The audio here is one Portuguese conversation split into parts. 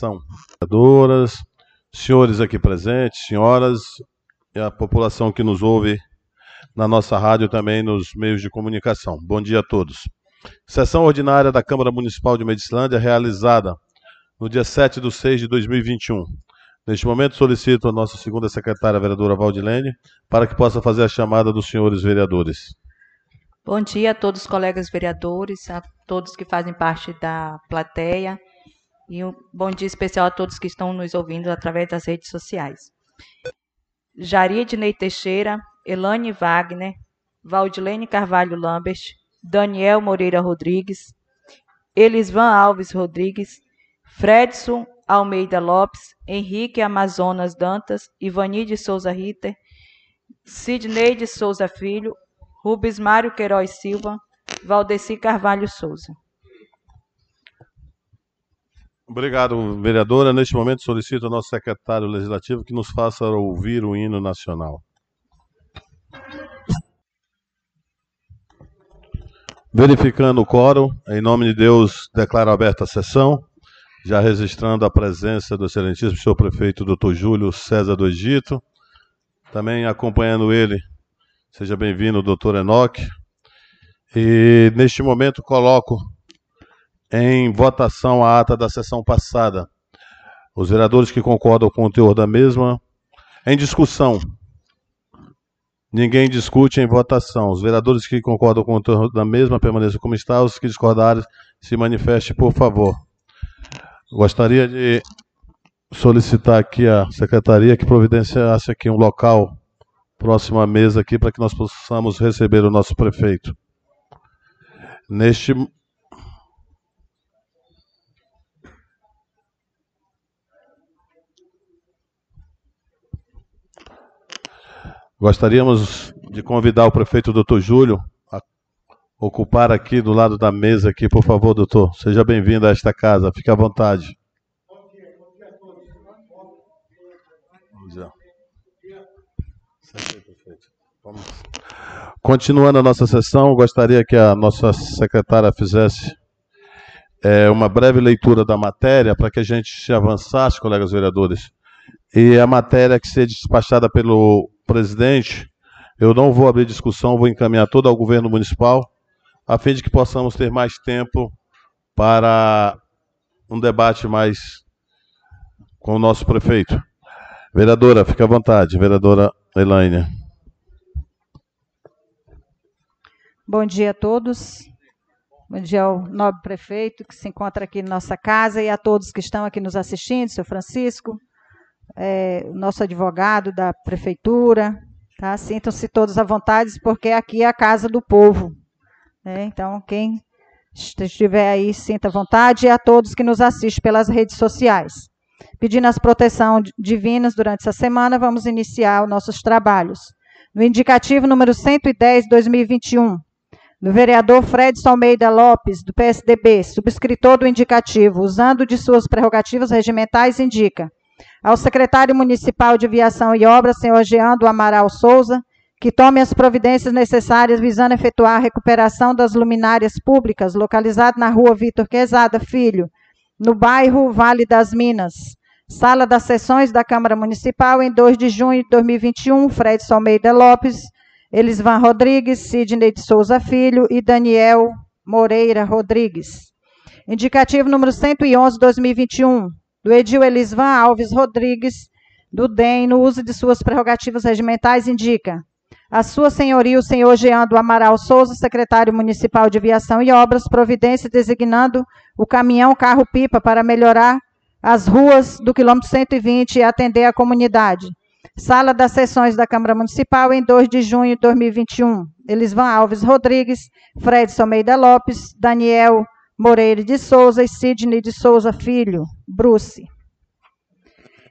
sessão. Vereadoras, senhores aqui presentes, senhoras e a população que nos ouve na nossa rádio também nos meios de comunicação. Bom dia a todos. Sessão ordinária da Câmara Municipal de Medicilândia, realizada no dia 7 de 6 de 2021. Neste momento, solicito a nossa segunda secretária, a vereadora Valdilene, para que possa fazer a chamada dos senhores vereadores. Bom dia a todos os colegas vereadores, a todos que fazem parte da plateia e um bom dia especial a todos que estão nos ouvindo através das redes sociais. Jari Ednei Teixeira, Elane Wagner, Valdilene Carvalho Lambert, Daniel Moreira Rodrigues, Elisvan Alves Rodrigues, Fredson Almeida Lopes, Henrique Amazonas Dantas, Ivani de Souza Ritter, Sidney de Souza Filho, Rubens Mário Queiroz Silva, Valdeci Carvalho Souza. Obrigado, vereadora. Neste momento, solicito ao nosso secretário legislativo que nos faça ouvir o hino nacional. Verificando o quórum, em nome de Deus, declaro aberta a sessão, já registrando a presença do excelentíssimo senhor prefeito Dr. Júlio César do Egito, também acompanhando ele, seja bem-vindo, doutor Enoque. E neste momento coloco em votação a ata da sessão passada. Os vereadores que concordam com o teor da mesma, em discussão. Ninguém discute em votação. Os vereadores que concordam com o teor da mesma permaneçam como está. Os que discordarem, se manifeste, por favor. Gostaria de solicitar aqui a secretaria que providenciasse aqui um local próximo à mesa aqui para que nós possamos receber o nosso prefeito. Neste Gostaríamos de convidar o prefeito doutor Júlio a ocupar aqui do lado da mesa aqui, por favor, doutor. Seja bem-vindo a esta casa. Fique à vontade. Continuando a nossa sessão, gostaria que a nossa secretária fizesse é, uma breve leitura da matéria para que a gente se avançasse, colegas vereadores. E a matéria que seja despachada pelo presidente, eu não vou abrir discussão, vou encaminhar toda ao governo municipal, a fim de que possamos ter mais tempo para um debate mais com o nosso prefeito. Vereadora, fique à vontade, vereadora Elaine. Bom dia a todos. Bom dia ao nobre prefeito que se encontra aqui na nossa casa e a todos que estão aqui nos assistindo, seu Francisco, é, nosso advogado da prefeitura, tá? Sintam-se todos à vontade, porque aqui é a casa do povo. Né? Então, quem estiver aí, sinta vontade, e a todos que nos assistem pelas redes sociais. Pedindo as proteções divinas durante essa semana, vamos iniciar os nossos trabalhos. No indicativo número 110, 2021, do vereador Fred Almeida Lopes, do PSDB, subscritor do indicativo, usando de suas prerrogativas regimentais, indica ao secretário municipal de Viação e Obras, senhor Jean do Amaral Souza, que tome as providências necessárias visando efetuar a recuperação das luminárias públicas localizadas na rua Vitor Quezada Filho, no bairro Vale das Minas. Sala das sessões da Câmara Municipal, em 2 de junho de 2021, Fred Almeida Lopes, Elisvan Rodrigues, Sidney de Souza Filho e Daniel Moreira Rodrigues. Indicativo número 111, 2021, do Edil Elisvan Alves Rodrigues, do DEM, no uso de suas prerrogativas regimentais, indica a sua senhoria, o senhor Jean do Amaral Souza, secretário municipal de Viação e Obras, providência designando o caminhão carro-pipa para melhorar as ruas do quilômetro 120 e atender a comunidade. Sala das sessões da Câmara Municipal, em 2 de junho de 2021. Elisvan Alves Rodrigues, Fred Almeida Lopes, Daniel Moreira de Souza e Sidney de Souza Filho, Bruce.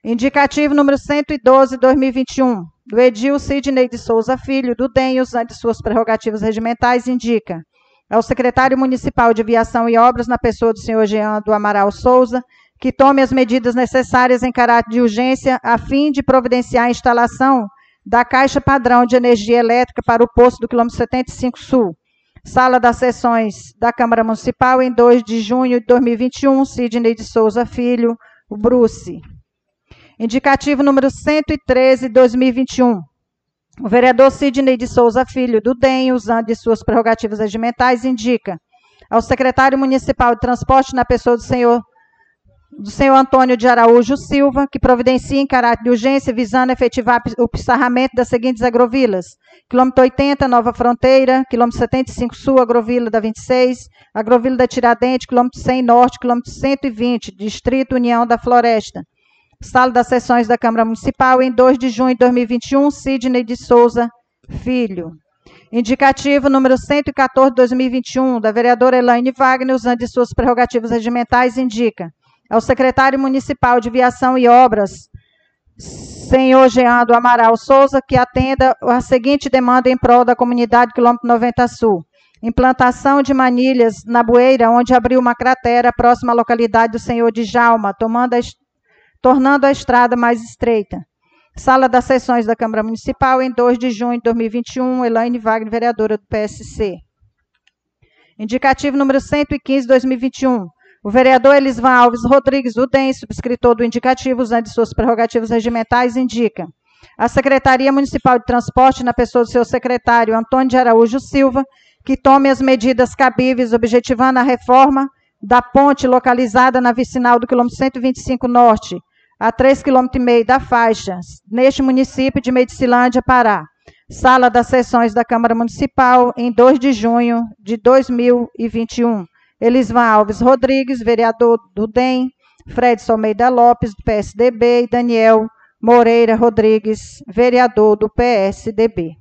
Indicativo número 112, 2021, do Edil Sidney de Souza Filho, do DEM, usando suas prerrogativas regimentais, indica ao secretário municipal de Viação e Obras, na pessoa do senhor Jean do Amaral Souza, que tome as medidas necessárias em caráter de urgência a fim de providenciar a instalação da caixa padrão de energia elétrica para o posto do quilômetro 75 Sul, Sala das sessões da Câmara Municipal, em 2 de junho de 2021, Sidney de Souza Filho, Bruce. Indicativo número 113, 2021. O vereador Sidney de Souza Filho, do DEM, usando de suas prerrogativas regimentais, indica ao secretário municipal de transporte, na pessoa do senhor do senhor Antônio de Araújo Silva, que providencia em caráter de urgência, visando efetivar o pissarramento das seguintes agrovilas. Quilômetro 80, Nova Fronteira, quilômetro 75 Sul, agrovila da 26, agrovila da Tiradentes, quilômetro 100 Norte, quilômetro 120, Distrito União da Floresta. Sala das Sessões da Câmara Municipal, em 2 de junho de 2021, Sidney de Souza Filho. Indicativo número 114 de 2021, da vereadora Elaine Wagner, usando de suas prerrogativas regimentais, indica ao secretário municipal de Viação e Obras, senhor Jean do Amaral Souza, que atenda a seguinte demanda em prol da comunidade quilômetro 90 Sul. Implantação de manilhas na bueira, onde abriu uma cratera próxima à localidade do senhor de Jalma, a, tornando a estrada mais estreita. Sala das sessões da Câmara Municipal, em 2 de junho de 2021, Elaine Wagner, vereadora do PSC. Indicativo número 115, 2021. O vereador Elisvan Alves Rodrigues Udem, subscritor do indicativo, usando de suas prerrogativas regimentais, indica a Secretaria Municipal de Transporte, na pessoa do seu secretário Antônio de Araújo Silva, que tome as medidas cabíveis, objetivando a reforma da ponte localizada na vicinal do quilômetro 125 Norte, a 3,5 km da faixa, neste município de Medicilândia, Pará. Sala das sessões da Câmara Municipal, em 2 de junho de 2021. Elisvan Alves Rodrigues, vereador do DEM, Fred Almeida Lopes, do PSDB, e Daniel Moreira Rodrigues, vereador do PSDB.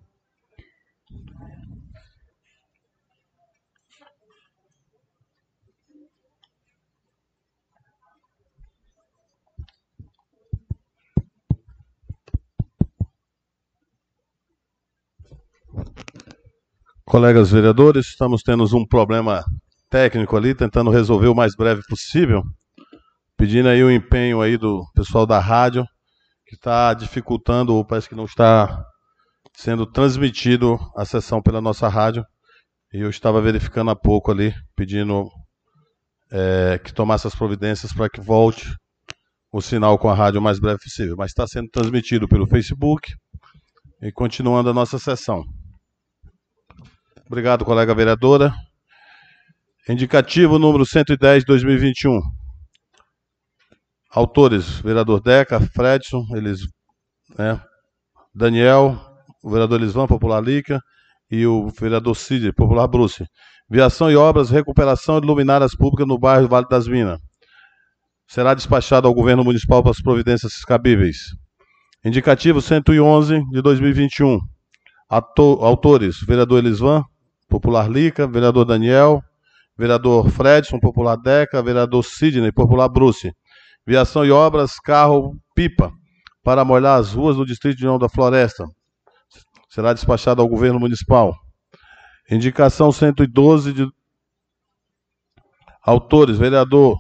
Colegas vereadores, estamos tendo um problema técnico ali, tentando resolver o mais breve possível, pedindo aí o empenho aí do pessoal da rádio, que está dificultando, ou parece que não está sendo transmitido a sessão pela nossa rádio. E eu estava verificando há pouco ali, pedindo é, que tomasse as providências para que volte o sinal com a rádio o mais breve possível. Mas está sendo transmitido pelo Facebook e continuando a nossa sessão. Obrigado, colega vereadora. Indicativo número 110, 2021. Autores: vereador Deca, Fredson, eles, né, Daniel, o vereador Elisvan, Popular Lica, e o vereador Cid, Popular Bruce. Viação e obras, recuperação de luminárias públicas no bairro Vale das Minas. Será despachado ao governo municipal para as providências cabíveis. Indicativo 111 de 2021. Ato, autores: vereador Elisvan, Popular Lica, vereador Daniel, vereador Fredson, popular Deca, vereador Sidney, popular Bruce. Viação e obras, carro pipa, para molhar as ruas do Distrito de União da Floresta. Será despachado ao governo municipal. Indicação 112 de autores, vereador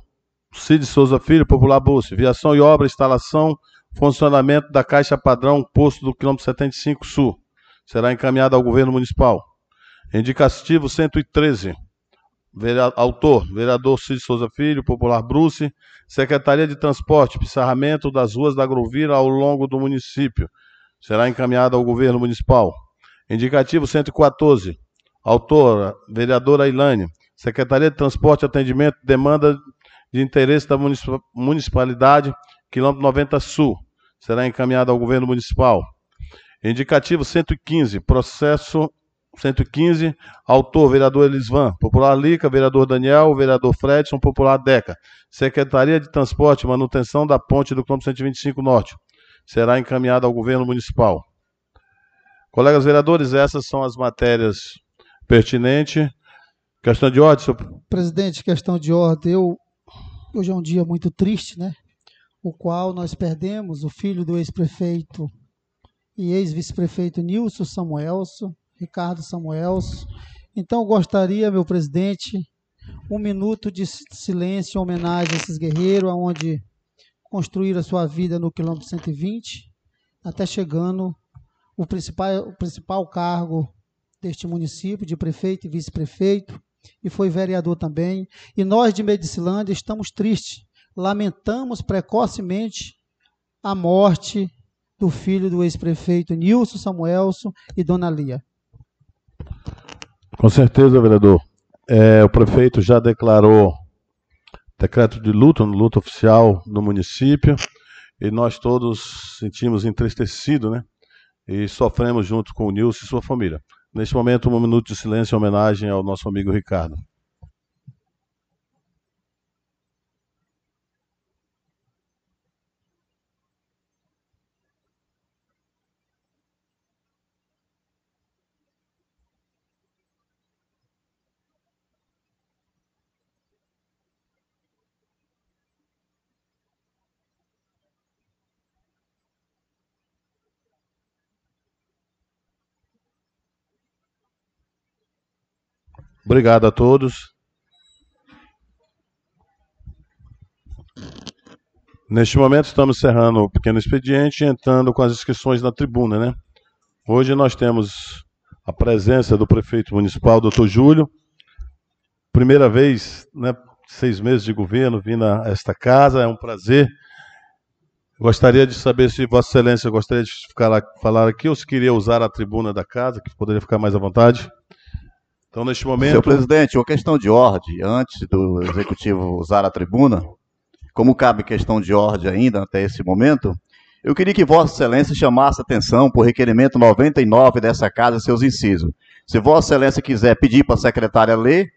Cid Souza Filho, popular Bruce. Viação e obra, instalação, funcionamento da caixa padrão, posto do quilômetro 75 Sul. Será encaminhado ao governo municipal. Indicativo 113 Autor, vereador Cid Souza Filho, Popular Bruce, Secretaria de Transporte, pissarramento das ruas da Agrovira ao longo do município. Será encaminhado ao governo municipal. Indicativo 114. Autor, vereadora Ailane. Secretaria de Transporte, Atendimento, Demanda de Interesse da Municipalidade, quilômetro 90 Sul. Será encaminhado ao governo municipal. Indicativo 115. Processo 115, autor, vereador Elisvan, popular Lica, vereador Daniel, vereador Fredson, popular Deca. Secretaria de Transporte e Manutenção da Ponte do quilômetro 125 Norte. Será encaminhada ao governo municipal. Colegas vereadores, essas são as matérias pertinentes. Questão de ordem, senhor... Presidente, questão de ordem. Eu, hoje é um dia muito triste, né? O qual nós perdemos o filho do ex-prefeito e ex-vice-prefeito Nilson Samuelson, Ricardo Samuels. Então, gostaria, meu presidente, um minuto de silêncio em homenagem a esses guerreiros, aonde construíram a sua vida no quilômetro 120, até chegando o principal, o principal cargo deste município, de prefeito e vice-prefeito, e foi vereador também. E nós de Medicilândia estamos tristes, lamentamos precocemente a morte do filho do ex-prefeito Nilson Samuelson e Dona Lia. Com certeza, vereador. É, o prefeito já declarou decreto de luto, luto oficial no município, e nós todos sentimos entristecido, né? E sofremos junto com o Nilson e sua família. Neste momento, um minuto de silêncio em homenagem ao nosso amigo Ricardo. Obrigado a todos. Neste momento estamos encerrando o pequeno expediente e entrando com as inscrições na tribuna, né? Hoje nós temos a presença do prefeito municipal, doutor Júlio. Primeira vez, né, seis meses de governo, vindo a esta casa, é um prazer. Gostaria de saber se Vossa Excelência gostaria de ficar, falar aqui ou se queria usar a tribuna da casa, que poderia ficar mais à vontade. Então, neste momento. Senhor presidente, uma questão de ordem, antes do executivo usar a tribuna, como cabe questão de ordem ainda até esse momento, eu queria que Vossa Excelência chamasse atenção por requerimento 99 dessa casa e seus incisos. Se Vossa Excelência quiser pedir para a secretária ler,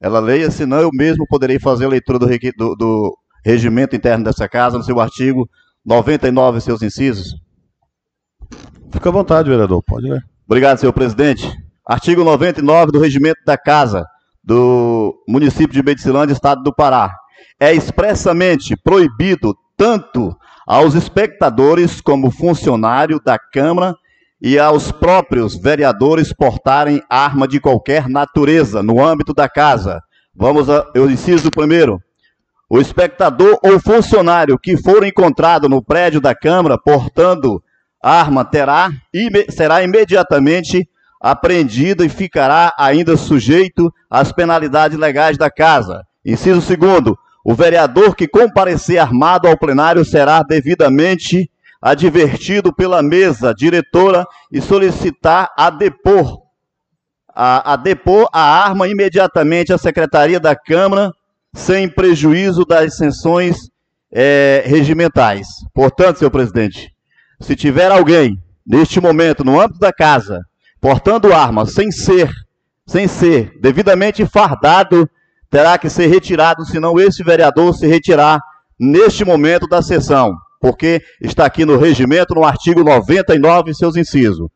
ela leia, senão eu mesmo poderei fazer a leitura do, do, do regimento interno dessa casa, no seu artigo 99 e seus incisos. Fica à vontade, vereador, pode ler. Obrigado, senhor presidente. Artigo 99 do Regimento da Casa do município de Medicilândia, estado do Pará. É expressamente proibido tanto aos espectadores como funcionário da Câmara e aos próprios vereadores portarem arma de qualquer natureza no âmbito da casa. Vamos eu inciso primeiro. O espectador ou funcionário que for encontrado no prédio da Câmara portando arma terá será imediatamente apreendido e ficará ainda sujeito às penalidades legais da casa. Inciso segundo, o vereador que comparecer armado ao plenário será devidamente advertido pela mesa diretora e solicitar a depor a, a depor a arma imediatamente à secretaria da Câmara, sem prejuízo das sanções é, regimentais. Portanto, senhor presidente, se tiver alguém neste momento no âmbito da casa portando arma sem ser, sem ser devidamente fardado, terá que ser retirado, senão esse vereador se retirar neste momento da sessão, porque está aqui no regimento, no artigo 99, seus incisos.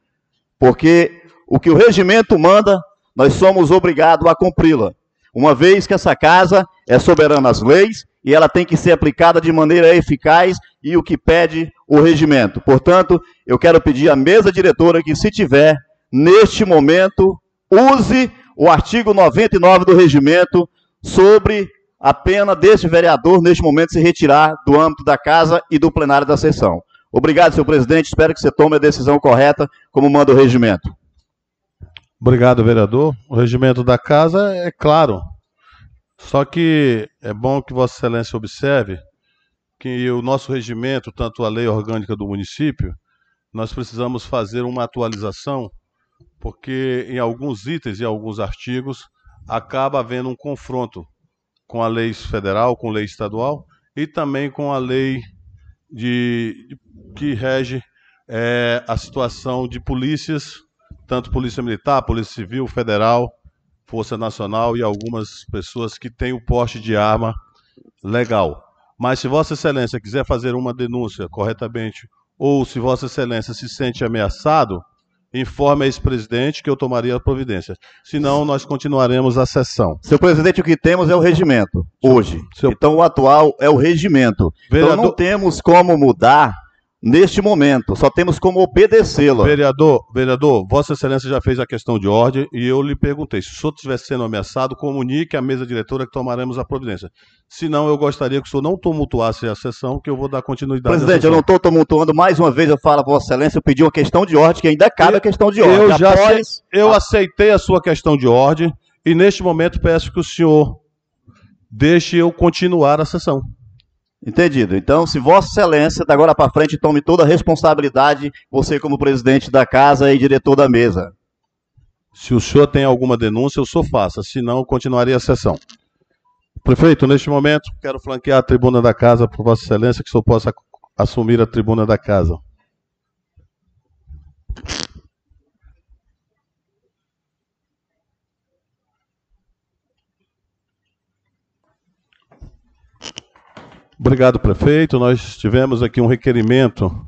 Porque o que o regimento manda, nós somos obrigados a cumpri-la. Uma vez que essa casa é soberana às leis e ela tem que ser aplicada de maneira eficaz e o que pede o regimento. Portanto, eu quero pedir à mesa diretora que, se tiver neste momento, use o artigo 99 do regimento sobre a pena deste vereador, neste momento, se retirar do âmbito da casa e do plenário da sessão. Obrigado, senhor presidente. Espero que você tome a decisão correta, como manda o regimento. Obrigado, vereador. O regimento da casa é claro. Só que é bom que Vossa Excelência observe que o nosso regimento, tanto a lei orgânica do município, nós precisamos fazer uma atualização porque em alguns itens e alguns artigos acaba havendo um confronto com a lei federal, com a lei estadual e também com a lei de, que rege é, a situação de polícias, tanto polícia militar, polícia civil, federal, força nacional e algumas pessoas que têm o porte de arma legal. Mas se Vossa Excelência quiser fazer uma denúncia corretamente ou se Vossa Excelência se sente ameaçado, informe a ex-presidente que eu tomaria a providência. Senão, nós continuaremos a sessão. Seu presidente, o que temos é o regimento, hoje. Seu... Então, o atual é o regimento. Vereador... Então, não temos como mudar neste momento. Só temos como obedecê-la. Vereador, vereador, Vossa Excelência já fez a questão de ordem e eu lhe perguntei: se o senhor estivesse sendo ameaçado, comunique à mesa diretora que tomaremos a providência. Se não, eu gostaria que o senhor não tumultuasse a sessão, que eu vou dar continuidade Presidente, eu não estou tumultuando. Mais uma vez eu falo Vossa Excelência, eu pedi uma questão de ordem, que ainda cabe a questão de ordem. Eu já Após... eu aceitei a sua questão de ordem e neste momento peço que o senhor deixe eu continuar a sessão. Entendido. Então, se Vossa Excelência, da agora para frente, tome toda a responsabilidade, você como presidente da casa e diretor da mesa. Se o senhor tem alguma denúncia, eu sou faça, senão continuaria a sessão. Prefeito, neste momento, quero flanquear a tribuna da casa por Vossa Excelência, que o senhor possa assumir a tribuna da casa. Obrigado, prefeito. Nós tivemos aqui um requerimento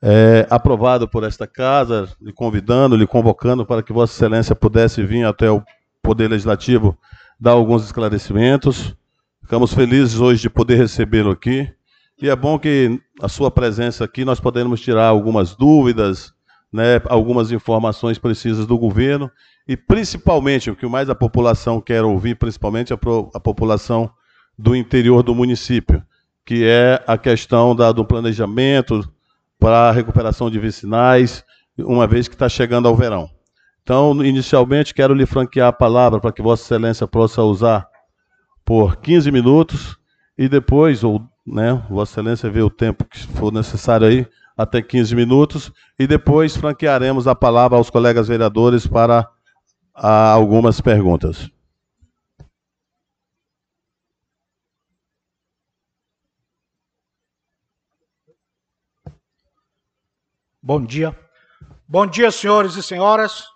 é, aprovado por esta casa, lhe convidando, lhe convocando para que Vossa Excelência pudesse vir até o Poder Legislativo dar alguns esclarecimentos. Ficamos felizes hoje de poder recebê-lo aqui. E é bom que a sua presença aqui nós podemos tirar algumas dúvidas, né, algumas informações precisas do governo e principalmente o que mais a população quer ouvir, principalmente a, pro, a população do interior do município, que é a questão da, do planejamento para a recuperação de vicinais, uma vez que está chegando ao verão. Então, inicialmente, quero lhe franquear a palavra para que Vossa Excelência possa usar por 15 minutos e depois, ou né, Vossa Excelência vê o tempo que for necessário aí, até 15 minutos, e depois franquearemos a palavra aos colegas vereadores para a, algumas perguntas. Bom dia. Bom dia, senhores e senhoras.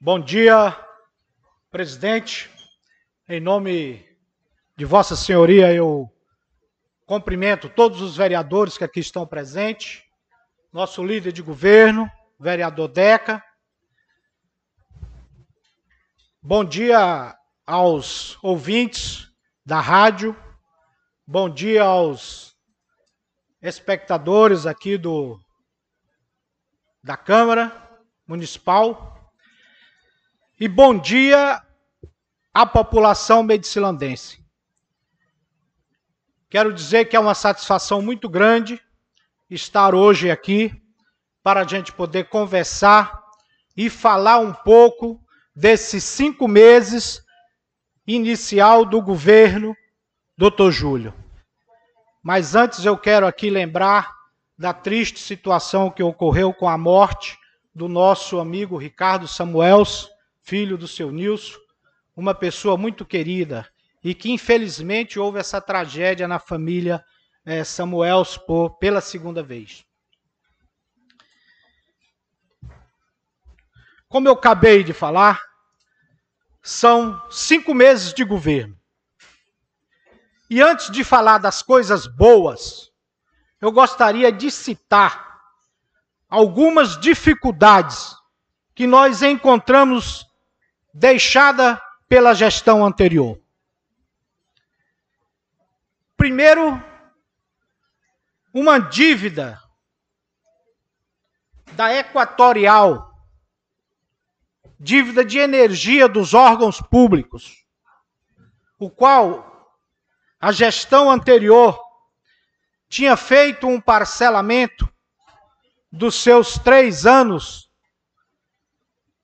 Bom dia, presidente. Em nome de Vossa Senhoria, eu cumprimento todos os vereadores que aqui estão presentes, nosso líder de governo, vereador Deca. Bom dia aos ouvintes da rádio. Bom dia aos espectadores aqui do da Câmara Municipal. E bom dia à população medicilandense. Quero dizer que é uma satisfação muito grande estar hoje aqui para a gente poder conversar e falar um pouco desses cinco meses inicial do governo Dr. Júlio. Mas antes eu quero aqui lembrar da triste situação que ocorreu com a morte do nosso amigo Ricardo Samuels, filho do seu Nilson, uma pessoa muito querida e que infelizmente houve essa tragédia na família é, Samuels por, pela segunda vez. Como eu acabei de falar, são cinco meses de governo. E antes de falar das coisas boas, eu gostaria de citar algumas dificuldades que nós encontramos deixada pela gestão anterior. Primeiro, uma dívida da Equatorial, dívida de energia dos órgãos públicos, o qual a gestão anterior tinha feito um parcelamento dos seus três anos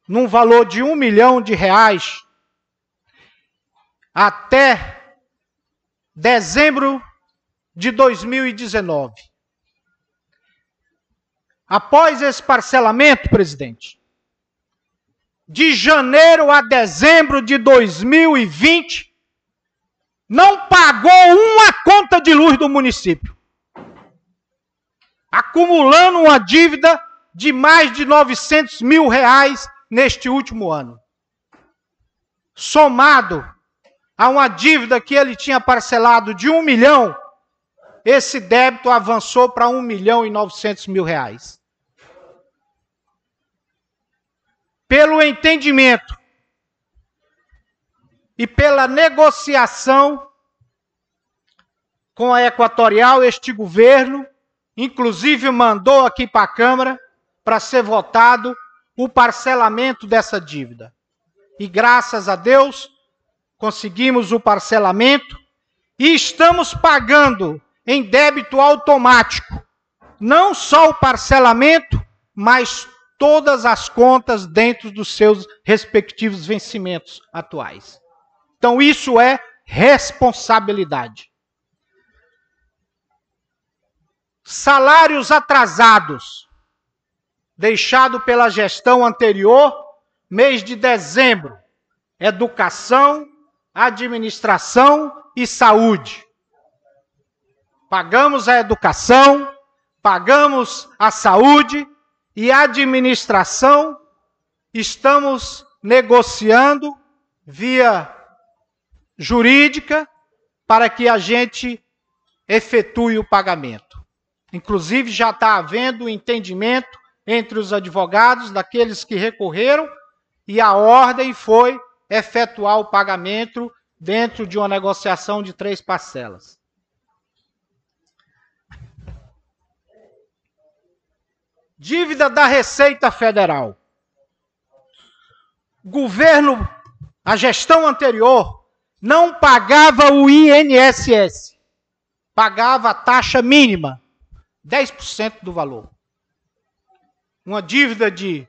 num valor de um milhão de reais até dezembro de 2019. Após esse parcelamento, presidente, de janeiro a dezembro de 2020, não pagou uma conta de luz do município acumulando uma dívida de mais de 900 mil reais neste último ano. Somado a uma dívida que ele tinha parcelado de um milhão, esse débito avançou para um milhão e 900 mil reais. Pelo entendimento e pela negociação com a Equatorial, este governo inclusive mandou aqui para a Câmara para ser votado o parcelamento dessa dívida. E graças a Deus conseguimos o parcelamento e estamos pagando em débito automático não só o parcelamento, mas todas as contas dentro dos seus respectivos vencimentos atuais. Então isso é responsabilidade. Salários atrasados, deixado pela gestão anterior, mês de dezembro, educação, administração e saúde. Pagamos a educação, pagamos a saúde e a administração, estamos negociando via jurídica para que a gente efetue o pagamento. Inclusive, já está havendo entendimento entre os advogados daqueles que recorreram e a ordem foi efetuar o pagamento dentro de uma negociação de três parcelas. Dívida da Receita Federal. Governo, a gestão anterior, não pagava o INSS. Pagava a taxa mínima, 10% do valor. Uma dívida de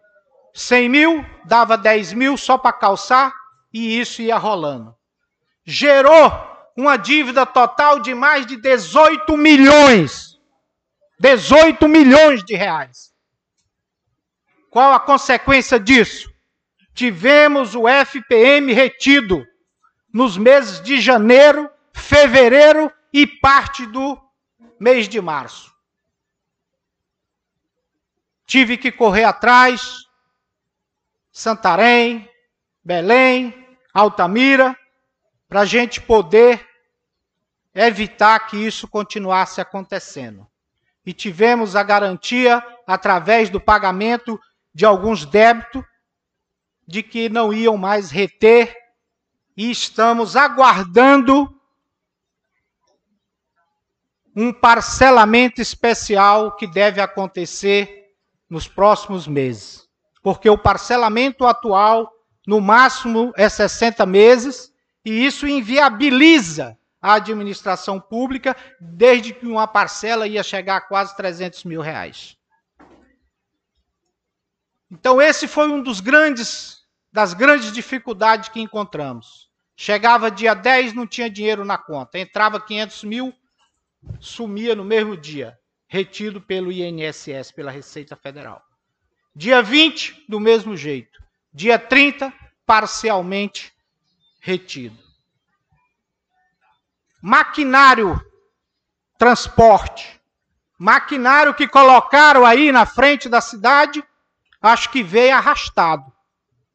100 mil, dava 10 mil só para calçar, e isso ia rolando. Gerou uma dívida total de mais de 18 milhões. 18 milhões de reais. Qual a consequência disso? Tivemos o FPM retido nos meses de janeiro, fevereiro e parte do mês de março. Tive que correr atrás, Santarém, Belém, Altamira, para a gente poder evitar que isso continuasse acontecendo. E tivemos a garantia, através do pagamento de alguns débitos de que não iam mais reter e estamos aguardando um parcelamento especial que deve acontecer nos próximos meses. Porque o parcelamento atual, no máximo, é 60 meses, e isso inviabiliza a administração pública, desde que uma parcela ia chegar a quase 300 mil reais. Então esse foi um dos grandes das grandes dificuldades que encontramos. Chegava dia 10, não tinha dinheiro na conta. Entrava 500 mil, sumia no mesmo dia, retido pelo INSS, pela Receita Federal. Dia 20, do mesmo jeito. Dia 30, parcialmente retido. Maquinário, transporte. Maquinário que colocaram aí na frente da cidade, acho que veio arrastado,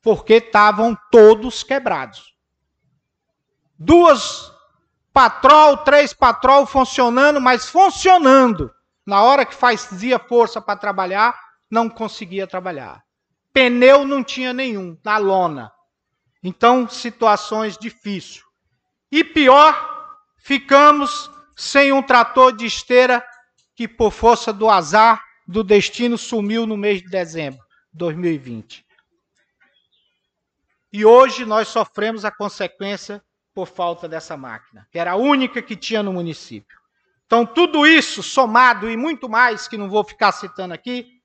porque estavam todos quebrados. Duas patrol, três patrol funcionando, mas funcionando. Na hora que fazia força para trabalhar, não conseguia trabalhar. Pneu não tinha nenhum, na lona. Então, situações difíceis. E pior, ficamos sem um trator de esteira que, por força do azar, do destino, sumiu no mês de dezembro. 2020. E hoje nós sofremos a consequência por falta dessa máquina, que era a única que tinha no município. Então, tudo isso somado e muito mais, que não vou ficar citando aqui,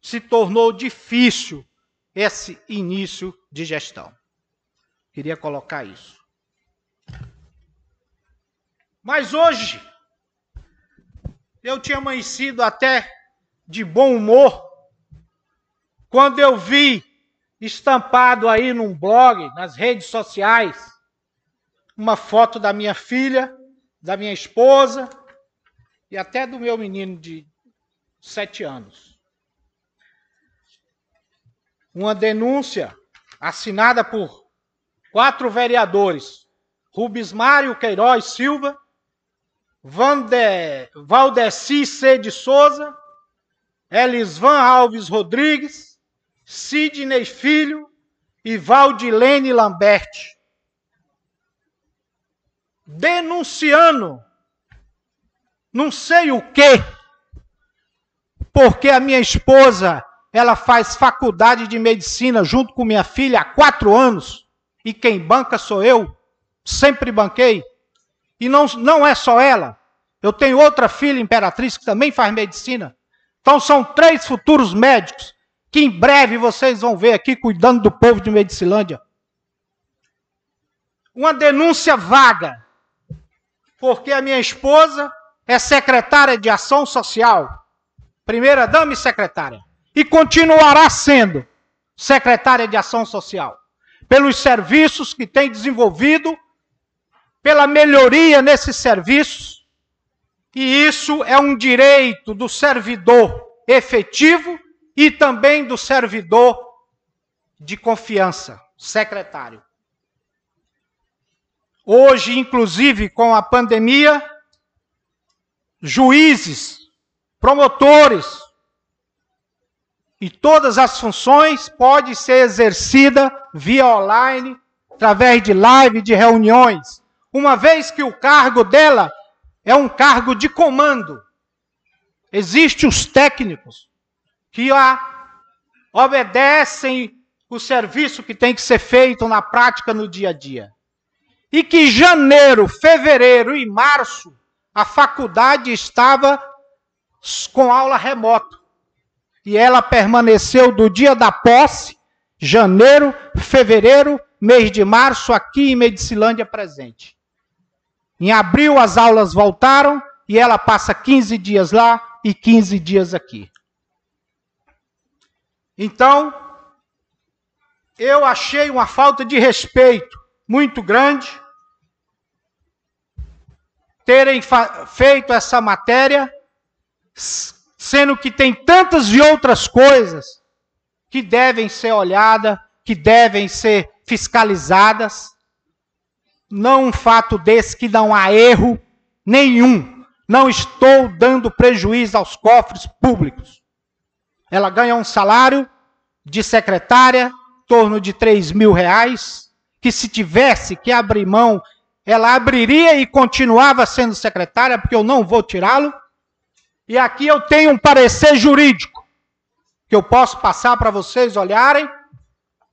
se tornou difícil esse início de gestão. Queria colocar isso. Mas hoje, eu tinha amanhecido até de bom humor quando eu vi estampado aí num blog, nas redes sociais, uma foto da minha filha, da minha esposa e até do meu menino de sete anos. Uma denúncia assinada por quatro vereadores: Rubens Mário Queiroz Silva, Vande, Valdeci C. de Souza, Elisvan Alves Rodrigues, Sidney Filho e Valdilene Lambert. Denunciando não sei o quê, porque a minha esposa ela faz faculdade de medicina junto com minha filha há quatro anos e quem banca sou eu, sempre banquei. E não, não é só ela, eu tenho outra filha, Imperatriz, que também faz medicina. Então são três futuros médicos que em breve vocês vão ver aqui cuidando do povo de Medicilândia. Uma denúncia vaga, porque a minha esposa é secretária de Ação Social, primeira dama e secretária, e continuará sendo secretária de Ação Social, pelos serviços que tem desenvolvido, pela melhoria nesses serviços, e isso é um direito do servidor efetivo e também do servidor de confiança, secretário. Hoje, inclusive, com a pandemia, juízes, promotores e todas as funções podem ser exercida via online, através de live, de reuniões, uma vez que o cargo dela é um cargo de comando. Existem os técnicos que a obedecem o serviço que tem que ser feito na prática no dia a dia. E que janeiro, fevereiro e março a faculdade estava com aula remota. E ela permaneceu do dia da posse, janeiro, fevereiro, mês de março, aqui em Medicilândia presente. Em abril as aulas voltaram e ela passa 15 dias lá e 15 dias aqui. Então, eu achei uma falta de respeito muito grande terem feito essa matéria, sendo que tem tantas e outras coisas que devem ser olhadas, que devem ser fiscalizadas. Não um fato desse que não há erro nenhum. Não estou dando prejuízo aos cofres públicos. Ela ganha um salário de secretária, em torno de 3 mil reais, que se tivesse que abrir mão ela abriria e continuava sendo secretária, porque eu não vou tirá-lo. E aqui eu tenho um parecer jurídico, que eu posso passar para vocês olharem,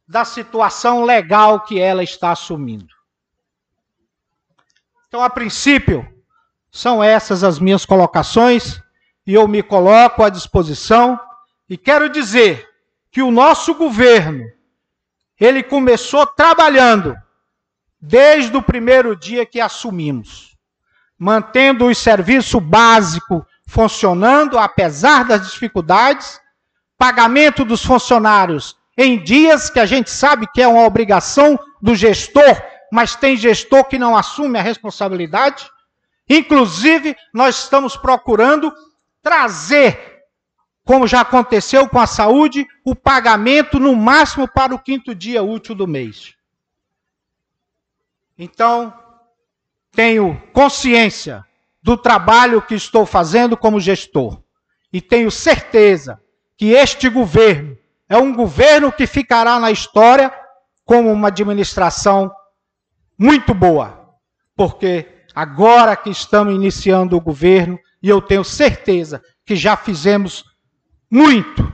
da situação legal que ela está assumindo. Então, a princípio, são essas as minhas colocações, e eu me coloco à disposição, e quero dizer que o nosso governo, ele começou trabalhando desde o primeiro dia que assumimos, mantendo o serviço básico funcionando apesar das dificuldades, pagamento dos funcionários em dias que a gente sabe que é uma obrigação do gestor, mas tem gestor que não assume a responsabilidade. Inclusive, nós estamos procurando trazer, como já aconteceu com a saúde, o pagamento no máximo para o quinto dia útil do mês. Então, tenho consciência do trabalho que estou fazendo como gestor. E tenho certeza que este governo é um governo que ficará na história como uma administração muito boa. Porque agora que estamos iniciando o governo, e eu tenho certeza que já fizemos muito.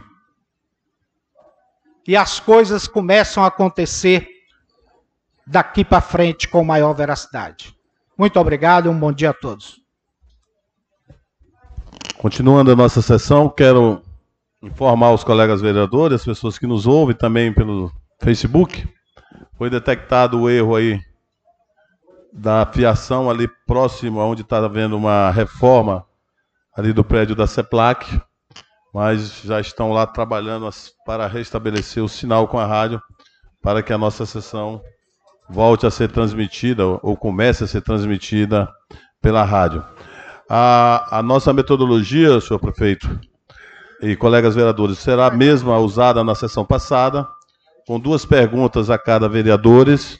E as coisas começam a acontecer daqui para frente com maior veracidade. Muito obrigado e um bom dia a todos. Continuando a nossa sessão, quero informar os colegas vereadores, as pessoas que nos ouvem também pelo Facebook. Foi detectado o erro aí da fiação ali próximo onde está havendo uma reforma ali do prédio da CEPLAC, mas já estão lá trabalhando para restabelecer o sinal com a rádio para que a nossa sessão volte a ser transmitida ou comece a ser transmitida pela rádio. A, a nossa metodologia, senhor prefeito e colegas vereadores, será a mesma usada na sessão passada, com duas perguntas a cada vereadores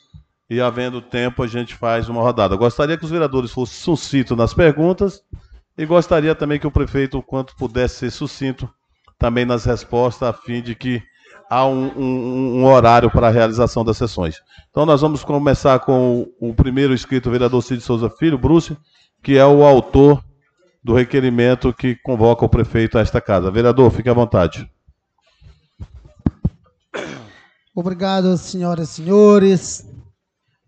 e, havendo tempo, a gente faz uma rodada. Gostaria que os vereadores fossem sucintos nas perguntas e gostaria também que o prefeito, quanto pudesse ser sucinto, também nas respostas, a fim de que há um, um, um, horário para a realização das sessões. Então nós vamos começar com o, o primeiro inscrito, o vereador Cid Souza Filho, Bruce, que é o autor do requerimento que convoca o prefeito a esta casa. Vereador, fique à vontade. Obrigado, senhoras e senhores.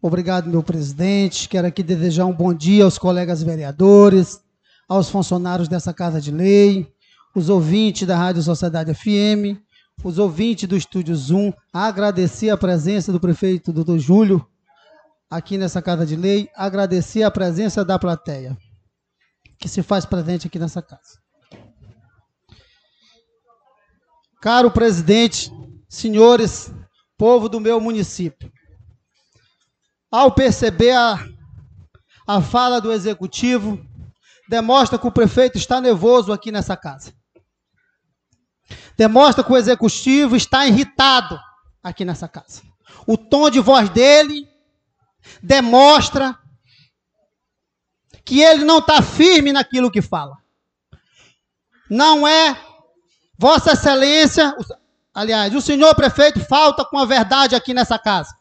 Obrigado, meu presidente. Quero aqui desejar um bom dia aos colegas vereadores, aos funcionários dessa Casa de Lei, os ouvintes da Rádio Sociedade FM, os ouvintes do Estúdio Zoom, agradecer a presença do prefeito doutor Júlio aqui nessa Casa de Lei, agradecer a presença da plateia. que se faz presente aqui nessa casa. Caro presidente, senhores, povo do meu município, ao perceber a, a fala do executivo, demonstra que o prefeito está nervoso aqui nessa casa. Demonstra que o executivo está irritado aqui nessa casa. O tom de voz dele demonstra que ele não está firme naquilo que fala. Não é Vossa Excelência, aliás, o senhor prefeito falta com a verdade aqui nessa casa.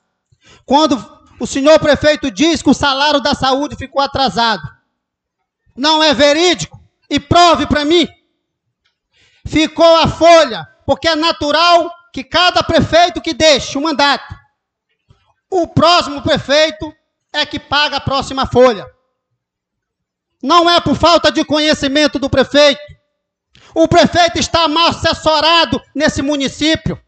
Quando o senhor prefeito diz que o salário da saúde ficou atrasado, não é verídico? E prove para mim. Ficou a folha, porque é natural que cada prefeito que deixe o mandato, o próximo prefeito é que paga a próxima folha. Não é por falta de conhecimento do prefeito. O prefeito está mal assessorado nesse município.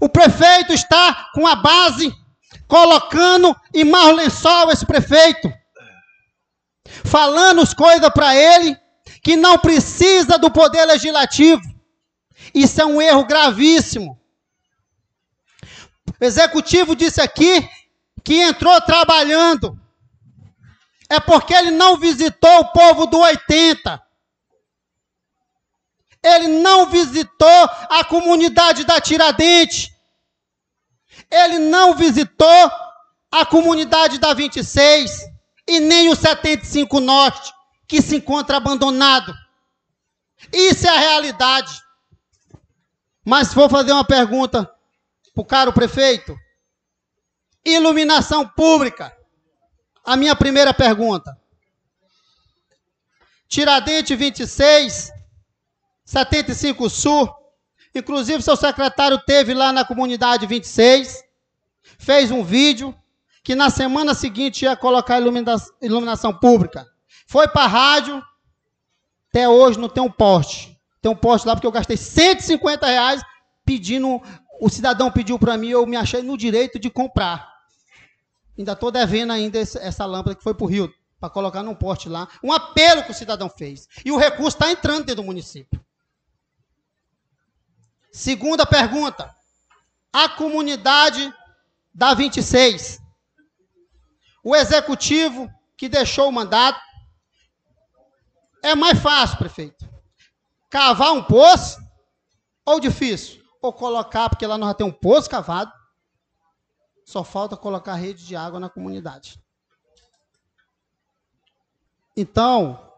O prefeito está com a base colocando em mau lençol esse prefeito. Falando as coisas para ele que não precisa do poder legislativo. Isso é um erro gravíssimo. O executivo disse aqui que entrou trabalhando é porque ele não visitou o povo do 80. Ele não visitou a comunidade da Tiradentes. Ele não visitou a comunidade da 26 e nem o 75 Norte, que se encontra abandonado. Isso é a realidade. Mas vou fazer uma pergunta para o caro prefeito. Iluminação pública a minha primeira pergunta. Tiradentes 26, 75 Sul. Inclusive, seu secretário teve lá na comunidade 26, fez um vídeo que na semana seguinte ia colocar ilumina iluminação pública. Foi para a rádio, até hoje não tem um poste. Tem um poste lá porque eu gastei 150 reais pedindo, o cidadão pediu para mim, eu me achei no direito de comprar. Ainda estou devendo ainda essa lâmpada que foi para o Rio, para colocar num poste lá. Um apelo que o cidadão fez. E o recurso está entrando dentro do município. Segunda pergunta. A comunidade da 26. O executivo que deixou o mandato. É mais fácil, prefeito. Cavar um poço ou difícil? Ou colocar, porque lá nós já temos um poço cavado só falta colocar rede de água na comunidade. Então,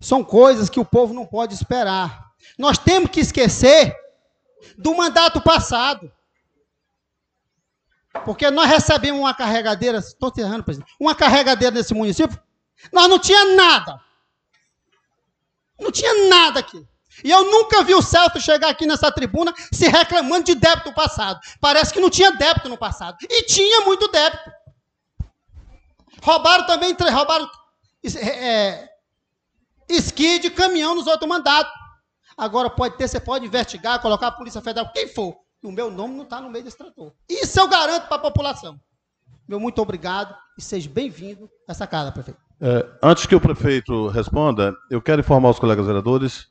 são coisas que o povo não pode esperar. Nós temos que esquecer do mandato passado. Porque nós recebemos uma carregadeira, estou errando, presidente, uma carregadeira nesse município, nós não tinha nada. Não tinha nada aqui. E eu nunca vi o Celso chegar aqui nessa tribuna se reclamando de débito passado. Parece que não tinha débito no passado. E tinha muito débito. Roubaram também, roubaram é, é, esqui de caminhão nos outros mandatos. Agora pode ter, você pode investigar, colocar a Polícia Federal, quem for. O meu nome não está no meio desse trator. Isso eu garanto para a população. Meu muito obrigado e seja bem-vindo a essa casa, prefeito. É, antes que o prefeito responda, eu quero informar os colegas vereadores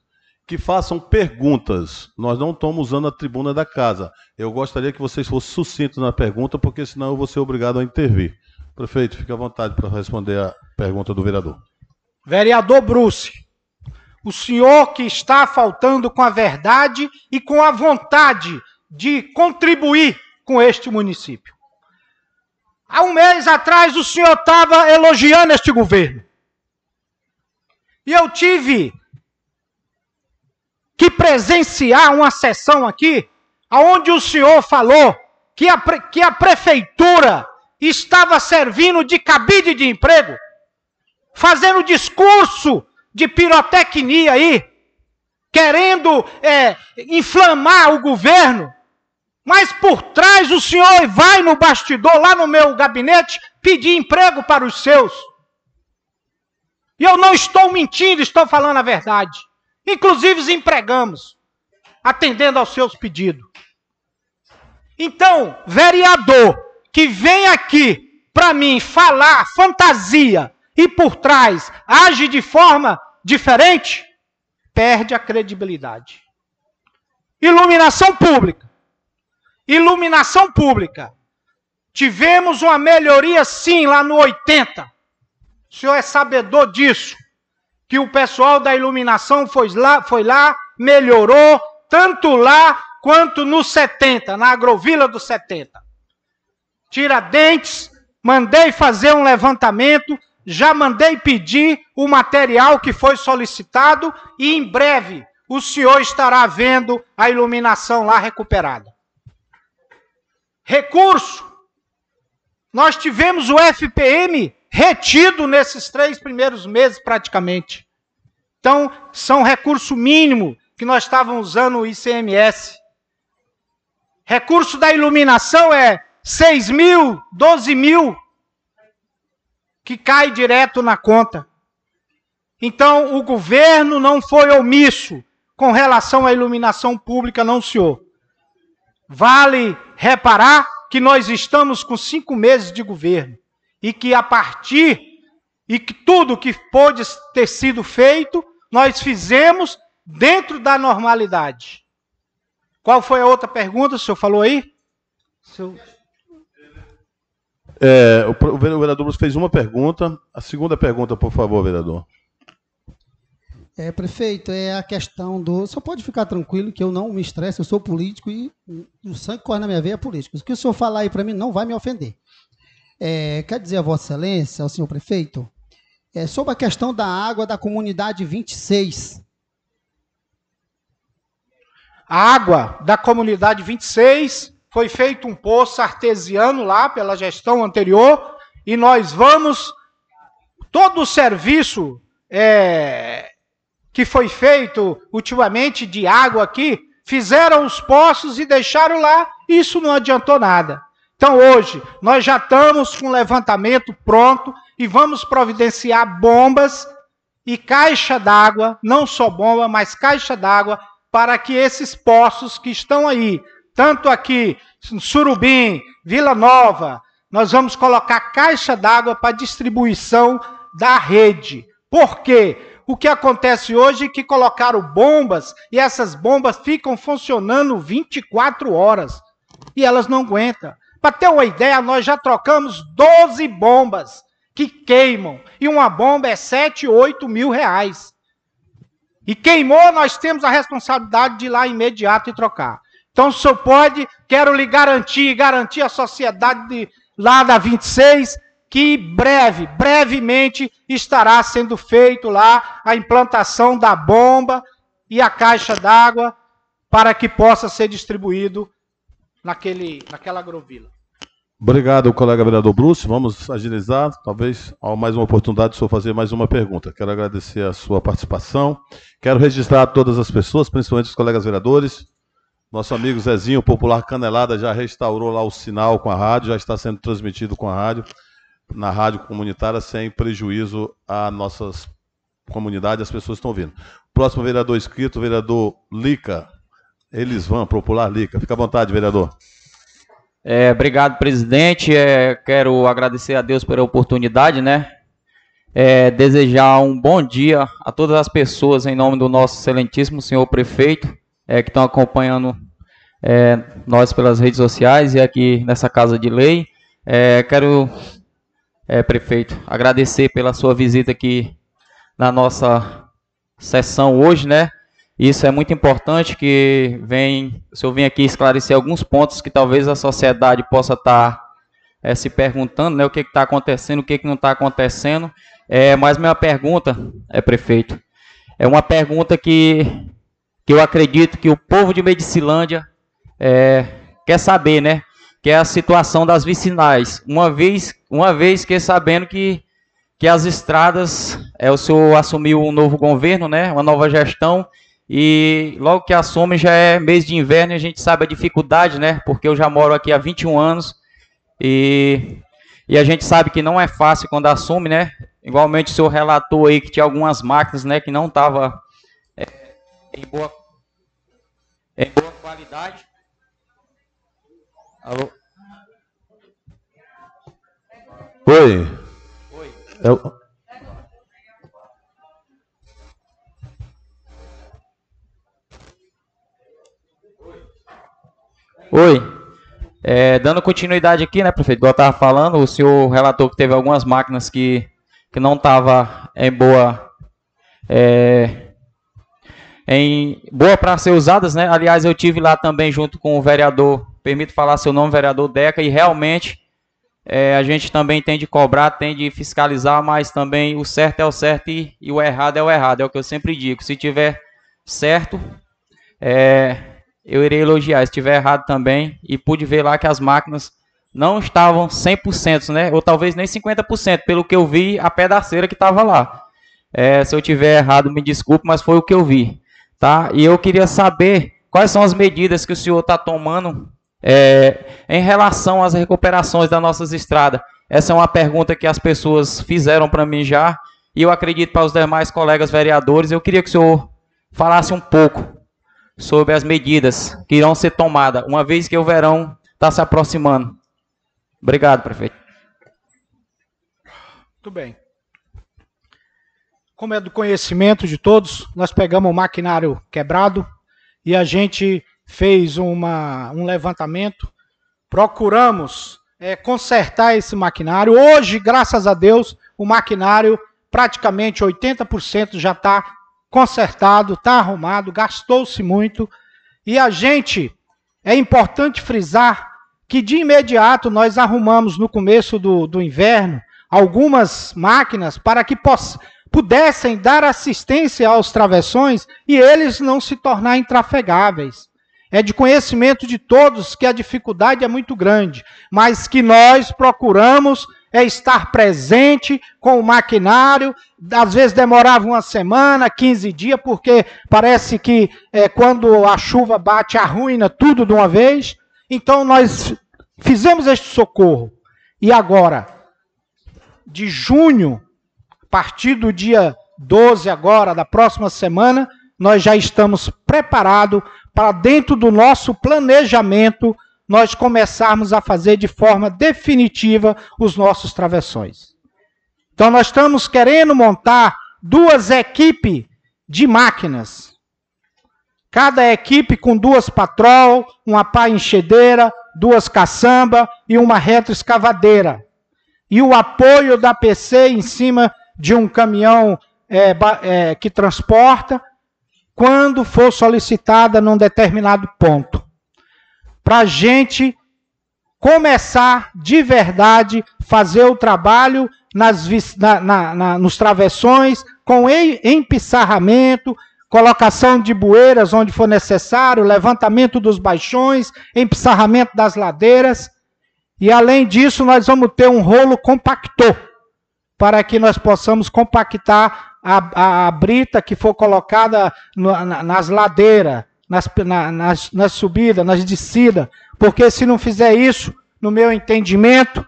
que façam perguntas. Nós não estamos usando a tribuna da casa. Eu gostaria que vocês fossem sucintos na pergunta, porque senão eu vou ser obrigado a intervir. Prefeito, fique à vontade para responder a pergunta do vereador. Vereador Bruce, o senhor que está faltando com a verdade e com a vontade de contribuir com este município. Há um mês atrás o senhor estava elogiando este governo. E eu tive que presenciar uma sessão aqui, onde o senhor falou que a, que a prefeitura estava servindo de cabide de emprego, fazendo discurso de pirotecnia aí, querendo é, inflamar o governo, mas por trás o senhor vai no bastidor, lá no meu gabinete, pedir emprego para os seus. E eu não estou mentindo, estou falando a verdade. Inclusive os empregamos, atendendo aos seus pedidos. Então, vereador que vem aqui para mim falar fantasia e por trás age de forma diferente, perde a credibilidade. Iluminação pública. Iluminação pública. Tivemos uma melhoria sim lá no 80. O senhor é sabedor disso. Que o pessoal da iluminação foi lá, foi lá, melhorou, tanto lá quanto no 70, na agrovila do 70. Tiradentes, mandei fazer um levantamento, já mandei pedir o material que foi solicitado e em breve o senhor estará vendo a iluminação lá recuperada. Recurso. Nós tivemos o FPM retido nesses três primeiros meses praticamente. Então, são recurso mínimo que nós estávamos usando o ICMS. Recurso da iluminação é 6 mil, 12 mil, que cai direto na conta. Então, o governo não foi omisso com relação à iluminação pública, não, senhor. Vale reparar que nós estamos com cinco meses de governo e que a partir e que tudo que pôde ter sido feito, nós fizemos dentro da normalidade. Qual foi a outra pergunta? O senhor falou aí? Seu... É, o, vereador Bruce fez uma pergunta. A segunda pergunta, por favor, vereador. É, prefeito, é a questão do. Só pode ficar tranquilo que eu não me estresse, eu sou político e o sangue corre na minha veia é político. O que o senhor falar aí para mim não vai me ofender. É, quer dizer a Vossa Excelência, ao senhor prefeito, é, sobre a questão da água da comunidade 26. A água da comunidade 26 foi feito um poço artesiano lá pela gestão anterior e nós vamos. Todo o serviço é, que foi feito ultimamente de água aqui, fizeram os poços e deixaram lá, isso não adiantou nada. Então hoje nós já estamos com levantamento pronto e vamos providenciar bombas e caixa d'água, não só bomba, mas caixa d'água para que esses poços que estão aí, tanto aqui em Surubim, Vila Nova, nós vamos colocar caixa d'água para distribuição da rede. Por quê? O que acontece hoje é que colocaram bombas e essas bombas ficam funcionando 24 horas e elas não aguentam. Para ter uma ideia, nós já trocamos 12 bombas que queimam e uma bomba é 7, 8 mil reais. E queimou, nós temos a responsabilidade de ir lá imediato e trocar. Então, o senhor pode, quero lhe garantir, garantir a sociedade de, lá da 26, que breve, brevemente estará sendo feito lá a implantação da bomba e a caixa d'água para que possa ser distribuído naquele, naquela agrovila. Obrigado, colega vereador Bruce. Vamos agilizar. Talvez há mais uma oportunidade de senhor fazer mais uma pergunta. Quero agradecer a sua participação. Quero registrar todas as pessoas, principalmente os colegas vereadores. Nosso amigo Zezinho, Popular Canelada, já restaurou lá o sinal com a rádio, já está sendo transmitido com a rádio na rádio comunitária sem prejuízo à nossas comunidades, as pessoas estão ouvindo. Próximo vereador inscrito, vereador Lica. Eles vão, popular Lica. Fica à vontade, vereador. É, obrigado, presidente. É, quero agradecer a Deus pela oportunidade, né? É, desejar um bom dia a todas as pessoas em nome do nosso excelentíssimo senhor prefeito, é, que estão acompanhando é, nós pelas redes sociais e aqui nessa casa de lei. É, quero é, prefeito, agradecer pela sua visita aqui na nossa sessão hoje, né? Isso é muito importante que vem, o senhor vem aqui esclarecer alguns pontos que talvez a sociedade possa estar tá, é, se perguntando, né? O que está acontecendo, o que, que não está acontecendo. É, mas minha pergunta, é prefeito, é uma pergunta que, que eu acredito que o povo de Medicilândia é, quer saber, né? Que é a situação das vicinais. Uma vez, uma vez que sabendo que, que as estradas, é, o senhor assumiu um novo governo, né, uma nova gestão, e logo que assume já é mês de inverno e a gente sabe a dificuldade, né, porque eu já moro aqui há 21 anos e, e a gente sabe que não é fácil quando assume, né, igualmente o senhor relatou aí que tinha algumas máquinas, né, que não estavam é, em, boa, em boa qualidade, Alô? Oi. Oi. É eu... Oi. É, dando continuidade aqui, né, prefeito? Igual eu estava falando, o senhor relatou que teve algumas máquinas que, que não estavam em boa. É, em boa para ser usadas, né? Aliás, eu tive lá também junto com o vereador permito falar seu nome, vereador Deca, e realmente é, a gente também tem de cobrar, tem de fiscalizar, mas também o certo é o certo e, e o errado é o errado, é o que eu sempre digo. Se tiver certo, é, eu irei elogiar. Se estiver errado também, e pude ver lá que as máquinas não estavam 100%, né? Ou talvez nem 50%, pelo que eu vi, a pedaceira que estava lá. É, se eu tiver errado, me desculpe, mas foi o que eu vi, tá? E eu queria saber quais são as medidas que o senhor está tomando é, em relação às recuperações das nossas estradas. Essa é uma pergunta que as pessoas fizeram para mim já, e eu acredito para os demais colegas vereadores. Eu queria que o senhor falasse um pouco sobre as medidas que irão ser tomadas, uma vez que o verão está se aproximando. Obrigado, prefeito. Muito bem. Como é do conhecimento de todos, nós pegamos o maquinário quebrado e a gente fez uma, um levantamento, procuramos é, consertar esse maquinário. Hoje, graças a Deus, o maquinário praticamente 80% já está consertado, está arrumado, gastou-se muito. E a gente, é importante frisar que de imediato nós arrumamos no começo do, do inverno algumas máquinas para que pudessem dar assistência aos travessões e eles não se tornarem intrafegáveis. É de conhecimento de todos que a dificuldade é muito grande, mas que nós procuramos é estar presente com o maquinário. Às vezes demorava uma semana, 15 dias, porque parece que é, quando a chuva bate, arruina tudo de uma vez. Então nós fizemos este socorro. E agora, de junho, a partir do dia 12 agora, da próxima semana, nós já estamos preparados para dentro do nosso planejamento nós começarmos a fazer de forma definitiva os nossos travessões. Então, nós estamos querendo montar duas equipes de máquinas. Cada equipe com duas patrol, uma pá enchedeira, duas caçamba e uma retroescavadeira. E o apoio da PC em cima de um caminhão é, é, que transporta, quando for solicitada num determinado ponto para a gente começar de verdade fazer o trabalho nas, na, na, na, nos travessões, com empissarramento, colocação de bueiras onde for necessário, levantamento dos baixões, empissarramento das ladeiras. E além disso, nós vamos ter um rolo compactor, para que nós possamos compactar a, a, a brita que for colocada no, nas ladeiras, nas, na, nas, nas subidas, nas descidas, porque se não fizer isso, no meu entendimento,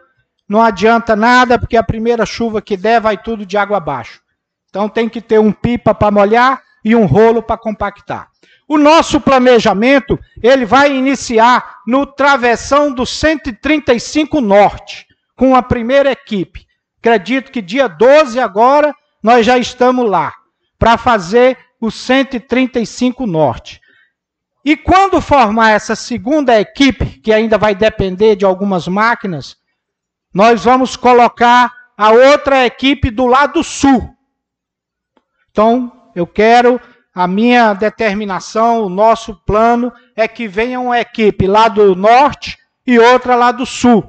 não adianta nada, porque a primeira chuva que der vai tudo de água abaixo. Então tem que ter um pipa para molhar e um rolo para compactar. O nosso planejamento, ele vai iniciar no travessão do 135 Norte, com a primeira equipe. Acredito que dia 12 agora nós já estamos lá para fazer o 135 Norte. E quando formar essa segunda equipe, que ainda vai depender de algumas máquinas, nós vamos colocar a outra equipe do lado sul. Então, eu quero, a minha determinação, o nosso plano é que venha uma equipe lá do norte e outra lá do sul.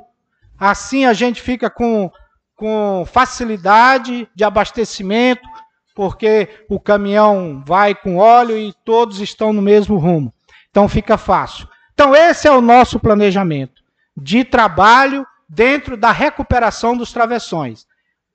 Assim a gente fica com, com facilidade de abastecimento, porque o caminhão vai com óleo e todos estão no mesmo rumo. Então fica fácil. Então esse é o nosso planejamento de trabalho dentro da recuperação dos travessões.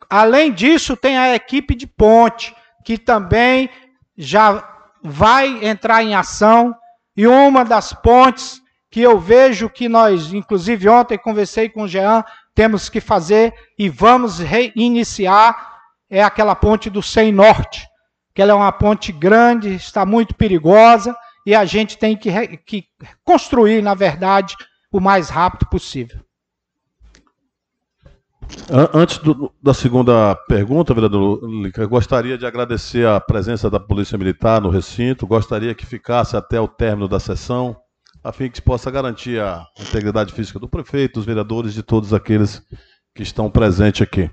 Além disso, tem a equipe de ponte, que também já vai entrar em ação. E uma das pontes que eu vejo que nós, inclusive ontem conversei com o Jean, temos que fazer e vamos reiniciar, é aquela ponte do Sem Norte, que ela é uma ponte grande, está muito perigosa, e a gente tem que, que construir, na verdade, o mais rápido possível. Antes do, da segunda pergunta, vereador Lica, gostaria de agradecer a presença da Polícia Militar no recinto, gostaria que ficasse até o término da sessão, a fim que se possa garantir a integridade física do prefeito, dos vereadores e de todos aqueles que estão presentes aqui.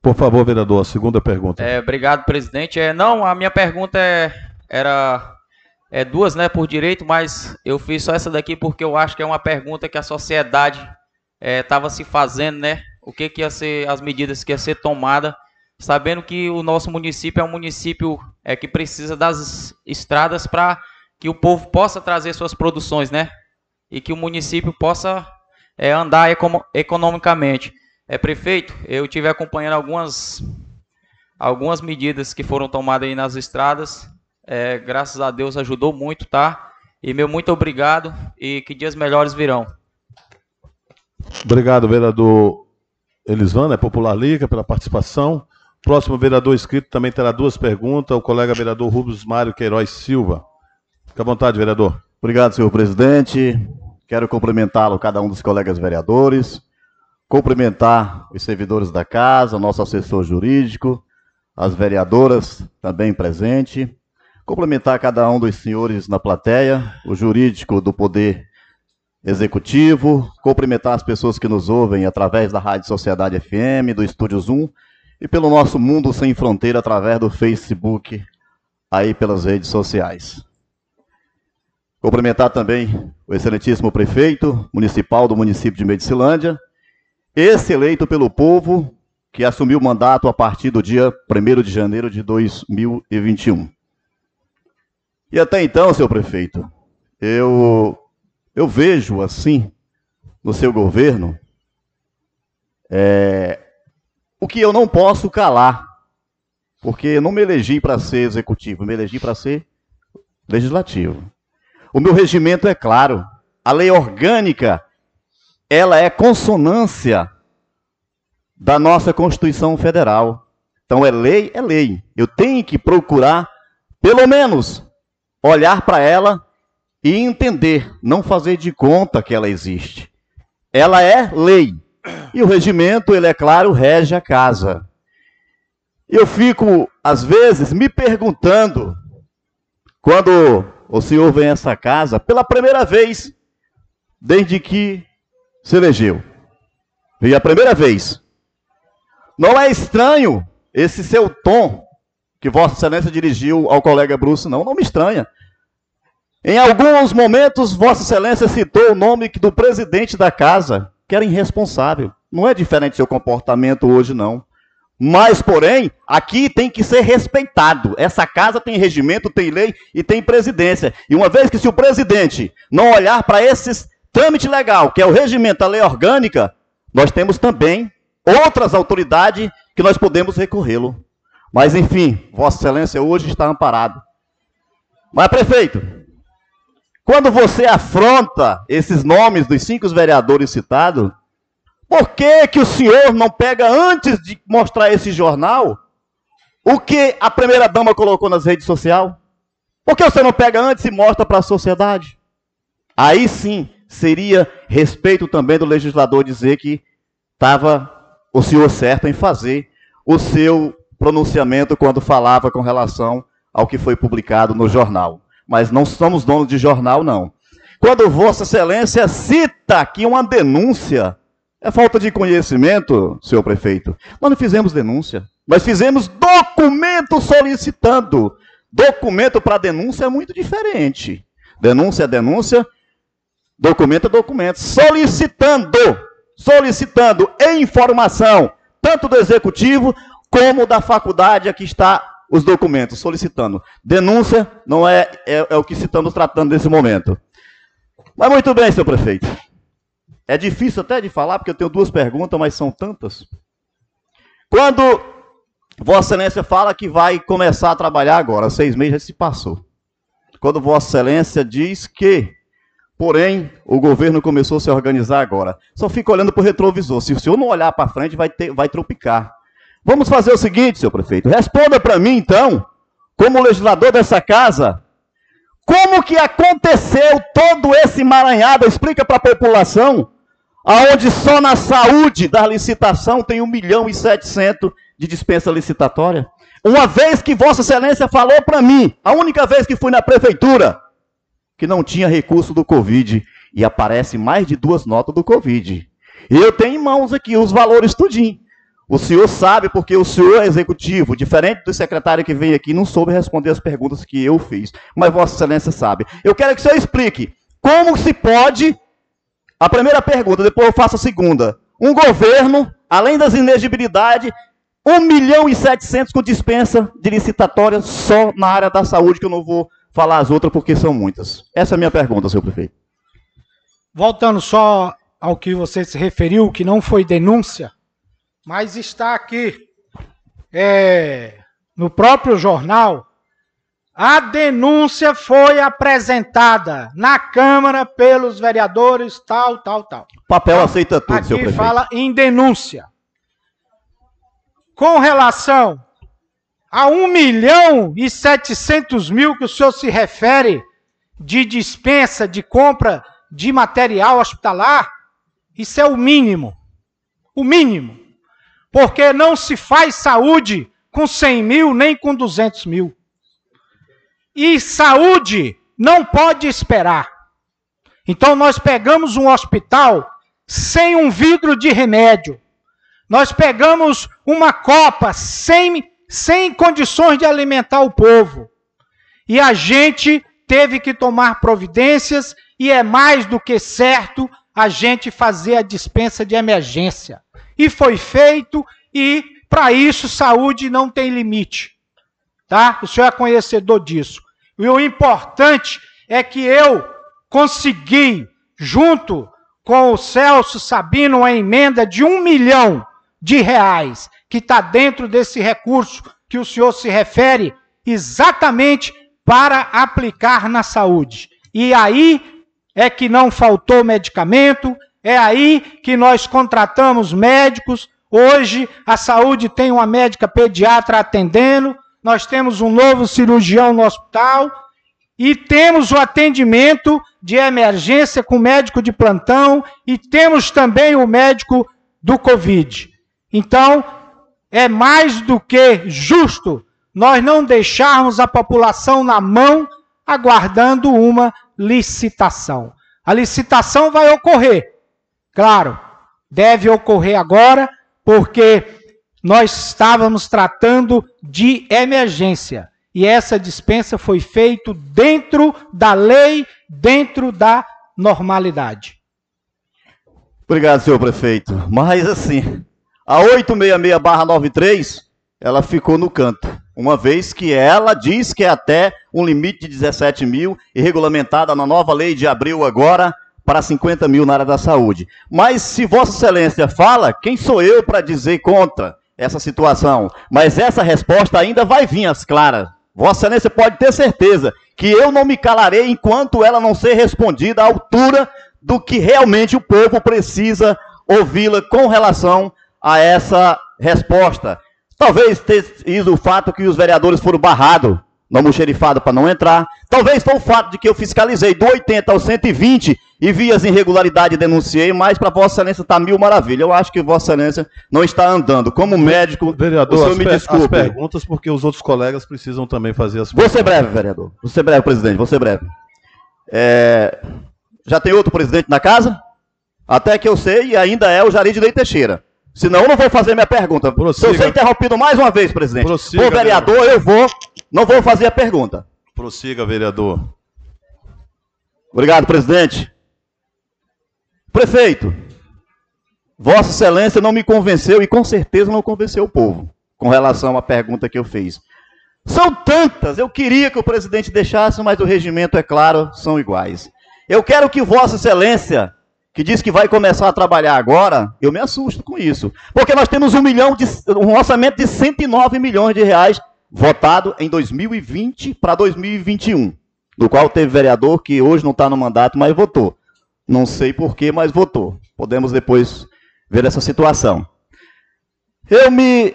Por favor, vereador, a segunda pergunta. É, obrigado, presidente. É, não, a minha pergunta é, era é, duas, né, por direito, mas eu fiz só essa daqui porque eu acho que é uma pergunta que a sociedade estava é, se fazendo, né? O que, que ia ser as medidas que ia ser tomada, sabendo que o nosso município é um município é, que precisa das estradas para que o povo possa trazer suas produções, né? E que o município possa é, andar economicamente. É, prefeito, eu tive acompanhando algumas, algumas medidas que foram tomadas aí nas estradas. É, graças a Deus ajudou muito, tá? E meu muito obrigado e que dias melhores virão. Obrigado, vereador Elisvana, é Popular Liga, pela participação. Próximo vereador inscrito também terá duas perguntas, o colega vereador Rubens Mário Queiroz Silva. Fique à vontade, vereador. Obrigado, senhor presidente. Quero cumprimentá-lo, cada um dos colegas vereadores, cumprimentar os servidores da casa, nosso assessor jurídico, as vereadoras também presentes, cumprimentar cada um dos senhores na plateia, o jurídico do Poder Executivo, cumprimentar as pessoas que nos ouvem através da Rádio Sociedade FM, do Estúdio Zoom e pelo nosso Mundo Sem Fronteira através do Facebook, aí pelas redes sociais. Cumprimentar também o excelentíssimo prefeito municipal do município de Medicilândia, esse eleito pelo povo, que assumiu o mandato a partir do dia 1 de janeiro de 2021. E até então, seu prefeito, eu eu vejo assim, no seu governo, é, o que eu não posso calar, porque eu não me elegi para ser executivo, me elegi para ser legislativo. O meu regimento é claro, a lei orgânica, ela é consonância da nossa Constituição Federal. Então é lei, é lei. Eu tenho que procurar, pelo menos, olhar para ela e entender, não fazer de conta que ela existe. Ela é lei. E o regimento, ele é claro, rege a casa. Eu fico, às vezes, me perguntando, quando o senhor vem a essa casa, pela primeira vez, desde que se elegeu. Veio a primeira vez. Não é estranho esse seu tom que Vossa Excelência dirigiu ao colega Bruce, não, não me estranha. Em alguns momentos, Vossa Excelência citou o nome do presidente da casa, que era irresponsável. Não é diferente seu comportamento hoje, não. Mas, porém, aqui tem que ser respeitado. Essa casa tem regimento, tem lei e tem presidência. E uma vez que se o presidente não olhar para esses trâmite legal, que é o regimento, a lei orgânica, nós temos também outras autoridades que nós podemos recorrê-lo. Mas, enfim, Vossa Excelência hoje está amparado. Mas, prefeito, quando você afronta esses nomes dos cinco vereadores citados, por que, que o senhor não pega antes de mostrar esse jornal o que a primeira dama colocou nas redes sociais? Por que você não pega antes e mostra para a sociedade? Aí sim seria respeito também do legislador dizer que estava o senhor certo em fazer o seu pronunciamento quando falava com relação ao que foi publicado no jornal mas não somos donos de jornal, não. Quando Vossa Excelência cita aqui uma denúncia, é falta de conhecimento, senhor prefeito. Nós não fizemos denúncia, nós fizemos documento solicitando. Documento para denúncia é muito diferente. Denúncia é denúncia, documento é documento. Solicitando, solicitando informação, tanto do executivo como da faculdade a que está os documentos solicitando. Denúncia não é, é, é o que estamos tratando nesse momento. Mas muito bem, senhor prefeito. É difícil até de falar, porque eu tenho duas perguntas, mas são tantas. Quando Vossa Excelência fala que vai começar a trabalhar agora, seis meses já se passou. Quando Vossa Excelência diz que, porém, o governo começou a se organizar agora. Só fica olhando para o retrovisor. Se o senhor não olhar para frente, vai, ter, vai tropicar. Vamos fazer o seguinte, senhor prefeito. Responda para mim, então, como legislador dessa casa, como que aconteceu todo esse maranhado? Explica para a população, aonde só na saúde da licitação tem 1 milhão e 700 de dispensa licitatória. Uma vez que Vossa Excelência falou para mim, a única vez que fui na prefeitura, que não tinha recurso do Covid e aparece mais de duas notas do Covid. Eu tenho em mãos aqui os valores tudinho. O senhor sabe porque o senhor é executivo, diferente do secretário que veio aqui, não soube responder as perguntas que eu fiz. Mas Vossa Excelência sabe. Eu quero que o senhor explique como se pode. A primeira pergunta, depois eu faço a segunda. Um governo, além das inegibilidades, 1 milhão e 700 com dispensa de licitatória só na área da saúde, que eu não vou falar as outras porque são muitas. Essa é a minha pergunta, senhor prefeito. Voltando só ao que você se referiu, que não foi denúncia, mas está aqui é, no próprio jornal. A denúncia foi apresentada na Câmara pelos vereadores, tal, tal, tal. O papel aceita tudo, Aqui senhor prefeito. fala em denúncia. Com relação a 1 milhão e 700 mil que o senhor se refere de dispensa, de compra de material hospitalar, isso é o mínimo. O mínimo. Porque não se faz saúde com 100 mil nem com 200 mil. E saúde não pode esperar. Então nós pegamos um hospital sem um vidro de remédio. Nós pegamos uma copa sem, sem condições de alimentar o povo. E a gente teve que tomar providências e é mais do que certo a gente fazer a dispensa de emergência. E foi feito e para isso saúde não tem limite. Tá? O senhor é conhecedor disso. E o importante é que eu consegui, junto com o Celso Sabino, uma emenda de um milhão de reais, que está dentro desse recurso que o senhor se refere, exatamente para aplicar na saúde. E aí é que não faltou medicamento, é aí que nós contratamos médicos. Hoje a saúde tem uma médica pediatra atendendo, nós temos um novo cirurgião no hospital e temos o atendimento de emergência com médico de plantão e temos também o médico do Covid. Então, é mais do que justo nós não deixarmos a população na mão aguardando uma licitação. A licitação vai ocorrer, claro, deve ocorrer agora, porque nós estávamos tratando de emergência. E essa dispensa foi feita dentro da lei, dentro da normalidade. Obrigado, senhor prefeito. Mas assim, a 866-93, ela ficou no canto. Uma vez que ela diz que é até um limite de 17 mil e regulamentada na nova lei de abril agora para 50 mil na área da saúde. Mas se Vossa Excelência fala, quem sou eu para dizer contra essa situação? Mas essa resposta ainda vai vir às claras. Vossa Excelência pode ter certeza que eu não me calarei enquanto ela não ser respondida à altura do que realmente o povo precisa ouvi-la com relação a essa resposta. Talvez tenha sido o fato que os vereadores foram barrados no almoxerifado para não entrar. Talvez foi o fato de que eu fiscalizei do 80 ao 120 e vi as irregularidades e denunciei, mas para Vossa Excelência está mil maravilha. Eu acho que Vossa Excelência não está andando. Como médico, Vereador, o senhor me per- as desculpe. perguntas, porque os outros colegas precisam também fazer as Vou ser breve, vereador. Vou ser breve, presidente. Vou ser breve. É, Já tem outro presidente na casa? Até que eu sei, e ainda é o Jarid Leite Teixeira. Senão eu não vou fazer minha pergunta. Se eu Prossiga. ser interrompido mais uma vez, presidente, Prossiga, por vereador, eu vou, não vou fazer a pergunta. Prossiga, vereador. Obrigado, presidente. Prefeito, Vossa Excelência não me convenceu e com certeza não convenceu o povo com relação à pergunta que eu fiz. São tantas, eu queria que o presidente deixasse, mas o regimento, é claro, são iguais. Eu quero que Vossa Excelência, que diz que vai começar a trabalhar agora, eu me assusto com isso. Porque nós temos um milhão de um orçamento de 109 milhões de reais votado em 2020 para 2021 do qual teve vereador que hoje não está no mandato, mas votou. Não sei porquê, mas votou. Podemos depois ver essa situação. Eu me.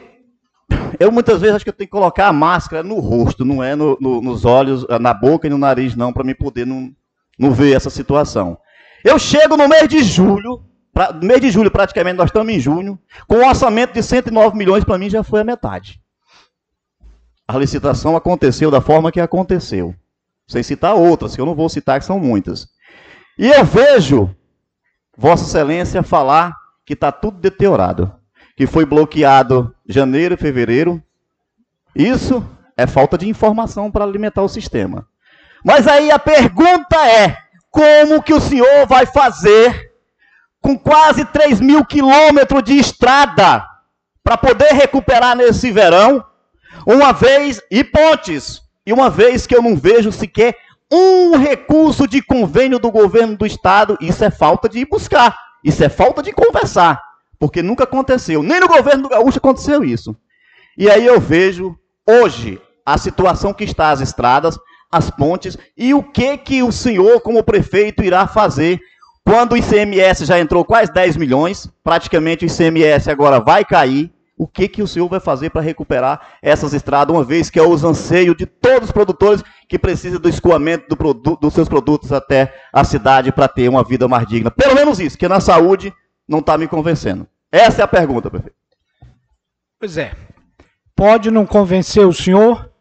Eu muitas vezes acho que eu tenho que colocar a máscara no rosto, não é no- no- nos olhos, na boca e no nariz, não, para me poder não, não ver essa situação. Eu chego no mês de julho, pra, no mês de julho praticamente, nós estamos em junho, com um orçamento de 109 milhões, para mim já foi a metade. A licitação aconteceu da forma que aconteceu. sem citar outras, que eu não vou citar, que são muitas. E eu vejo Vossa Excelência falar que está tudo deteriorado, que foi bloqueado janeiro e fevereiro. Isso é falta de informação para alimentar o sistema. Mas aí a pergunta é: como que o senhor vai fazer com quase 3 mil quilômetros de estrada para poder recuperar nesse verão, uma vez, e pontes, e uma vez que eu não vejo sequer um recurso de convênio do governo do estado, isso é falta de ir buscar, isso é falta de conversar, porque nunca aconteceu, nem no governo do Gaúcho aconteceu isso. E aí eu vejo hoje a situação que está as estradas, as pontes e o que que o senhor como prefeito irá fazer quando o ICMS já entrou quase 10 milhões, praticamente o ICMS agora vai cair o que, que o senhor vai fazer para recuperar essas estradas, uma vez que é o anseio de todos os produtores que precisam do escoamento do produto, dos seus produtos até a cidade para ter uma vida mais digna. Pelo menos isso, que na saúde não está me convencendo. Essa é a pergunta, prefeito. Pois é. Pode não convencer o senhor,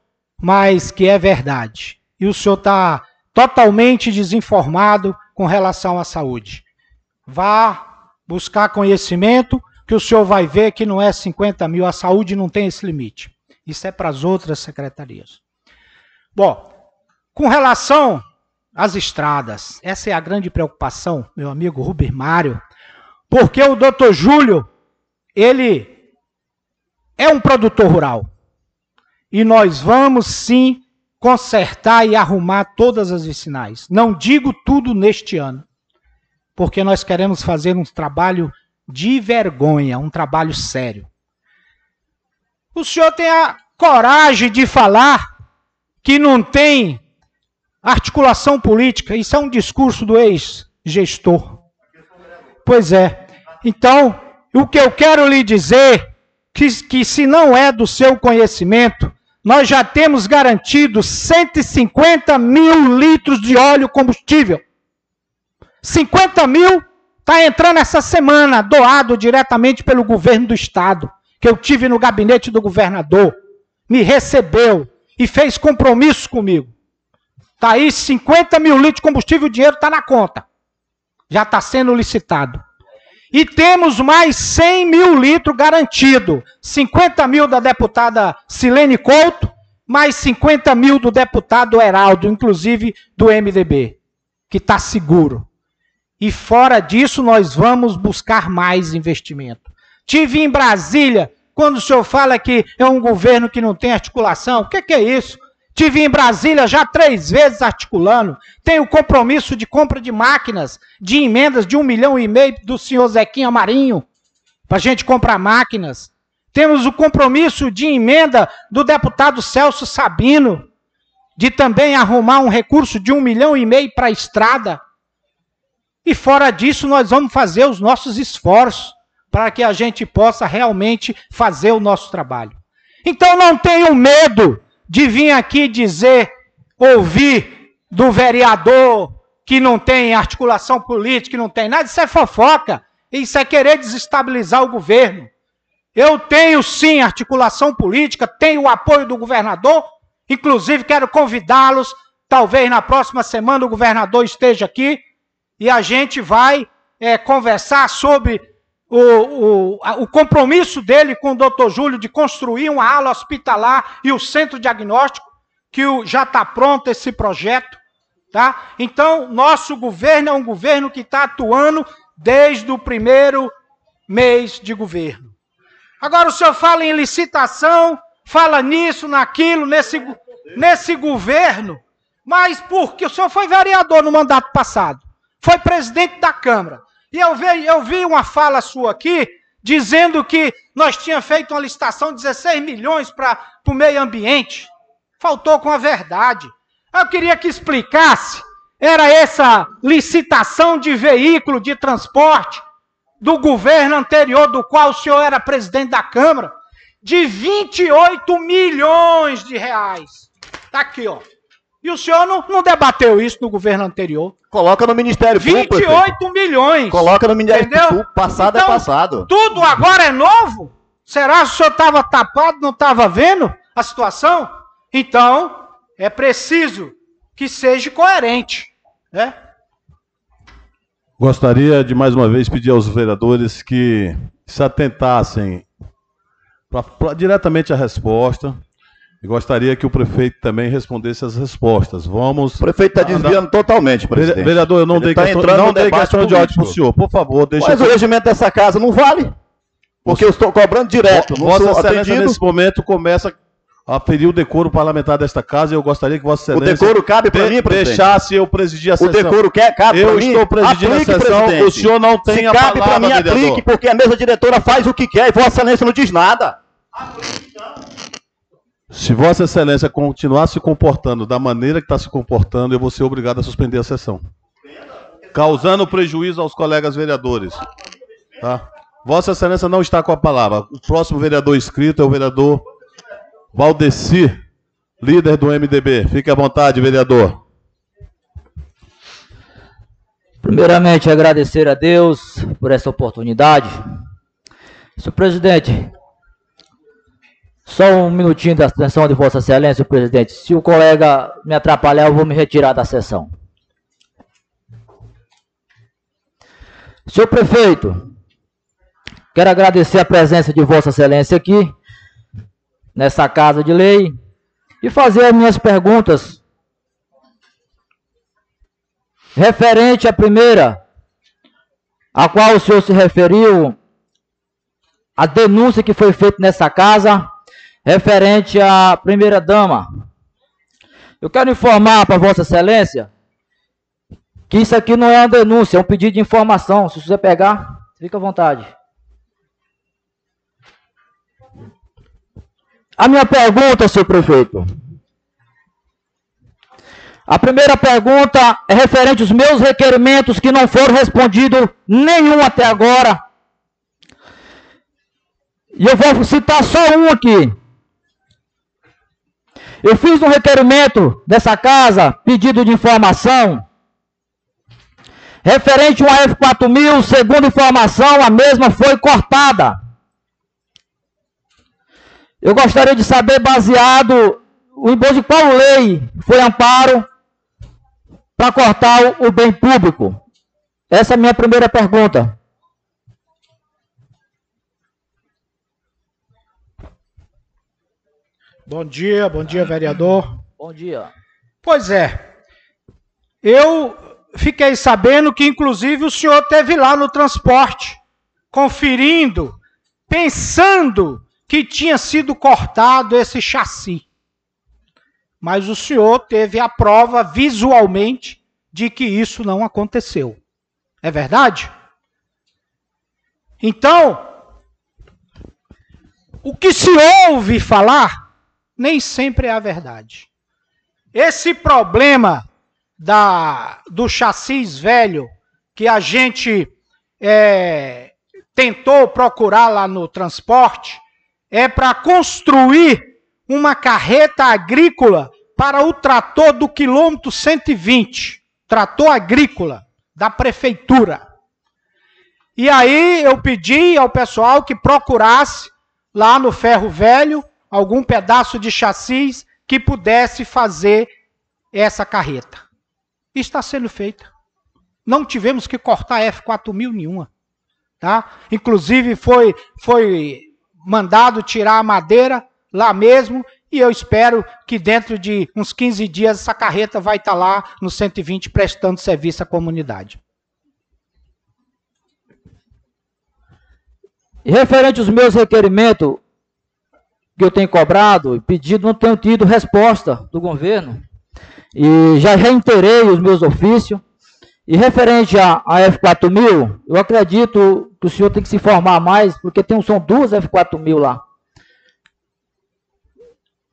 mas que é verdade. E o senhor está totalmente desinformado com relação à saúde. Vá buscar conhecimento que o senhor vai ver que não é 50 mil, a saúde não tem esse limite. Isso é para as outras secretarias. Bom, com relação às estradas, essa é a grande preocupação, meu amigo Rubens Mário, porque o doutor Júlio, ele é um produtor rural. E nós vamos sim consertar e arrumar todas as vicinais. Não digo tudo neste ano, porque nós queremos fazer um trabalho de vergonha, um trabalho sério. O senhor tem a coragem de falar que não tem articulação política. Isso é um discurso do ex-gestor. Pois é. Então, o que eu quero lhe dizer que, que se não é do seu conhecimento, nós já temos garantido 150 mil litros de óleo combustível. 50 mil Está entrando essa semana, doado diretamente pelo governo do estado, que eu tive no gabinete do governador, me recebeu e fez compromisso comigo. Está aí 50 mil litros de combustível, o dinheiro está na conta. Já está sendo licitado. E temos mais 100 mil litros garantido. 50 mil da deputada Silene Couto, mais 50 mil do deputado Heraldo, inclusive do MDB, que está seguro. E fora disso, nós vamos buscar mais investimento. Tive em Brasília, quando o senhor fala que é um governo que não tem articulação, o que, que é isso? Tive em Brasília já três vezes articulando. Tenho compromisso de compra de máquinas, de emendas de um milhão e meio do senhor Zequinha Marinho, para a gente comprar máquinas. Temos o compromisso de emenda do deputado Celso Sabino, de também arrumar um recurso de um milhão e meio para a estrada. E fora disso, nós vamos fazer os nossos esforços para que a gente possa realmente fazer o nosso trabalho. Então não tenham medo de vir aqui dizer, ouvir do vereador que não tem articulação política, que não tem nada, isso é fofoca. Isso é querer desestabilizar o governo. Eu tenho sim articulação política, tenho o apoio do governador, inclusive quero convidá-los, talvez na próxima semana o governador esteja aqui, e a gente vai é, conversar sobre o, o, o, compromisso dele com o doutor Júlio de construir uma ala hospitalar e o centro diagnóstico, que já está pronto esse projeto. Tá? Então, nosso governo é um governo que está atuando desde o primeiro mês de governo. Agora o senhor fala em licitação, fala nisso, naquilo, nesse, nesse governo, mas porque o senhor foi vereador no mandato passado foi presidente da Câmara. E eu vi, eu vi uma fala sua aqui dizendo que nós tínhamos feito uma licitação de 16 milhões para o meio ambiente. Faltou com a verdade. Eu queria que explicasse. Era essa licitação de veículo de transporte do governo anterior, do qual o senhor era presidente da Câmara, de 28 milhões de reais. Está aqui, ó. E o senhor não, não debateu isso no governo anterior. Coloca no Ministério Público. 28 milhões. Coloca no Ministério Público. Passado é então, é passado. Tudo agora é novo? Será que o senhor estava tapado, não estava vendo a situação? Então, é preciso que seja coerente. Né? Gostaria de mais uma vez pedir aos vereadores que se atentassem pra, pra, diretamente à resposta. E gostaria que o prefeito também respondesse as respostas. Vamos. O prefeito está desviando totalmente, presidente. Vereador, eu não Ele dei tá questão, não dei questão de ódio para o senhor. Por favor, deixa Mas o regimento dessa casa não vale. Porque eu estou cobrando direto. Vossa Excelência, nesse momento, começa a ferir o decoro parlamentar desta casa e eu gostaria que Vossa O Excelência decoro cabe para de- mim, presidente. deixasse eu presidir a O sessão. decoro quer, cabe Eu pra mim? estou presidindo a Aplique, sessão, presidente. o senhor não tem Se a cabe palavra, para mim, vereador. aplique, porque a mesa diretora faz o que quer e Vossa Excelência não diz nada. Se Vossa Excelência continuar se comportando da maneira que está se comportando, eu vou ser obrigado a suspender a sessão. Causando prejuízo aos colegas vereadores. Tá? Vossa Excelência não está com a palavra. O próximo vereador inscrito é o vereador Valdeci, líder do MDB. Fique à vontade, vereador. Primeiramente, agradecer a Deus por essa oportunidade. Senhor presidente, só um minutinho da atenção de Vossa Excelência, presidente. Se o colega me atrapalhar, eu vou me retirar da sessão. Senhor prefeito, quero agradecer a presença de Vossa Excelência aqui, nessa casa de lei, e fazer as minhas perguntas referente à primeira, a qual o senhor se referiu, a denúncia que foi feita nessa casa, referente à primeira dama. Eu quero informar para Vossa Excelência que isso aqui não é uma denúncia, é um pedido de informação. Se você pegar, fica à vontade. A minha pergunta, senhor prefeito. A primeira pergunta é referente aos meus requerimentos que não foram respondidos nenhum até agora. E eu vou citar só um aqui. Eu fiz um requerimento dessa casa, pedido de informação, referente a uma F4000, segundo informação, a mesma foi cortada. Eu gostaria de saber, baseado em de qual lei foi amparo para cortar o, o bem público? Essa é a minha primeira pergunta. Bom dia, bom dia, vereador. Bom dia. Pois é. Eu fiquei sabendo que, inclusive, o senhor teve lá no transporte, conferindo, pensando que tinha sido cortado esse chassi. Mas o senhor teve a prova visualmente de que isso não aconteceu. É verdade? Então, o que se ouve falar nem sempre é a verdade. Esse problema da, do chassis velho que a gente é, tentou procurar lá no transporte é para construir uma carreta agrícola para o trator do quilômetro 120, trator agrícola da prefeitura. E aí eu pedi ao pessoal que procurasse lá no ferro velho algum pedaço de chassis que pudesse fazer essa carreta. Está sendo feita. Não tivemos que cortar F4000 nenhuma. Tá? Inclusive foi, foi mandado tirar a madeira lá mesmo e eu espero que dentro de uns 15 dias essa carreta vai estar lá no 120 prestando serviço à comunidade. Referente aos meus requerimentos que eu tenho cobrado e pedido, não tenho tido resposta do governo. E já reiterei os meus ofícios. E referente a, a F4000, eu acredito que o senhor tem que se informar mais, porque tem, são duas F4000 lá.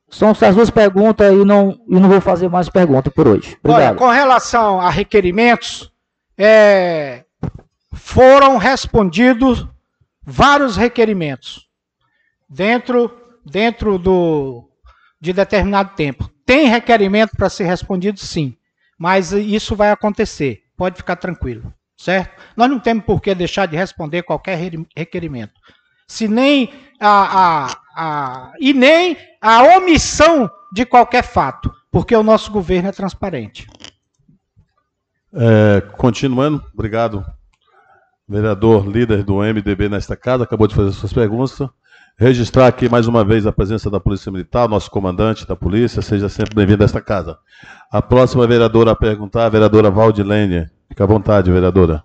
São essas duas perguntas e não, e não vou fazer mais perguntas por hoje. Olha, Obrigado. com relação a requerimentos, é, foram respondidos vários requerimentos dentro, dentro do, de determinado tempo. Tem requerimento para ser respondido, sim, mas isso vai acontecer. Pode ficar tranquilo, certo? Nós não temos por que deixar de responder qualquer re- requerimento. Se nem a, a, a, e nem a omissão de qualquer fato. porque o nosso governo é transparente. É, continuando, obrigado, vereador líder do MDB nesta casa, acabou de fazer suas perguntas. Registrar aqui mais uma vez a presença da Polícia Militar, nosso comandante da Polícia, seja sempre bem-vindo a esta casa. A próxima vereadora a perguntar, a vereadora Valdilene. Fica à vontade, vereadora.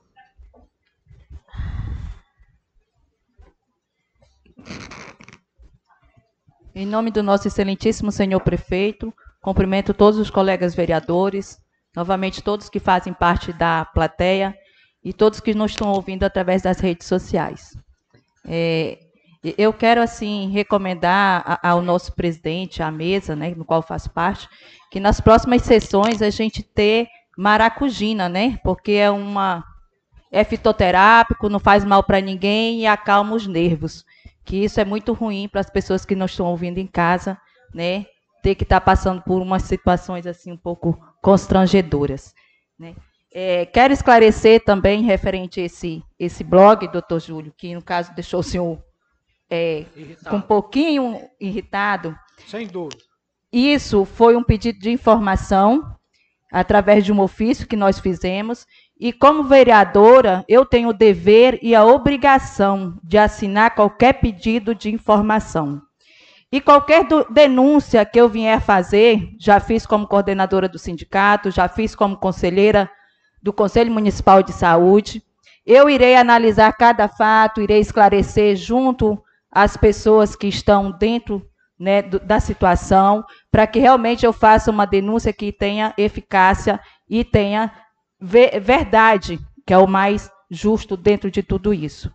Em nome do nosso excelentíssimo senhor prefeito, cumprimento todos os colegas vereadores, novamente todos que fazem parte da plateia e todos que nos estão ouvindo através das redes sociais. É, eu quero, assim, recomendar ao nosso presidente, à mesa, né, no qual faço parte, que nas próximas sessões a gente ter maracujina, né, porque é uma é fitoterápico, não faz mal para ninguém e acalma os nervos que isso é muito ruim para as pessoas que não estão ouvindo em casa, né? Ter que estar tá passando por umas situações assim um pouco constrangedoras. Né? É, quero esclarecer também referente a esse, esse blog, doutor Júlio, que no caso deixou o senhor é, um pouquinho irritado. Sem dúvida. Isso foi um pedido de informação através de um ofício que nós fizemos e como vereadora, eu tenho o dever e a obrigação de assinar qualquer pedido de informação. E qualquer denúncia que eu vier fazer, já fiz como coordenadora do sindicato, já fiz como conselheira do Conselho Municipal de Saúde, eu irei analisar cada fato, irei esclarecer junto às pessoas que estão dentro né, da situação, para que realmente eu faça uma denúncia que tenha eficácia e tenha verdade, que é o mais justo dentro de tudo isso.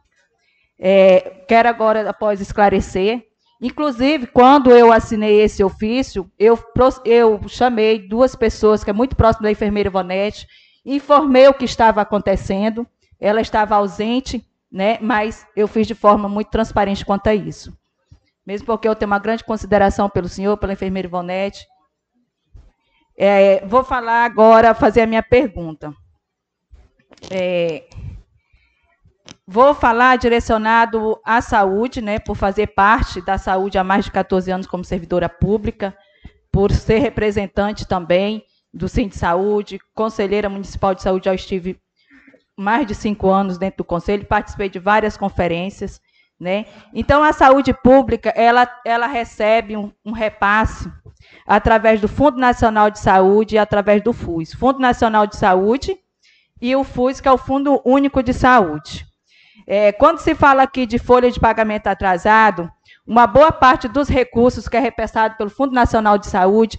É, quero agora, após esclarecer, inclusive, quando eu assinei esse ofício, eu, eu chamei duas pessoas, que é muito próximo da enfermeira Ivonete, informei o que estava acontecendo, ela estava ausente, né, mas eu fiz de forma muito transparente quanto a isso. Mesmo porque eu tenho uma grande consideração pelo senhor, pela enfermeira Ivonete, é, vou falar agora, fazer a minha pergunta. É, vou falar direcionado à saúde, né, por fazer parte da saúde há mais de 14 anos como servidora pública, por ser representante também do Centro de Saúde, conselheira municipal de saúde, já estive mais de cinco anos dentro do conselho, participei de várias conferências, né? Então a saúde pública ela, ela recebe um, um repasse através do Fundo Nacional de Saúde e através do FUS. Fundo Nacional de Saúde e o FUS, que é o Fundo Único de Saúde. É, quando se fala aqui de folha de pagamento atrasado, uma boa parte dos recursos que é repassado pelo Fundo Nacional de Saúde,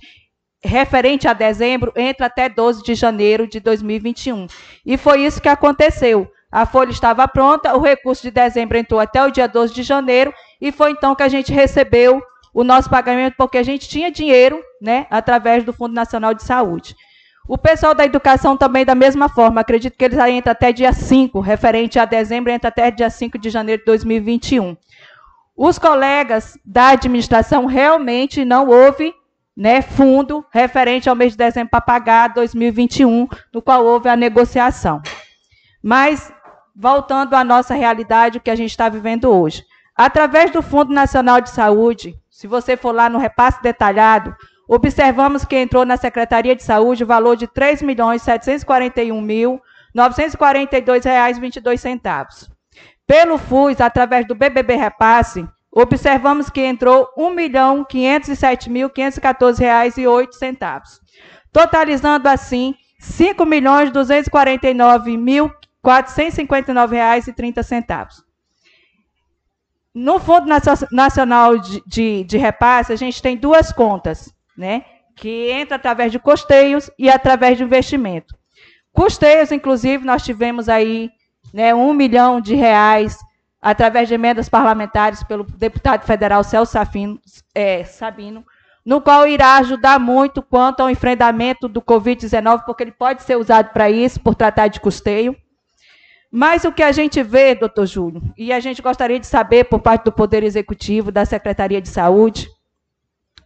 referente a dezembro, entra até 12 de janeiro de 2021. E foi isso que aconteceu. A folha estava pronta, o recurso de dezembro entrou até o dia 12 de janeiro, e foi então que a gente recebeu o nosso pagamento, porque a gente tinha dinheiro, né, através do Fundo Nacional de Saúde. O pessoal da educação também, da mesma forma, acredito que eles entram até dia 5, referente a dezembro, entra até dia 5 de janeiro de 2021. Os colegas da administração realmente não houve né, fundo referente ao mês de dezembro para pagar 2021, no qual houve a negociação. Mas, voltando à nossa realidade, o que a gente está vivendo hoje. Através do Fundo Nacional de Saúde, se você for lá no repasse detalhado, observamos que entrou na Secretaria de Saúde o valor de R$ 3.741.942,22. Pelo FUS, através do BBB Repasse, observamos que entrou R$ 1.507.514,08, totalizando assim R$ 5.249.459,30. No Fundo Nacional de, de, de Repasse, a gente tem duas contas, né? Que entra através de custeios e através de investimento. Custeios, inclusive, nós tivemos aí né, um milhão de reais através de emendas parlamentares pelo deputado federal Celso Safino, é, Sabino, no qual irá ajudar muito quanto ao enfrentamento do Covid-19, porque ele pode ser usado para isso, por tratar de custeio. Mas o que a gente vê, doutor Júlio, e a gente gostaria de saber por parte do Poder Executivo, da Secretaria de Saúde,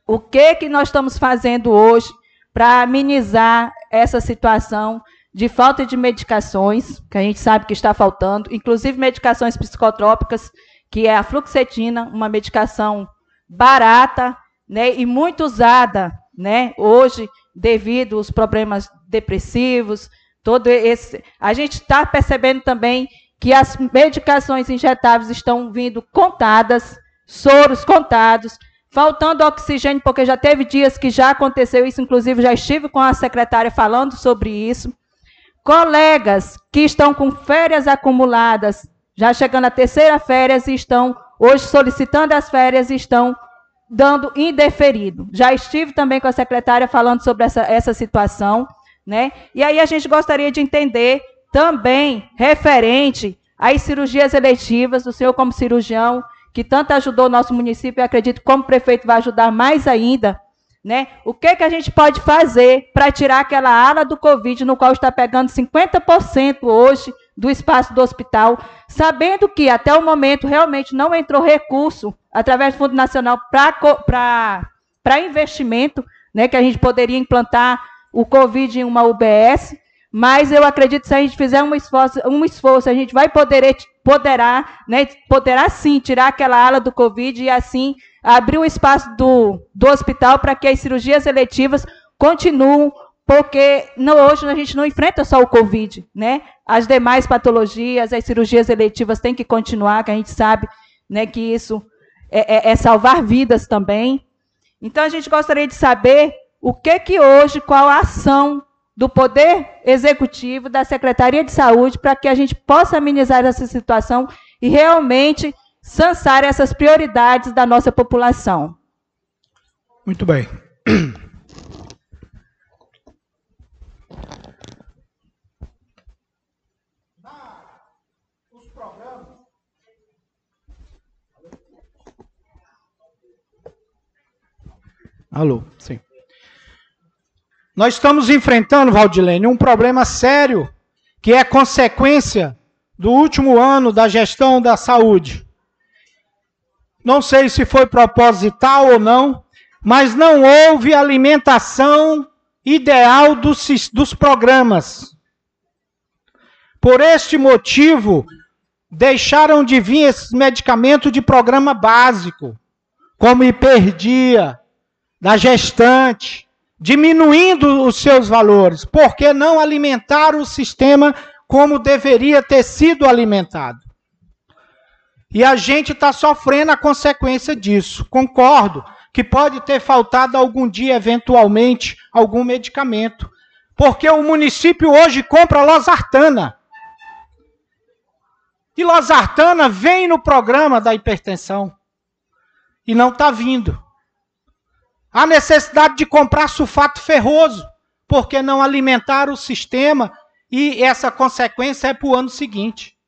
o que, que nós estamos fazendo hoje para amenizar essa situação de falta de medicações, que a gente sabe que está faltando, inclusive medicações psicotrópicas, que é a fluoxetina, uma medicação barata né, e muito usada né, hoje devido aos problemas depressivos, todo esse. A gente está percebendo também que as medicações injetáveis estão vindo contadas, soros contados, faltando oxigênio, porque já teve dias que já aconteceu isso, inclusive já estive com a secretária falando sobre isso. Colegas que estão com férias acumuladas, já chegando à terceira férias e estão hoje solicitando as férias e estão dando indeferido. Já estive também com a secretária falando sobre essa, essa situação, né? E aí a gente gostaria de entender também referente às cirurgias eletivas, o senhor como cirurgião, que tanto ajudou o nosso município, e acredito como prefeito vai ajudar mais ainda, né? O que, que a gente pode fazer para tirar aquela ala do Covid, no qual está pegando 50% hoje do espaço do hospital, sabendo que até o momento realmente não entrou recurso através do Fundo Nacional para investimento, né, que a gente poderia implantar o Covid em uma UBS, mas eu acredito que se a gente fizer um esforço, um esforço a gente vai poder, poderá, né, poderá sim tirar aquela ala do Covid e assim abrir o espaço do, do hospital para que as cirurgias eletivas continuem, porque não, hoje a gente não enfrenta só o Covid, né? As demais patologias, as cirurgias eletivas têm que continuar, que a gente sabe né, que isso é, é, é salvar vidas também. Então a gente gostaria de saber o que que hoje, qual a ação do Poder Executivo, da Secretaria de Saúde, para que a gente possa amenizar essa situação e realmente sansar essas prioridades da nossa população. Muito bem. Alô, sim. Nós estamos enfrentando, Valdilene, um problema sério que é consequência do último ano da gestão da saúde. Não sei se foi proposital ou não, mas não houve alimentação ideal dos, dos programas. Por este motivo, deixaram de vir esses medicamentos de programa básico, como hiperdia, da gestante, diminuindo os seus valores. Por que não alimentar o sistema como deveria ter sido alimentado? E a gente está sofrendo a consequência disso. Concordo que pode ter faltado algum dia, eventualmente, algum medicamento. Porque o município hoje compra losartana. E losartana vem no programa da hipertensão. E não está vindo. Há necessidade de comprar sulfato ferroso, porque não alimentar o sistema e essa consequência é para o ano seguinte.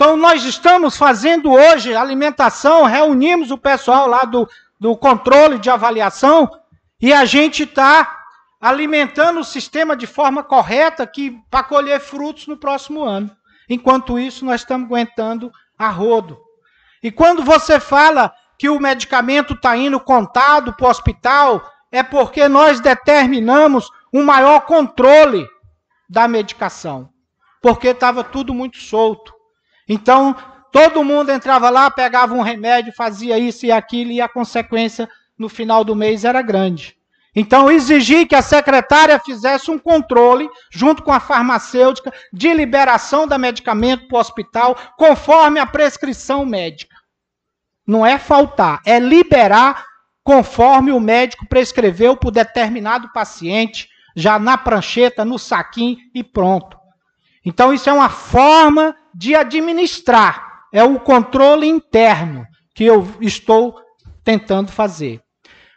Então, nós estamos fazendo hoje alimentação, reunimos o pessoal lá do, do controle de avaliação e a gente está alimentando o sistema de forma correta para colher frutos no próximo ano. Enquanto isso, nós estamos aguentando a rodo. E quando você fala que o medicamento está indo contado para o hospital, é porque nós determinamos um maior controle da medicação. Porque estava tudo muito solto. Então, todo mundo entrava lá, pegava um remédio, fazia isso e aquilo, e a consequência no final do mês era grande. Então, exigi que a secretária fizesse um controle, junto com a farmacêutica, de liberação da medicamento para o hospital, conforme a prescrição médica. Não é faltar, é liberar conforme o médico prescreveu por determinado paciente, já na prancheta, no saquinho e pronto. Então, isso é uma forma de administrar, é o controle interno que eu estou tentando fazer.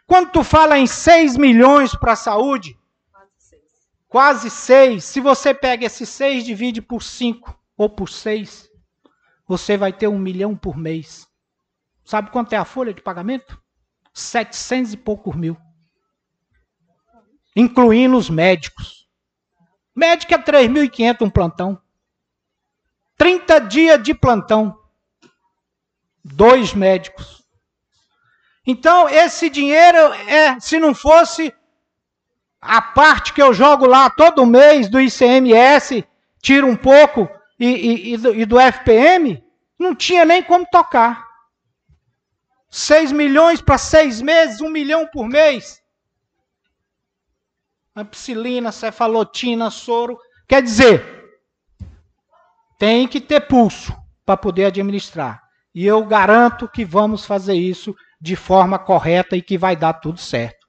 Quando tu fala em 6 milhões para a saúde, quase 6, se você pega esses 6 divide por 5 ou por 6, você vai ter um milhão por mês. Sabe quanto é a folha de pagamento? 700 e poucos mil. Incluindo os médicos. Médico é 3.500 um plantão. 30 dias de plantão. Dois médicos. Então, esse dinheiro é, se não fosse a parte que eu jogo lá todo mês do ICMS, tiro um pouco, e, e, e, do, e do FPM, não tinha nem como tocar. 6 milhões para seis meses, um milhão por mês. Ampicilina, cefalotina, soro. Quer dizer, tem que ter pulso para poder administrar. E eu garanto que vamos fazer isso de forma correta e que vai dar tudo certo.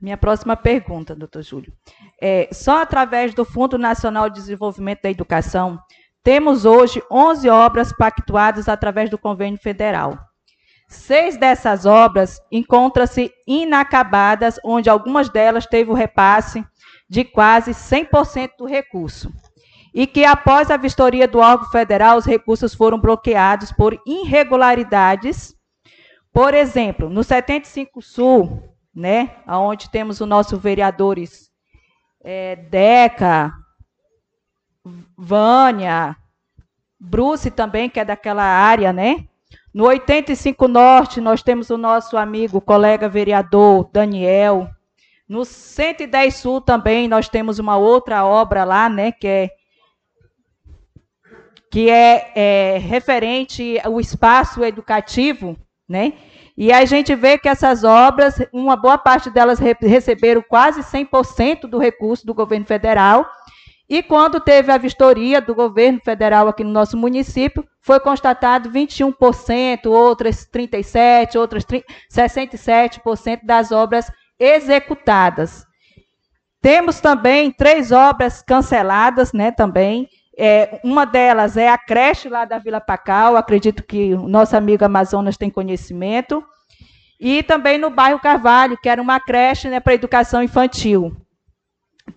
Minha próxima pergunta, doutor Júlio. É, só através do Fundo Nacional de Desenvolvimento da Educação, temos hoje 11 obras pactuadas através do convênio federal. Seis dessas obras encontram-se inacabadas, onde algumas delas teve o repasse de quase 100% do recurso. E que após a vistoria do órgão federal, os recursos foram bloqueados por irregularidades. Por exemplo, no 75 Sul, né, onde temos os nossos vereadores é, Deca, Vânia, Bruce também, que é daquela área, né? No 85 Norte, nós temos o nosso amigo, colega vereador Daniel. No 110 Sul também, nós temos uma outra obra lá, né, que é que é, é referente ao espaço educativo, né? E a gente vê que essas obras, uma boa parte delas receberam quase 100% do recurso do governo federal. E quando teve a vistoria do governo federal aqui no nosso município, foi constatado 21%, outras 37%, outras 67% das obras executadas. Temos também três obras canceladas, né, também, é, uma delas é a creche lá da Vila Pacal, acredito que o nosso amigo Amazonas tem conhecimento. E também no bairro Carvalho, que era uma creche né, para educação infantil.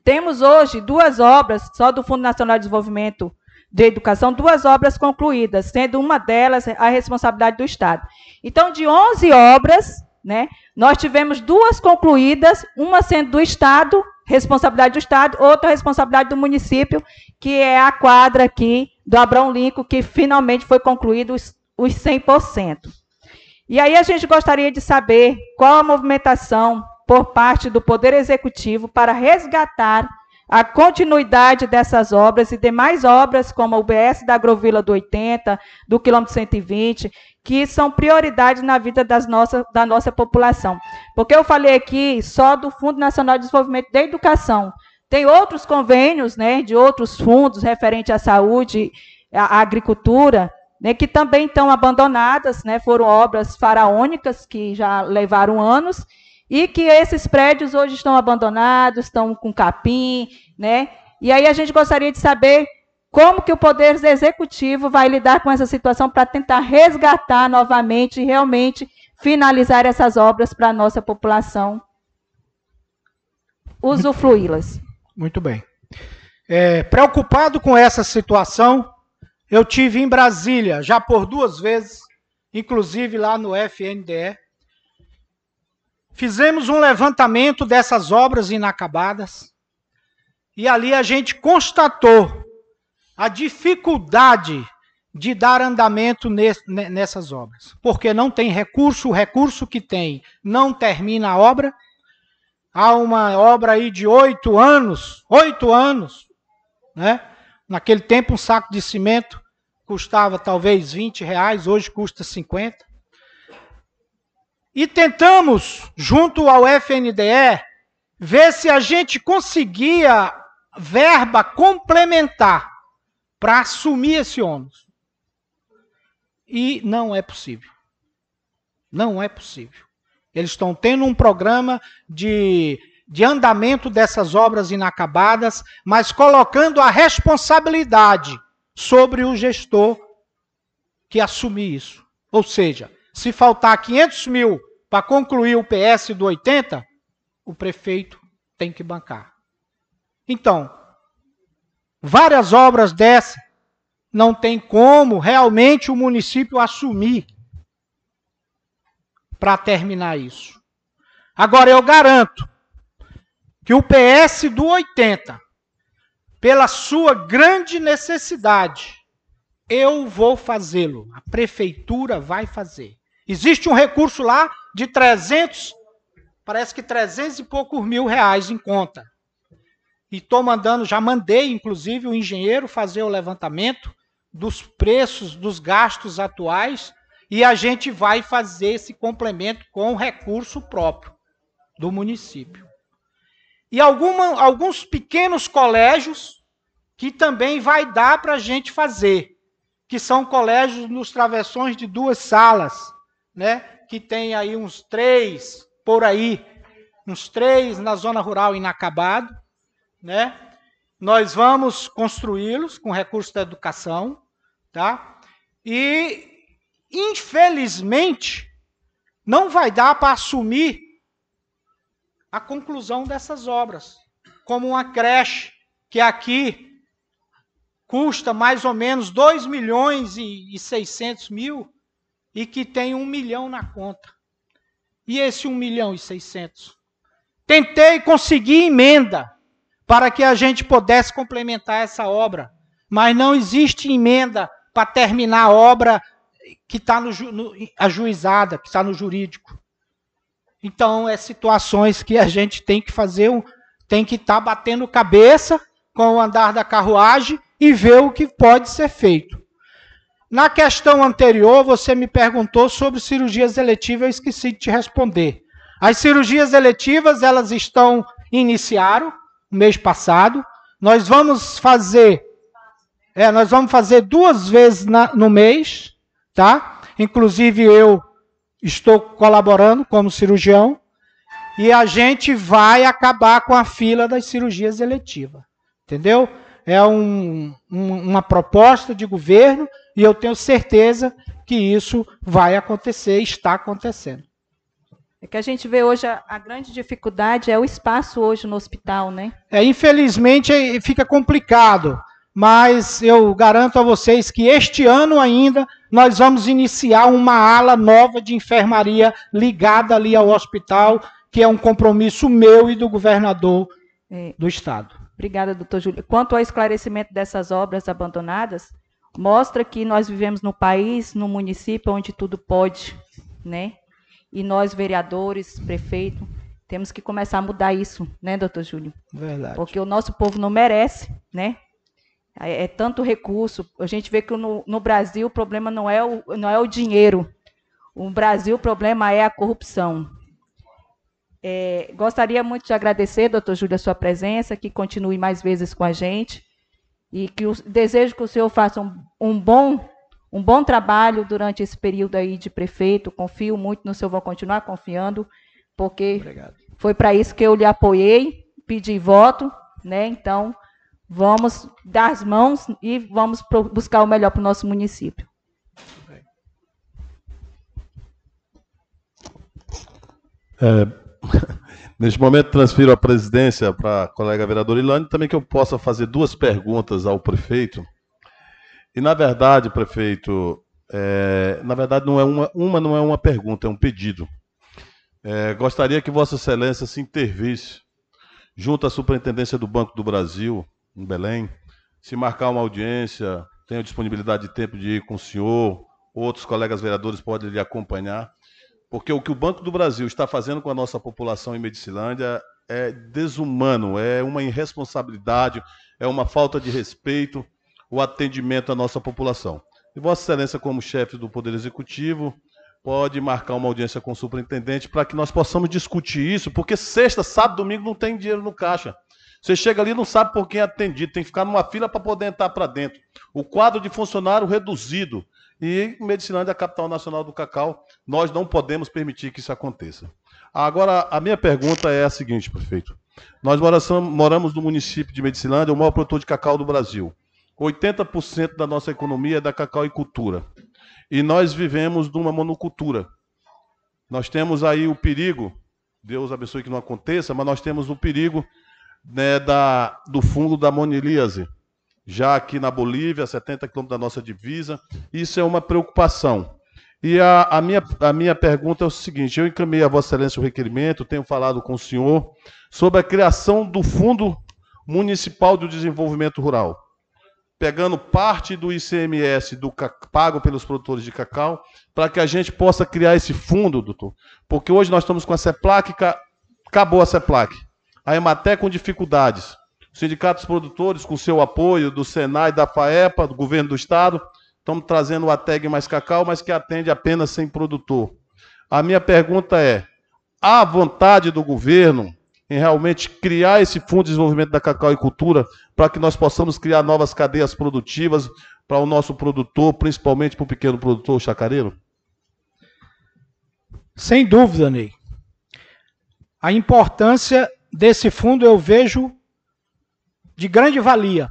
Temos hoje duas obras, só do Fundo Nacional de Desenvolvimento de Educação, duas obras concluídas, sendo uma delas a responsabilidade do Estado. Então, de 11 obras, né, nós tivemos duas concluídas, uma sendo do Estado responsabilidade do Estado, outra responsabilidade do município, que é a quadra aqui do Abrão Lincoln, que finalmente foi concluído os, os 100%. E aí a gente gostaria de saber qual a movimentação por parte do Poder Executivo para resgatar a continuidade dessas obras e demais obras, como o BS da Agrovila do 80, do quilômetro 120, que são prioridades na vida das nossa, da nossa população. Porque eu falei aqui só do Fundo Nacional de Desenvolvimento da Educação. Tem outros convênios né, de outros fundos referentes à saúde, à agricultura, né, que também estão abandonadas, né, foram obras faraônicas que já levaram anos, e que esses prédios hoje estão abandonados, estão com capim, né? E aí a gente gostaria de saber como que o Poder Executivo vai lidar com essa situação para tentar resgatar novamente e realmente finalizar essas obras para a nossa população usufruí-las. Muito bem. É, preocupado com essa situação, eu tive em Brasília já por duas vezes, inclusive lá no FNDE. Fizemos um levantamento dessas obras inacabadas e ali a gente constatou a dificuldade de dar andamento nessas obras. Porque não tem recurso, o recurso que tem não termina a obra. Há uma obra aí de oito anos, oito anos, né? Naquele tempo um saco de cimento custava talvez 20 reais, hoje custa 50. E tentamos, junto ao FNDE, ver se a gente conseguia verba complementar para assumir esse ônus. E não é possível. Não é possível. Eles estão tendo um programa de, de andamento dessas obras inacabadas, mas colocando a responsabilidade sobre o gestor que assumir isso. Ou seja, se faltar 500 mil para concluir o PS do 80, o prefeito tem que bancar. Então, várias obras dessas, não tem como realmente o município assumir para terminar isso. Agora, eu garanto que o PS do 80, pela sua grande necessidade, eu vou fazê-lo. A prefeitura vai fazer. Existe um recurso lá de 300, parece que 300 e poucos mil reais em conta. E estou mandando, já mandei, inclusive, o engenheiro fazer o levantamento dos preços dos gastos atuais e a gente vai fazer esse complemento com recurso próprio do município. E alguma, alguns pequenos colégios que também vai dar para a gente fazer, que são colégios nos travessões de duas salas, né? que tem aí uns três por aí, uns três na zona rural inacabado, né? Nós vamos construí-los com recursos da educação, tá? E infelizmente não vai dar para assumir a conclusão dessas obras, como uma creche que aqui custa mais ou menos 2 milhões e 600 mil e que tem um milhão na conta. E esse 1 milhão e 600? Tentei conseguir emenda para que a gente pudesse complementar essa obra, mas não existe emenda para terminar a obra que está no, no, ajuizada, que está no jurídico. Então, é situações que a gente tem que fazer, tem que estar tá batendo cabeça com o andar da carruagem e ver o que pode ser feito. Na questão anterior, você me perguntou sobre cirurgias eletivas, eu esqueci de te responder. As cirurgias eletivas, elas estão iniciaram mês passado. Nós vamos fazer é, nós vamos fazer duas vezes na, no mês, tá? Inclusive eu estou colaborando como cirurgião e a gente vai acabar com a fila das cirurgias eletivas, entendeu? É um, um, uma proposta de governo e eu tenho certeza que isso vai acontecer, está acontecendo. É que a gente vê hoje a, a, grande dificuldade é o espaço hoje no hospital, né? É, infelizmente fica complicado, mas eu garanto a vocês que este ano ainda nós vamos iniciar uma ala nova de enfermaria ligada ali ao hospital, que é um compromisso meu e do governador é. do estado. Obrigada, doutor Júlio. Quanto ao esclarecimento dessas obras abandonadas, mostra que nós vivemos no país, no município onde tudo pode, né? E nós, vereadores, prefeito, temos que começar a mudar isso, né, doutor Júlio? Verdade. Porque o nosso povo não merece, né? É, é tanto recurso. A gente vê que no, no, Brasil o problema não é o, não é o dinheiro. O Brasil o problema é a corrupção. É, gostaria muito de agradecer, doutor Júlio, a sua presença, que continue mais vezes com a gente. E que o, desejo que o senhor faça um, um, bom, um bom trabalho durante esse período aí de prefeito. Confio muito no senhor, vou continuar confiando, porque Obrigado. foi para isso que eu lhe apoiei, pedi voto, né? Então, vamos dar as mãos e vamos buscar o melhor para o nosso município. É, Neste momento, transfiro a presidência para a colega vereadora Ilane, também que eu possa fazer duas perguntas ao prefeito. E, na verdade, prefeito, é, na verdade, não é uma, uma não é uma pergunta, é um pedido. É, gostaria que Vossa Excelência se intervisse junto à Superintendência do Banco do Brasil, em Belém, se marcar uma audiência, tenho disponibilidade de tempo de ir com o senhor, outros colegas vereadores podem lhe acompanhar porque o que o Banco do Brasil está fazendo com a nossa população em Medicilândia é desumano, é uma irresponsabilidade, é uma falta de respeito o atendimento à nossa população. E Vossa Excelência, como chefe do Poder Executivo, pode marcar uma audiência com o superintendente para que nós possamos discutir isso, porque sexta, sábado, domingo não tem dinheiro no caixa. Você chega ali não sabe por quem é atendido, tem que ficar numa fila para poder entrar para dentro. O quadro de funcionário reduzido. E Medicinândia, a capital nacional do cacau, nós não podemos permitir que isso aconteça. Agora, a minha pergunta é a seguinte, prefeito. Nós moramos no município de Medicilândia, o maior produtor de cacau do Brasil. 80% da nossa economia é da cacau e cultura. E nós vivemos numa monocultura. Nós temos aí o perigo, Deus abençoe que não aconteça, mas nós temos o perigo né, da, do fungo da monilíase já aqui na Bolívia, 70 quilômetros da nossa divisa. Isso é uma preocupação. E a, a, minha, a minha pergunta é o seguinte: eu encaminhei a Vossa Excelência o requerimento, tenho falado com o senhor sobre a criação do Fundo Municipal de Desenvolvimento Rural, pegando parte do ICMS do pago pelos produtores de cacau, para que a gente possa criar esse fundo, doutor. Porque hoje nós estamos com a CEPLAC, acabou a CEPLAC. A Ematé com dificuldades. Sindicatos produtores, com seu apoio do Senai, da FAEPA, do governo do Estado, estamos trazendo o ATEG mais cacau, mas que atende apenas sem produtor. A minha pergunta é: há vontade do governo em realmente criar esse Fundo de Desenvolvimento da Cacau e Cultura para que nós possamos criar novas cadeias produtivas para o nosso produtor, principalmente para o pequeno produtor chacareiro? Sem dúvida, Ney. A importância desse fundo eu vejo de grande valia.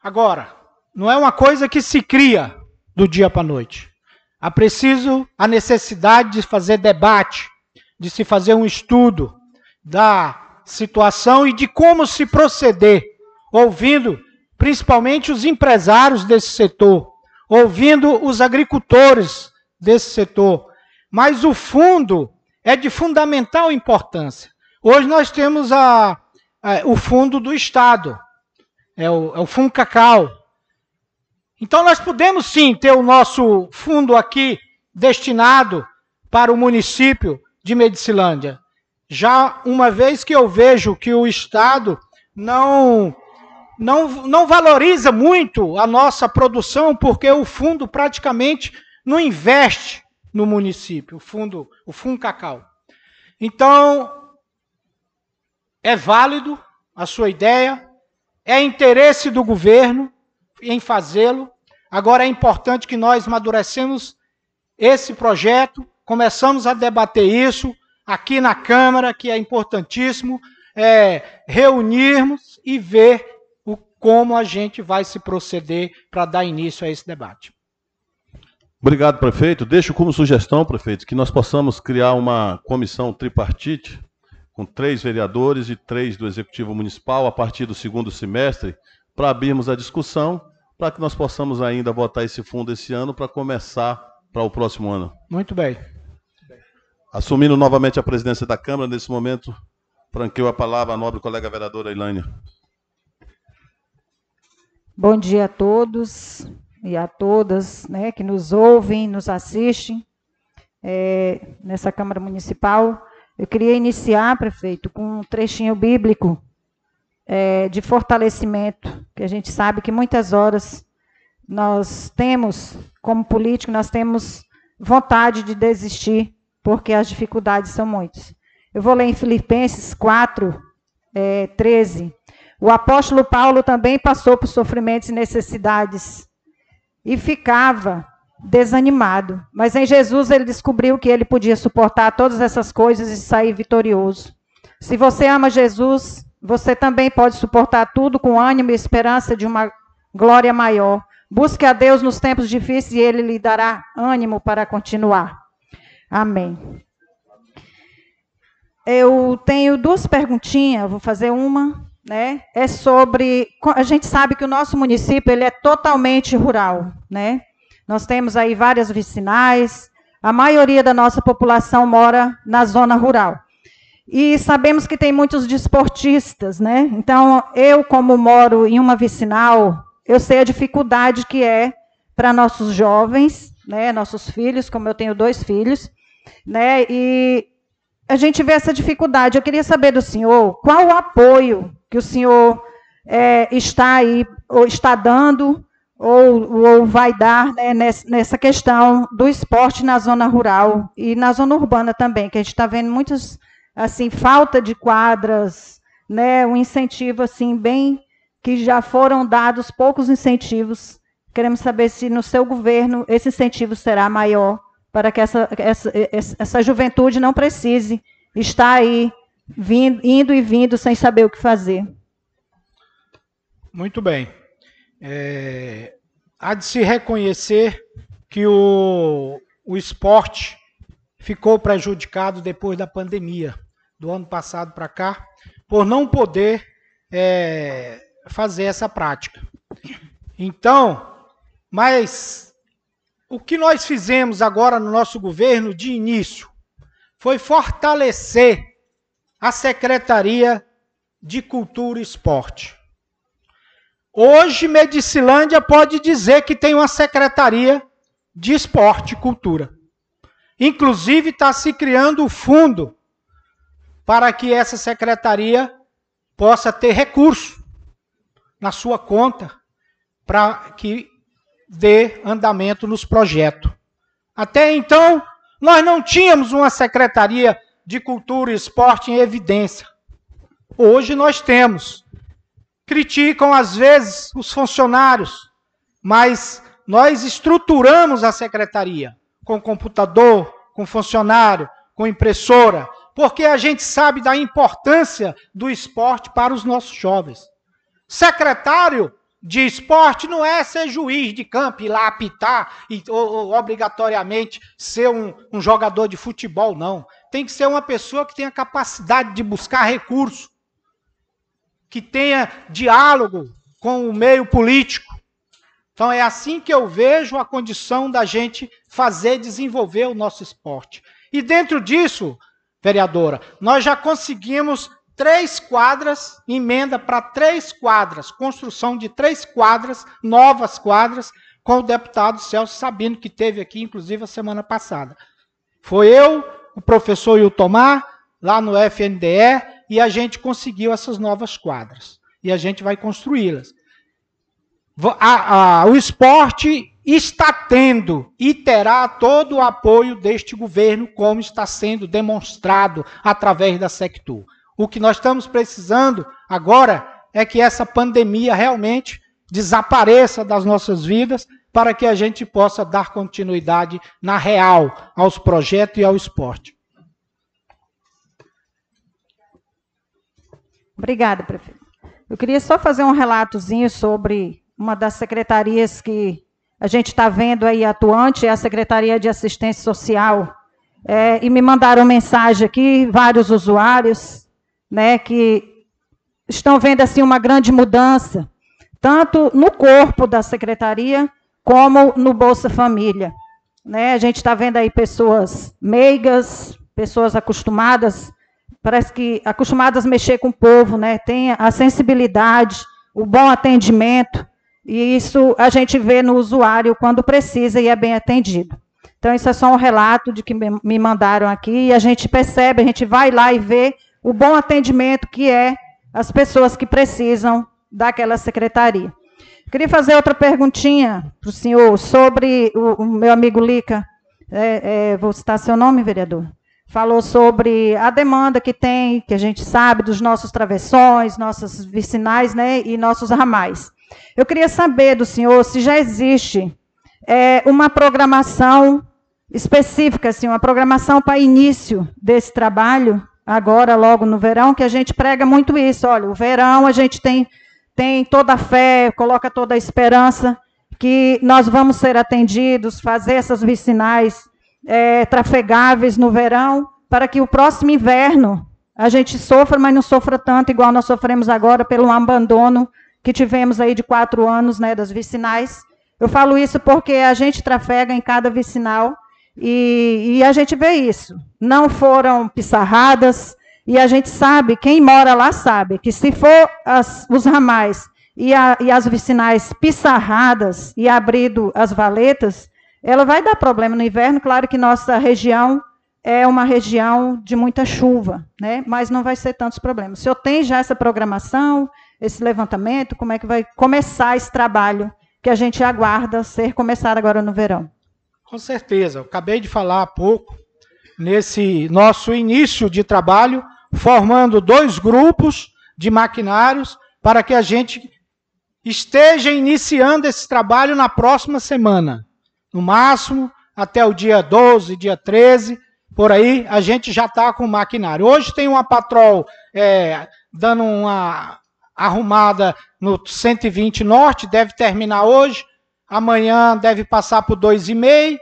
Agora, não é uma coisa que se cria do dia para a noite. Há preciso a necessidade de fazer debate, de se fazer um estudo da situação e de como se proceder, ouvindo principalmente os empresários desse setor, ouvindo os agricultores desse setor. Mas o fundo é de fundamental importância. Hoje nós temos a, a o fundo do Estado, é o, é o Fundo Cacau. Então nós podemos sim ter o nosso fundo aqui destinado para o município de Medicilândia. Já uma vez que eu vejo que o Estado não, não, não valoriza muito a nossa produção, porque o fundo praticamente não investe no município, o fundo, o fundo Cacau. Então, é válido a sua ideia, é interesse do governo em fazê-lo. Agora é importante que nós amadurecemos esse projeto, começamos a debater isso, aqui na Câmara, que é importantíssimo, é, reunirmos e ver o, como a gente vai se proceder para dar início a esse debate. Obrigado, prefeito. Deixo como sugestão, prefeito, que nós possamos criar uma comissão tripartite com três vereadores e três do Executivo Municipal a partir do segundo semestre, para abrirmos a discussão, para que nós possamos ainda votar esse fundo esse ano para começar para o próximo ano. Muito bem. Assumindo novamente a presidência da Câmara, nesse momento, franqueou a palavra à nobre colega vereadora Ilânia. Bom dia a todos e a todas né, que nos ouvem, nos assistem é, nessa Câmara Municipal. Eu queria iniciar, prefeito, com um trechinho bíblico é, de fortalecimento, que a gente sabe que muitas horas nós temos, como político, nós temos vontade de desistir porque as dificuldades são muitas. Eu vou ler em Filipenses 4, é, 13. O apóstolo Paulo também passou por sofrimentos e necessidades e ficava desanimado. Mas em Jesus ele descobriu que ele podia suportar todas essas coisas e sair vitorioso. Se você ama Jesus, você também pode suportar tudo com ânimo e esperança de uma glória maior. Busque a Deus nos tempos difíceis e ele lhe dará ânimo para continuar. Amém. Eu tenho duas perguntinhas, vou fazer uma, né? É sobre a gente sabe que o nosso município ele é totalmente rural, né? Nós temos aí várias vicinais, a maioria da nossa população mora na zona rural. E sabemos que tem muitos desportistas, né? Então, eu como moro em uma vicinal, eu sei a dificuldade que é para nossos jovens, né, nossos filhos, como eu tenho dois filhos, né? E a gente vê essa dificuldade. Eu queria saber do senhor qual o apoio que o senhor é, está aí, ou está dando, ou, ou vai dar né, nessa questão do esporte na zona rural e na zona urbana também, que a gente está vendo muitas, assim, falta de quadras, né, um incentivo assim bem que já foram dados poucos incentivos. Queremos saber se no seu governo esse incentivo será maior para que essa, essa, essa juventude não precise estar aí vindo, indo e vindo sem saber o que fazer. Muito bem. É, há de se reconhecer que o, o esporte ficou prejudicado depois da pandemia, do ano passado para cá, por não poder é, fazer essa prática. Então, mas o que nós fizemos agora no nosso governo de início foi fortalecer a Secretaria de Cultura e Esporte. Hoje, Medicilândia pode dizer que tem uma Secretaria de Esporte e Cultura. Inclusive, está se criando o fundo para que essa secretaria possa ter recurso na sua conta para que dê andamento nos projetos. Até então, nós não tínhamos uma Secretaria de Cultura e Esporte em evidência. Hoje nós temos. Criticam, às vezes, os funcionários, mas nós estruturamos a secretaria com computador, com funcionário, com impressora, porque a gente sabe da importância do esporte para os nossos jovens. Secretário de esporte não é ser juiz de campo, ir lá apitar e ou, ou, obrigatoriamente ser um, um jogador de futebol, não. Tem que ser uma pessoa que tenha capacidade de buscar recurso, que tenha diálogo com o meio político. Então é assim que eu vejo a condição da gente fazer desenvolver o nosso esporte. E dentro disso, vereadora, nós já conseguimos três quadras, emenda para três quadras, construção de três quadras, novas quadras, com o deputado Celso Sabino, que teve aqui, inclusive, a semana passada. Foi eu, o professor Iltomar, lá no FNDE, e a gente conseguiu essas novas quadras. E a gente vai construí-las. o esporte está tendo e terá todo o apoio deste governo, como está sendo demonstrado através da Sectur. O que nós estamos precisando agora é que essa pandemia realmente desapareça das nossas vidas para que a gente possa dar continuidade na real aos projetos e ao esporte. Obrigada, prefeito. Eu queria só fazer um relatozinho sobre uma das secretarias que a gente está vendo aí atuante, é a Secretaria de Assistência Social. É, e me mandaram mensagem aqui, vários usuários, né, que estão vendo assim uma grande mudança, tanto no corpo da secretaria como no Bolsa Família. Né? A gente está vendo aí pessoas meigas, pessoas acostumadas, parece que acostumadas a mexer com o povo, né? tem a sensibilidade, o bom atendimento, e isso a gente vê no usuário quando precisa e é bem atendido. Então, isso é só um relato de que me mandaram aqui, e a gente percebe, a gente vai lá e vê o bom atendimento que é as pessoas que precisam daquela secretaria. Queria fazer outra perguntinha para o senhor sobre o, o, meu amigo Lica. É, é, vou citar seu nome, vereador. Falou sobre a demanda que tem, que a gente sabe, dos nossos travessões, nossas vicinais né, e nossos ramais. Eu queria saber do senhor se já existe é, uma programação específica, assim, uma programação para início desse trabalho, agora, logo no verão, que a gente prega muito isso. Olha, o verão a gente tem, tem toda a fé, coloca toda a esperança que nós vamos ser atendidos, fazer essas vicinais é, trafegáveis no verão, para que o próximo inverno a gente sofra, mas não sofra tanto, igual nós sofremos agora pelo abandono que tivemos aí de quatro anos né, das vicinais. Eu falo isso porque a gente trafega em cada vicinal e, e, a gente vê isso. Não foram pissarradas, e a gente sabe, quem mora lá sabe, que se for as, os ramais e, a, e, as vicinais pissarradas e abrido as valetas, ela vai dar problema no inverno. Claro que nossa região é uma região de muita chuva, né? mas não vai ser tantos problemas. O senhor tem já essa programação, esse levantamento? Como é que vai começar esse trabalho que a gente aguarda ser começado agora no verão? Com certeza. Eu acabei de falar há pouco, nesse nosso início de trabalho, formando dois grupos de maquinários para que a gente esteja iniciando esse trabalho na próxima semana. No máximo, até o dia 12, dia 13, por aí, a gente já está com maquinário. Hoje tem uma patrol é, dando uma arrumada no 120 Norte, deve terminar hoje amanhã deve passar por 2,5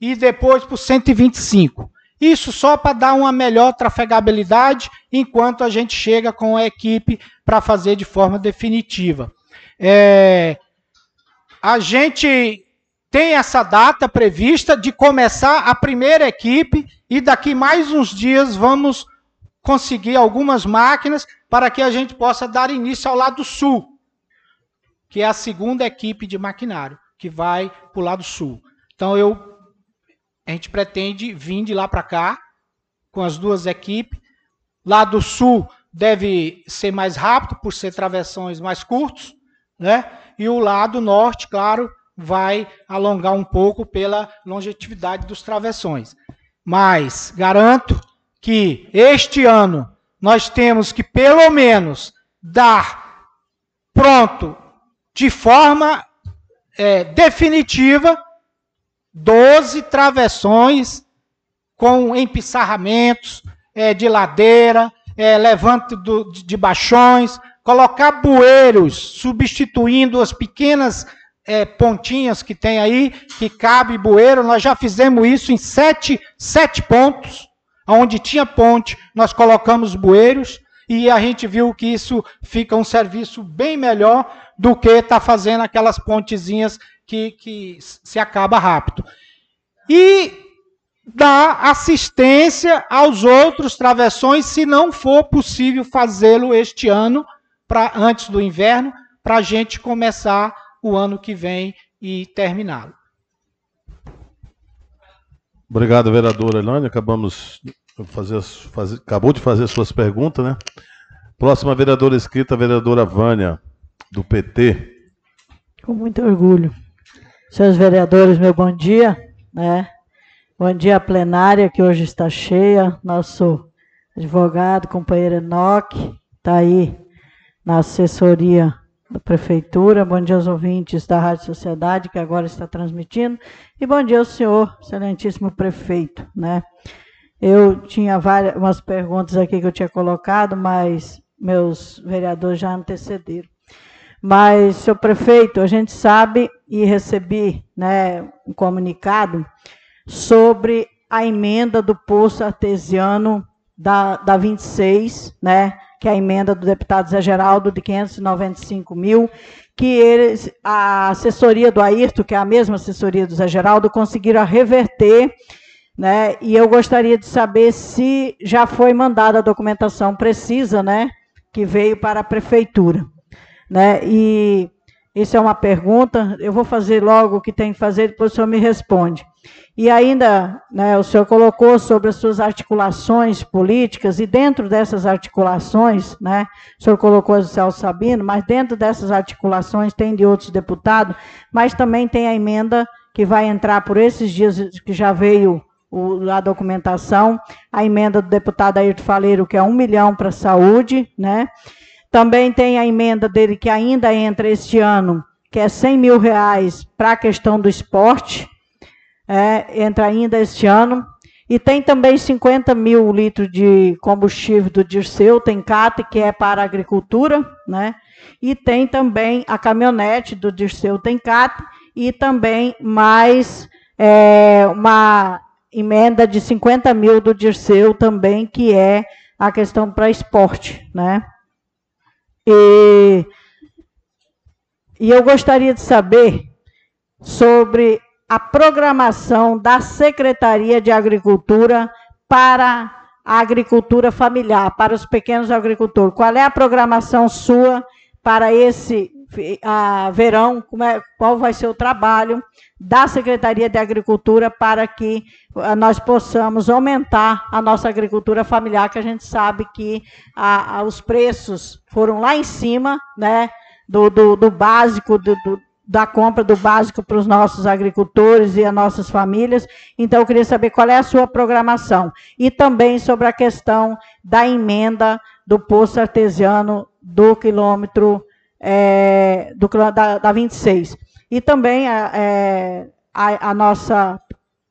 e depois por 125. Isso só para dar uma melhor trafegabilidade enquanto a gente chega com a equipe para fazer de forma definitiva. É, a gente tem essa data prevista de começar a primeira equipe e daqui mais uns dias vamos conseguir algumas máquinas para que a gente possa dar início ao lado sul, que é a segunda equipe de maquinário que vai para o lado sul. Então eu, a gente pretende vir de lá para cá com as duas equipes. Lado sul deve ser mais rápido, por ser travessões mais curtos, né? E o lado norte, claro, vai alongar um pouco pela longevidade dos travessões. Mas garanto que este ano nós temos que pelo menos dar pronto de forma é, definitiva 12 travessões com empissarramentos é, de ladeira, é, levante do, de baixões, colocar bueiros substituindo as pequenas é, pontinhas que tem aí, que cabe bueiro. Nós já fizemos isso em sete, sete pontos, onde tinha ponte, nós colocamos bueiros e a gente viu que isso fica um serviço bem melhor do que estar tá fazendo aquelas pontezinhas que, que se acaba rápido. E dar assistência aos outros travessões, se não for possível fazê-lo este ano, pra, antes do inverno, para a gente começar o ano que vem e terminá-lo. Obrigado, vereadora Elane. Acabamos fazer, fazer, acabou de fazer suas perguntas, né? Próxima vereadora escrita, vereadora Vânia, do PT. Com muito orgulho. Senhores vereadores, meu bom dia. Né? Bom dia à plenária, que hoje está cheia. Nosso advogado, companheiro Enoque, está aí na assessoria Prefeitura. Bom dia aos ouvintes da Rádio Sociedade, que agora está transmitindo. E bom dia ao senhor, excelentíssimo prefeito. Né? Eu tinha várias umas perguntas aqui que eu tinha colocado, mas meus vereadores já antecederam. Mas, senhor prefeito, a gente sabe e recebi né, um comunicado sobre a emenda do poço artesiano da, da 26, né, que é a emenda do deputado Zé Geraldo de 595 mil, que eles, a assessoria do Ayrton, que é a mesma assessoria do Zé Geraldo, conseguiram reverter, né, e eu gostaria de saber se já foi mandada a documentação precisa, né, que veio para a prefeitura. Né? E isso é uma pergunta, eu vou fazer logo o que tem que fazer, depois o senhor me responde. E ainda, né, o senhor colocou sobre as suas articulações políticas, e dentro dessas articulações, né, o senhor colocou o Celso Sabino, mas dentro dessas articulações tem de outros deputados, mas também tem a emenda que vai entrar por esses dias que já veio o, a documentação, a emenda do deputado Ayrton Faleiro, que é um milhão para a saúde, né? Também tem a emenda dele que ainda entra este ano, que é 100 mil reais para a questão do esporte, é, entra ainda este ano. E tem também 50 mil litros de combustível do Dirceu, tem CAT, que é para a agricultura, né? E tem também a caminhonete do Dirceu tem e também mais é, uma emenda de 50 mil do Dirceu também, que é a questão para esporte, né? E, e eu gostaria de saber sobre a programação da Secretaria de Agricultura para a agricultura familiar, para os pequenos agricultores. Qual é a programação sua para esse verão? É, qual vai ser o trabalho da Secretaria de Agricultura para que eh, nós possamos aumentar a nossa agricultura familiar, que a gente sabe que os preços foram lá em cima, né, do, do, do básico, do, do, da compra do básico para os nossos agricultores e as nossas famílias. Então, eu queria saber qual é a sua programação. E também sobre a questão da emenda do poço artesiano do quilômetro é, do, da, da 26. E também é, a, a, nossa,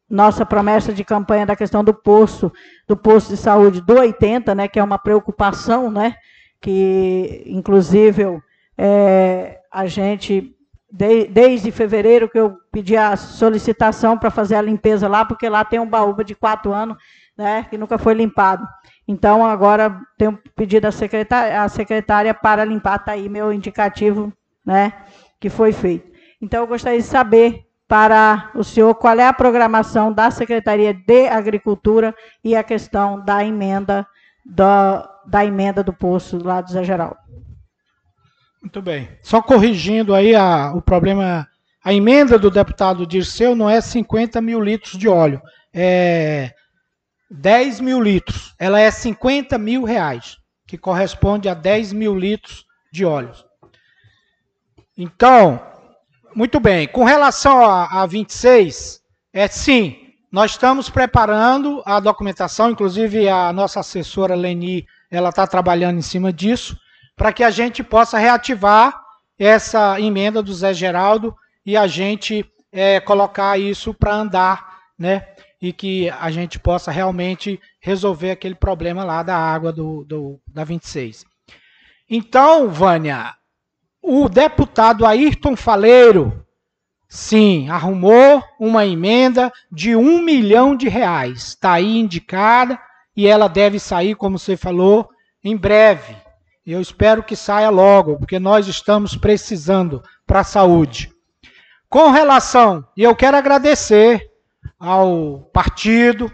nossa promessa de campanha da questão do posto, do posto de saúde do 80, né, que é uma preocupação, né, que inclusive é, a gente, de, desde fevereiro que eu pedi a solicitação para fazer a limpeza lá, porque lá tem um baúba de quatro anos, né, que nunca foi limpado. Então, agora tenho pedido à secretária, secretária para limpar, está aí meu indicativo, né, que foi feito. Então, eu gostaria de saber para o senhor qual é a programação da Secretaria de Agricultura e a questão da emenda da, da emenda do poço lá do Zé Geraldo. Muito bem. Só corrigindo aí a, o problema, a emenda do deputado Dirceu não é 50 mil litros de óleo, é 10 mil litros. Ela é 50 mil reais. que corresponde a 10 mil litros de óleo. Então, muito bem. Com relação a, a 26, é sim, nós estamos preparando a documentação, inclusive a nossa assessora Leni, ela está trabalhando em cima disso, para que a gente possa reativar essa emenda do Zé Geraldo e a gente é, colocar isso para andar, né? E que a gente possa realmente resolver aquele problema lá da água do, do da 26. Então, Vânia, o deputado Ayrton Faleiro, sim, arrumou uma emenda de um milhão de reais. Está aí indicada e ela deve sair, como você falou, em breve. Eu espero que saia logo, porque nós estamos precisando para a saúde. Com relação, e eu quero agradecer ao partido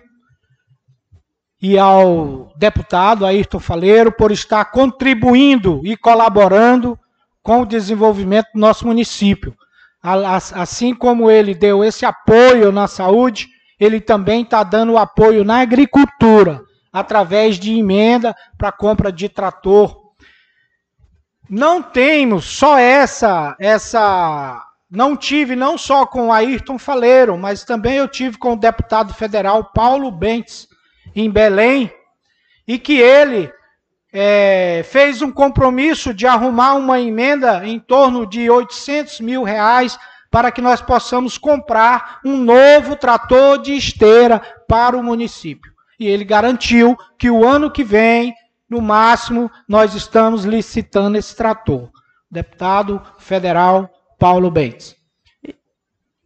e ao deputado Ayrton Faleiro por estar contribuindo e colaborando com o desenvolvimento do nosso município. Assim como ele deu esse apoio na saúde, ele também está dando apoio na agricultura, através de emenda para compra de trator. Não temos só essa, essa. Não tive não só com Ayrton Faleiro, mas também eu tive com o deputado federal Paulo Bentes, em Belém, e que ele é, fez um compromisso de arrumar uma emenda em torno de 800 mil reais para que nós possamos comprar um novo trator de esteira para o município. E ele garantiu que o ano que vem, no máximo, nós estamos licitando esse trator. Deputado federal Paulo Bentes.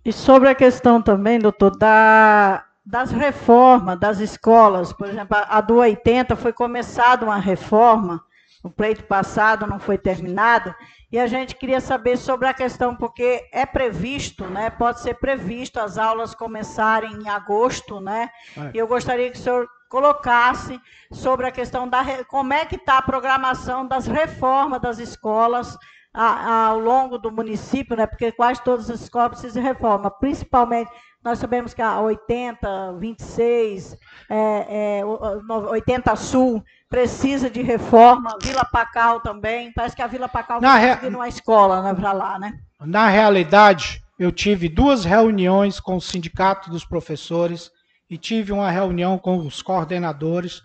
E sobre a questão também, doutor, da das reformas das escolas, por exemplo, a do 80 foi começada uma reforma, o pleito passado não foi terminado, e a gente queria saber sobre a questão, porque é previsto, né, pode ser previsto as aulas começarem em agosto, né, é. e eu gostaria que o senhor colocasse sobre a questão da como é que está a programação das reformas das escolas ao longo do município, né, porque quase todas as escolas precisam de reforma, principalmente nós sabemos que a 80, 26, é, é, 80 Sul precisa de reforma, Vila Pacal também. Parece que a Vila Pacal vai rea... uma escola né, para lá, né? Na realidade, eu tive duas reuniões com o sindicato dos professores e tive uma reunião com os coordenadores,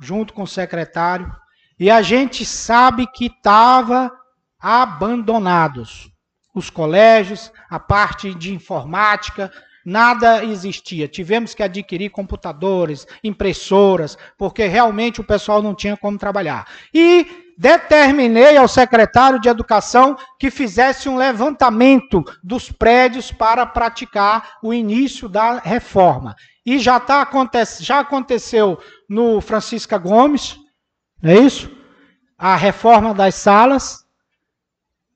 junto com o secretário, e a gente sabe que estava abandonados os colégios, a parte de informática, nada existia. Tivemos que adquirir computadores, impressoras, porque realmente o pessoal não tinha como trabalhar. E determinei ao secretário de Educação que fizesse um levantamento dos prédios para praticar o início da reforma. E já, tá, já aconteceu no Francisca Gomes, não é isso? A reforma das salas.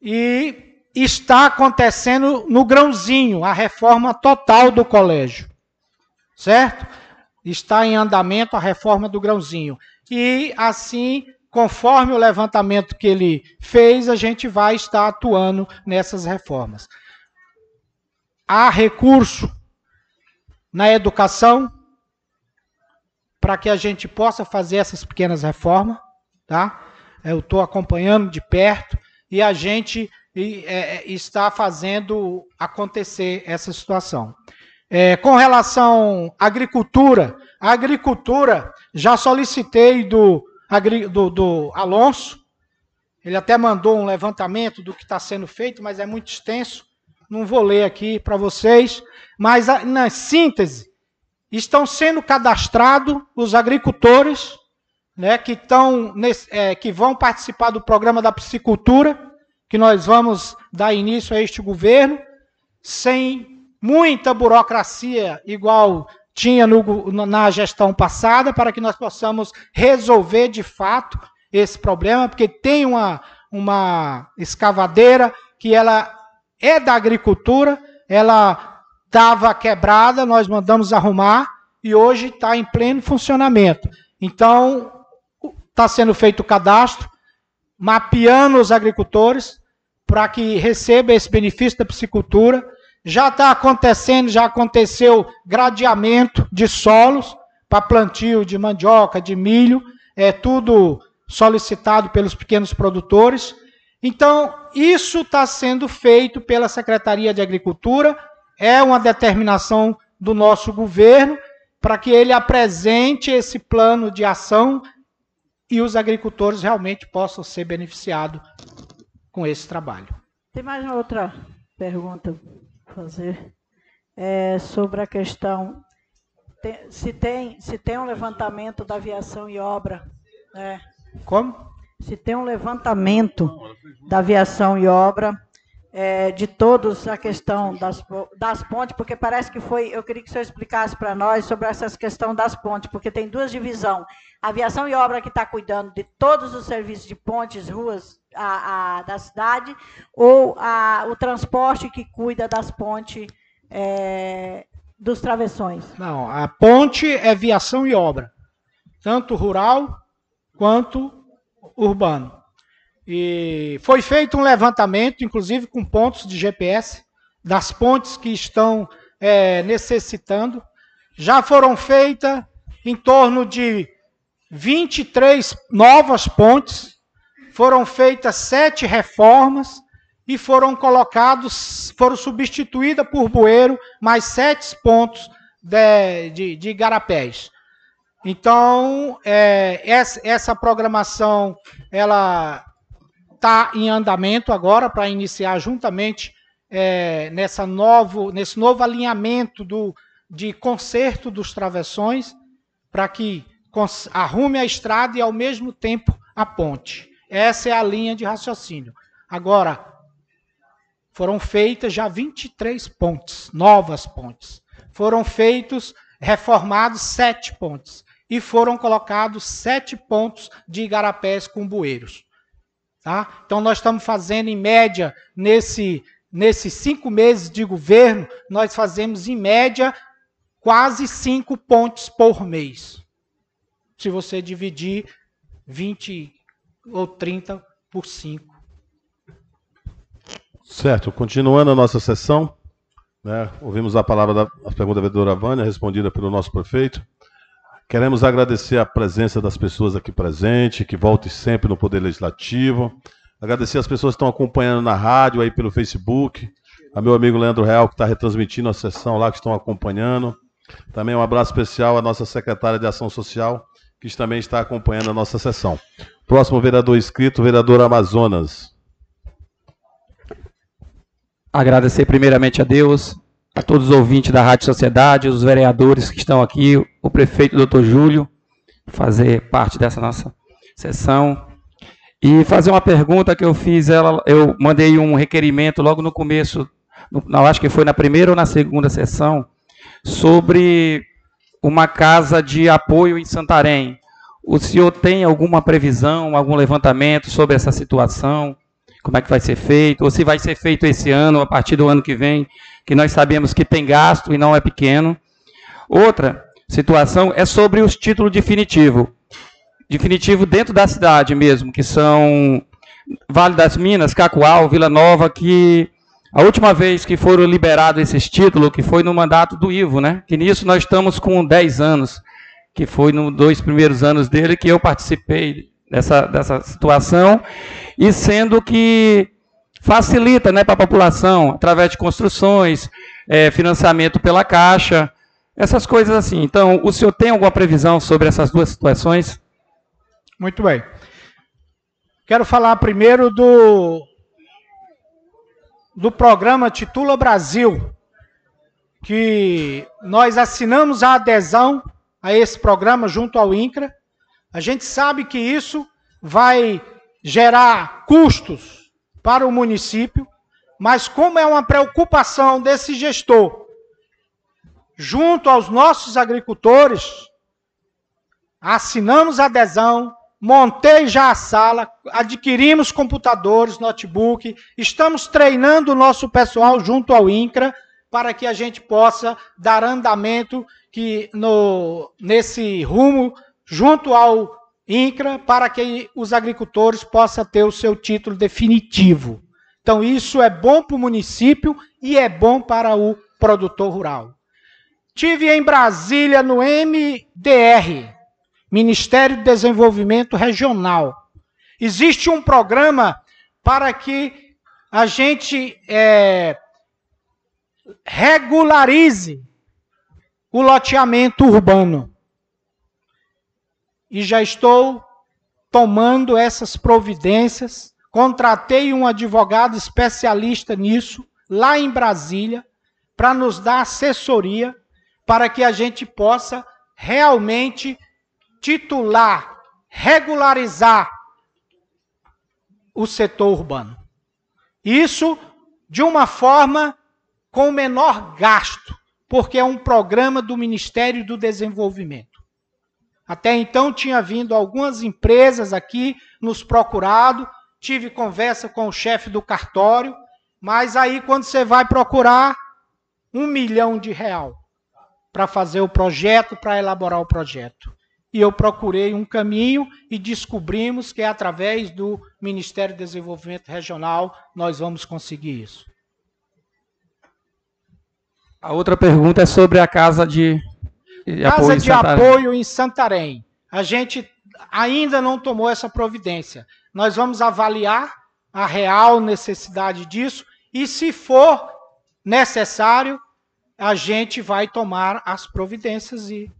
E está acontecendo no grãozinho, a reforma total do colégio. Certo? Está em andamento a reforma do grãozinho. E assim, conforme o levantamento que ele fez, a gente vai estar atuando nessas reformas. Há recurso na educação para que a gente possa fazer essas pequenas reformas, tá? Eu estou acompanhando de perto e a gente e, é, é, está fazendo acontecer essa situação. É, com relação à agricultura, a agricultura, já solicitei do, do, do Alonso, ele até mandou um levantamento do que está sendo feito, mas é muito extenso, não vou ler aqui para vocês, mas na síntese, estão sendo cadastrados os agricultores né, que, nesse, é, que vão participar do programa da piscicultura, que nós vamos dar início a este governo sem muita burocracia igual tinha no, na gestão passada, para que nós possamos resolver de fato esse problema, porque tem uma, uma escavadeira que ela é da agricultura, ela estava quebrada, nós mandamos arrumar e hoje está em pleno funcionamento. Então, está sendo feito o cadastro, mapeando os agricultores, para que receba esse benefício da piscicultura. Já está acontecendo, já aconteceu gradeamento de solos para plantio de mandioca, de milho, é tudo solicitado pelos pequenos produtores. Então, isso está sendo feito pela Secretaria de Agricultura, é uma determinação do nosso governo para que ele apresente esse plano de ação e os agricultores realmente possam ser beneficiados com esse trabalho. Tem mais uma outra pergunta a fazer é sobre a questão se tem se tem um levantamento da aviação e obra, né? Como? Se tem um levantamento da aviação e obra é, de todos a questão das, das pontes, porque parece que foi. Eu queria que o senhor explicasse para nós sobre essa questão das pontes, porque tem duas divisões. A aviação e obra que está cuidando de todos os serviços de pontes, ruas a, a, da cidade, ou a, o transporte que cuida das pontes é, dos travessões? Não, a ponte é viação e obra, tanto rural quanto urbano. E foi feito um levantamento, inclusive com pontos de GPS, das pontes que estão é, necessitando. Já foram feitas em torno de 23 novas pontes, foram feitas sete reformas e foram colocados, foram substituídas por bueiro mais sete pontos de, de, de garapés. Então, é, essa, essa programação, ela está em andamento agora para iniciar juntamente é, nessa novo, nesse novo alinhamento do, de conserto dos travessões, para que arrume a estrada e, ao mesmo tempo, a ponte. Essa é a linha de raciocínio. Agora, foram feitas já 23 pontes, novas pontes. Foram feitos, reformados sete pontes. E foram colocados sete pontos de igarapés com bueiros. Tá? Então, nós estamos fazendo, em média, nesse, nesses cinco meses de governo, nós fazemos, em média, quase cinco pontes por mês. Se você dividir 20 ou 30 por 5. Certo, continuando a nossa sessão, né, ouvimos a palavra da a pergunta da vereadora Vânia, respondida pelo nosso prefeito. Queremos agradecer a presença das pessoas aqui presentes, que volte sempre no Poder Legislativo. Agradecer as pessoas que estão acompanhando na rádio, aí pelo Facebook. A meu amigo Leandro Real, que está retransmitindo a sessão lá, que estão acompanhando. Também um abraço especial à nossa secretária de Ação Social, que também está acompanhando a nossa sessão. Próximo vereador inscrito, vereador Amazonas. Agradecer primeiramente a Deus, a todos os ouvintes da Rádio Sociedade, os vereadores que estão aqui, o prefeito doutor Júlio, fazer parte dessa nossa sessão. E fazer uma pergunta que eu fiz, ela, eu mandei um requerimento logo no começo, no, acho que foi na primeira ou na segunda sessão, sobre uma casa de apoio em Santarém. O senhor tem alguma previsão, algum levantamento sobre essa situação? Como é que vai ser feito? Ou se vai ser feito esse ano, a partir do ano que vem? Que nós sabemos que tem gasto e não é pequeno. Outra situação é sobre os títulos definitivos. Definitivo dentro da cidade mesmo, que são Vale das Minas, Cacoal, Vila Nova, que a última vez que foram liberados esses títulos, que foi no mandato do Ivo, né? Que nisso nós estamos com 10 anos, que foi nos dois primeiros anos dele que eu participei dessa, dessa situação, e sendo que facilita né, para a população, através de construções, é, financiamento pela Caixa, essas coisas assim. Então, o senhor tem alguma previsão sobre essas duas situações? Muito bem. Quero falar primeiro do, do programa Titula Brasil, que nós assinamos a adesão a esse programa junto ao INCRA. A gente sabe que isso vai gerar custos para o município, mas como é uma preocupação desse gestor, junto aos nossos agricultores, assinamos adesão, montei já a sala, adquirimos computadores, notebook, estamos treinando o nosso pessoal junto ao INCRA para que a gente possa dar andamento que no, nesse rumo junto ao INCRA para que os agricultores possam ter o seu título definitivo. Então, isso é bom para o município e é bom para o produtor rural. Tive em Brasília no MDR, Ministério de Desenvolvimento Regional. Existe um programa para que a gente é, regularize o loteamento urbano. E já estou tomando essas providências. Contratei um advogado especialista nisso, lá em Brasília, para nos dar assessoria, para que a gente possa realmente titular, regularizar o setor urbano. Isso de uma forma com menor gasto, porque é um programa do Ministério do Desenvolvimento. Até então tinha vindo algumas empresas aqui nos procurado, tive conversa com o chefe do cartório, mas aí quando você vai procurar um milhão de real para fazer o projeto, para elaborar o projeto. E eu procurei um caminho e descobrimos que é através do Ministério do Desenvolvimento Regional nós vamos conseguir isso. A outra pergunta é sobre a casa de, casa apoio de em apoio em Santarém. A gente ainda não tomou essa providência. Nós vamos avaliar a real necessidade disso e, se for necessário, a gente vai tomar as providências e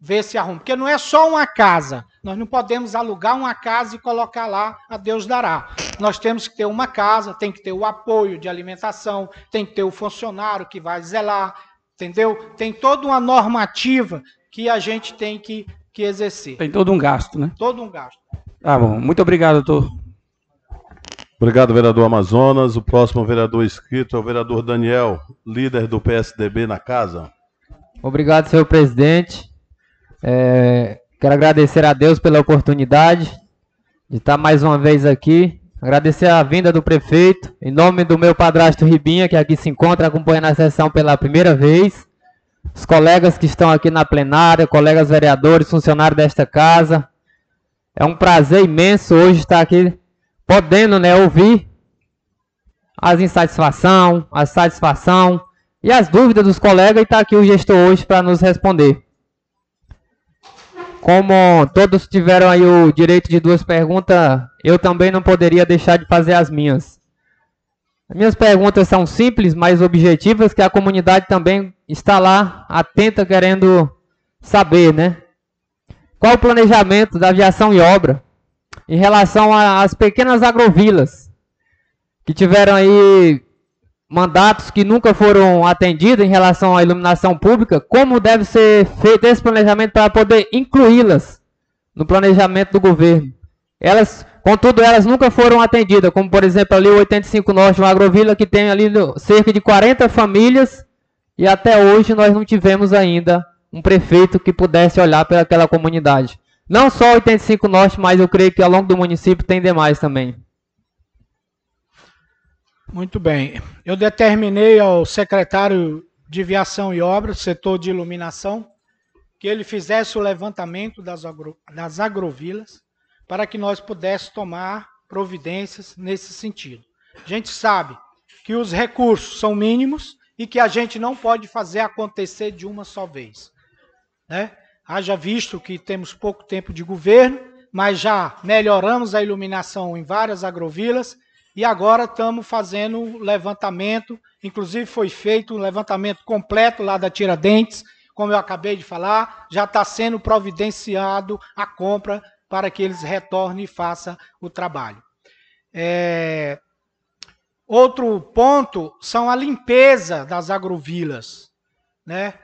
ver se arruma. Porque não é só uma casa. Nós não podemos alugar uma casa e colocar lá, a Deus dará. Nós temos que ter uma casa, tem que ter o apoio de alimentação, tem que ter o funcionário que vai zelar, entendeu? Tem toda uma normativa que a gente tem que, que exercer. Tem todo um gasto, né? Todo um gasto. Tá bom. Muito obrigado, doutor. Obrigado, vereador Amazonas. O próximo vereador inscrito é o vereador Daniel, líder do PSDB na casa. Obrigado, senhor presidente. É, quero agradecer a Deus pela oportunidade de estar mais uma vez aqui. Agradecer a vinda do prefeito, em nome do meu padrasto Ribinha, que aqui se encontra acompanhando a sessão pela primeira vez. Os colegas que estão aqui na plenária, colegas vereadores, funcionários desta casa. É um prazer imenso hoje estar aqui podendo né, ouvir as insatisfação, a satisfação e as dúvidas dos colegas e estar aqui o gestor hoje para nos responder. Como todos tiveram aí o direito de duas perguntas, eu também não poderia deixar de fazer as minhas. As minhas perguntas são simples, mas objetivas, que a comunidade também está lá atenta, querendo saber, né? Qual o planejamento da aviação e obra em relação às pequenas agrovilas que tiveram aí mandatos que nunca foram atendidos em relação à iluminação pública, como deve ser feito esse planejamento para poder incluí-las no planejamento do governo. Elas, contudo, elas nunca foram atendidas, como por exemplo ali o 85 Norte, uma agrovila que tem ali cerca de 40 famílias e até hoje nós não tivemos ainda um prefeito que pudesse olhar para aquela comunidade. Não só 85 Norte, mas eu creio que ao longo do município tem demais também. Muito bem. Eu determinei ao secretário de Viação e Obras, setor de iluminação, que ele fizesse o levantamento das, agro, das agrovilas para que nós pudéssemos tomar providências nesse sentido. A gente sabe que os recursos são mínimos e que a gente não pode fazer acontecer de uma só vez. Né? Haja visto que temos pouco tempo de governo, mas já melhoramos a iluminação em várias agrovilas e agora estamos fazendo levantamento, inclusive foi feito um levantamento completo lá da Tiradentes, como eu acabei de falar, já está sendo providenciado a compra para que eles retornem e façam o trabalho. É... Outro ponto são a limpeza das agrovilas. Né?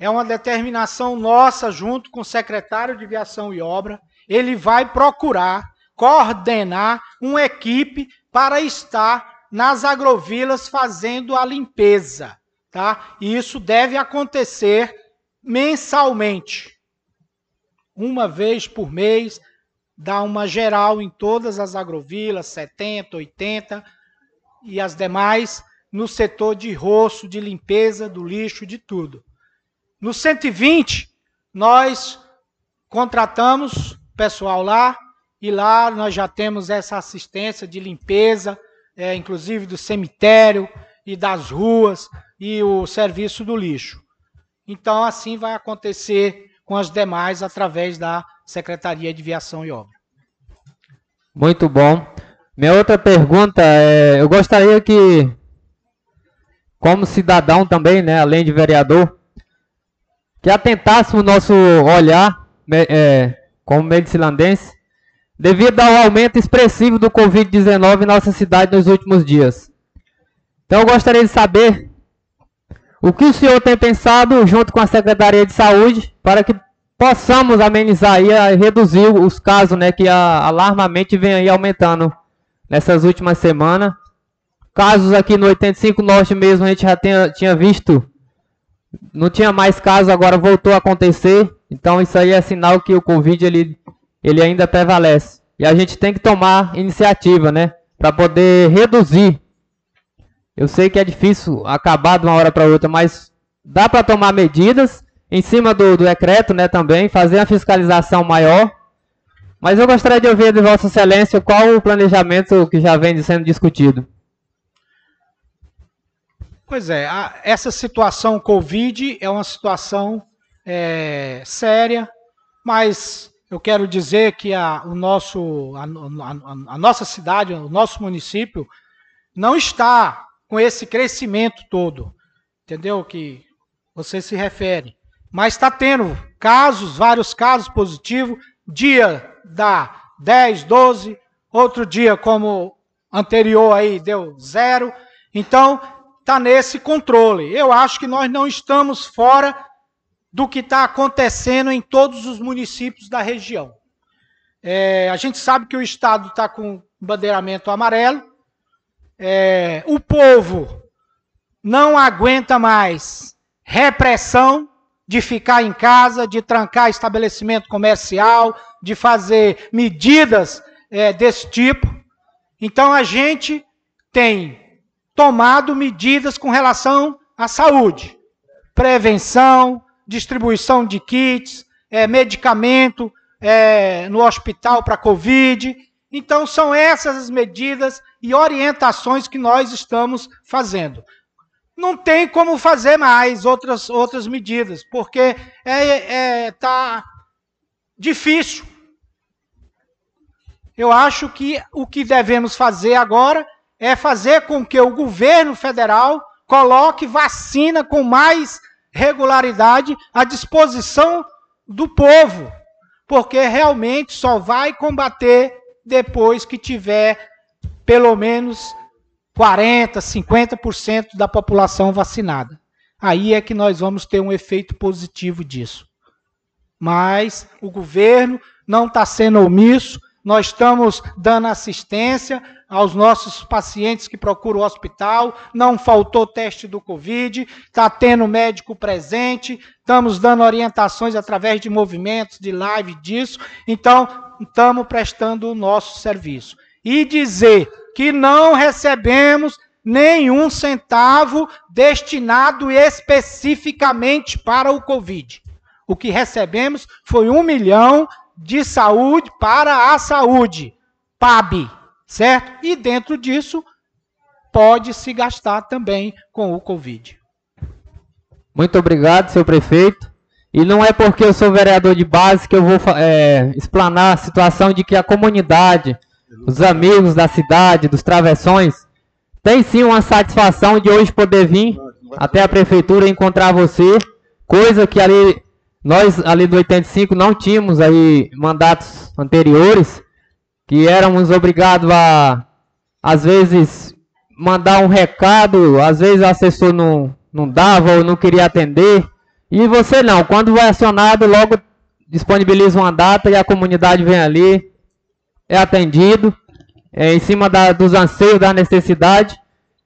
É uma determinação nossa, junto com o secretário de Viação e Obra. Ele vai procurar coordenar uma equipe para estar nas agrovilas fazendo a limpeza, tá? E isso deve acontecer mensalmente. Uma vez por mês, dá uma geral em todas as agrovilas, 70, 80 e as demais no setor de roço, de limpeza do lixo, de tudo. No 120, nós contratamos pessoal lá e lá nós já temos essa assistência de limpeza, é, inclusive do cemitério e das ruas e o serviço do lixo. Então, assim vai acontecer com as demais através da Secretaria de Viação e Obra. Muito bom. Minha outra pergunta é, eu gostaria que, como cidadão também, né, além de vereador, que atentasse o nosso olhar é, como medicilandense, devido ao aumento expressivo do Covid-19 em nossa cidade nos últimos dias. Então eu gostaria de saber o que o senhor tem pensado junto com a Secretaria de Saúde para que possamos amenizar e reduzir os casos né, que alarmamente vem aí aumentando nessas últimas semanas. Casos aqui no 85 Norte mesmo a gente já tinha, tinha visto, não tinha mais casos, agora voltou a acontecer. Então isso aí é sinal que o Covid ele, ele ainda prevalece. E a gente tem que tomar iniciativa, né, para poder reduzir. Eu sei que é difícil acabar de uma hora para outra, mas dá para tomar medidas em cima do, do decreto, né, também, fazer a fiscalização maior. Mas eu gostaria de ouvir de Vossa Excelência qual o planejamento que já vem sendo discutido. Pois é, a, essa situação Covid é uma situação é, séria, mas eu quero dizer que a, o nosso, a, a, a nossa cidade, o nosso município, não está com esse crescimento todo, entendeu? Que você se refere mas está tendo casos, vários casos positivos. Dia dá 10, 12, outro dia, como anterior aí, deu zero. Então, está nesse controle. Eu acho que nós não estamos fora do que está acontecendo em todos os municípios da região. É, a gente sabe que o Estado está com bandeiramento amarelo. É, o povo não aguenta mais repressão, de ficar em casa, de trancar estabelecimento comercial, de fazer medidas é, desse tipo. Então a gente tem tomado medidas com relação à saúde, prevenção, distribuição de kits, é, medicamento é, no hospital para Covid. Então são essas as medidas e orientações que nós estamos fazendo não tem como fazer mais outras, outras medidas, porque é, é, tá difícil. Eu acho que o que devemos fazer agora é fazer com que o governo federal coloque vacina com mais regularidade à disposição do povo, porque realmente só vai combater depois que tiver pelo menos 40%, 50% da população vacinada. Aí é que nós vamos ter um efeito positivo disso. Mas o governo não está sendo omisso, nós estamos dando assistência aos nossos pacientes que procuram o hospital, não faltou teste do Covid, está tendo médico presente, estamos dando orientações através de movimentos, de live disso, então estamos prestando o nosso serviço. E dizer que não recebemos nenhum centavo destinado especificamente para o Covid. O que recebemos foi um milhão de saúde para a saúde, PAB, certo? E dentro disso pode se gastar também com o Covid. Muito obrigado, seu prefeito. E não é porque eu sou vereador de base que eu vou é, explanar a situação de que a comunidade os amigos da cidade, dos travessões, tem sim uma satisfação de hoje poder vir até a prefeitura encontrar você, coisa que ali nós ali do 85 não tínhamos aí mandatos anteriores, que éramos obrigados a às vezes mandar um recado, às vezes o assessor não, não dava ou não queria atender, e você não, quando vai acionado, logo disponibiliza uma data e a comunidade vem ali, é atendido, é, em cima da, dos anseios, da necessidade,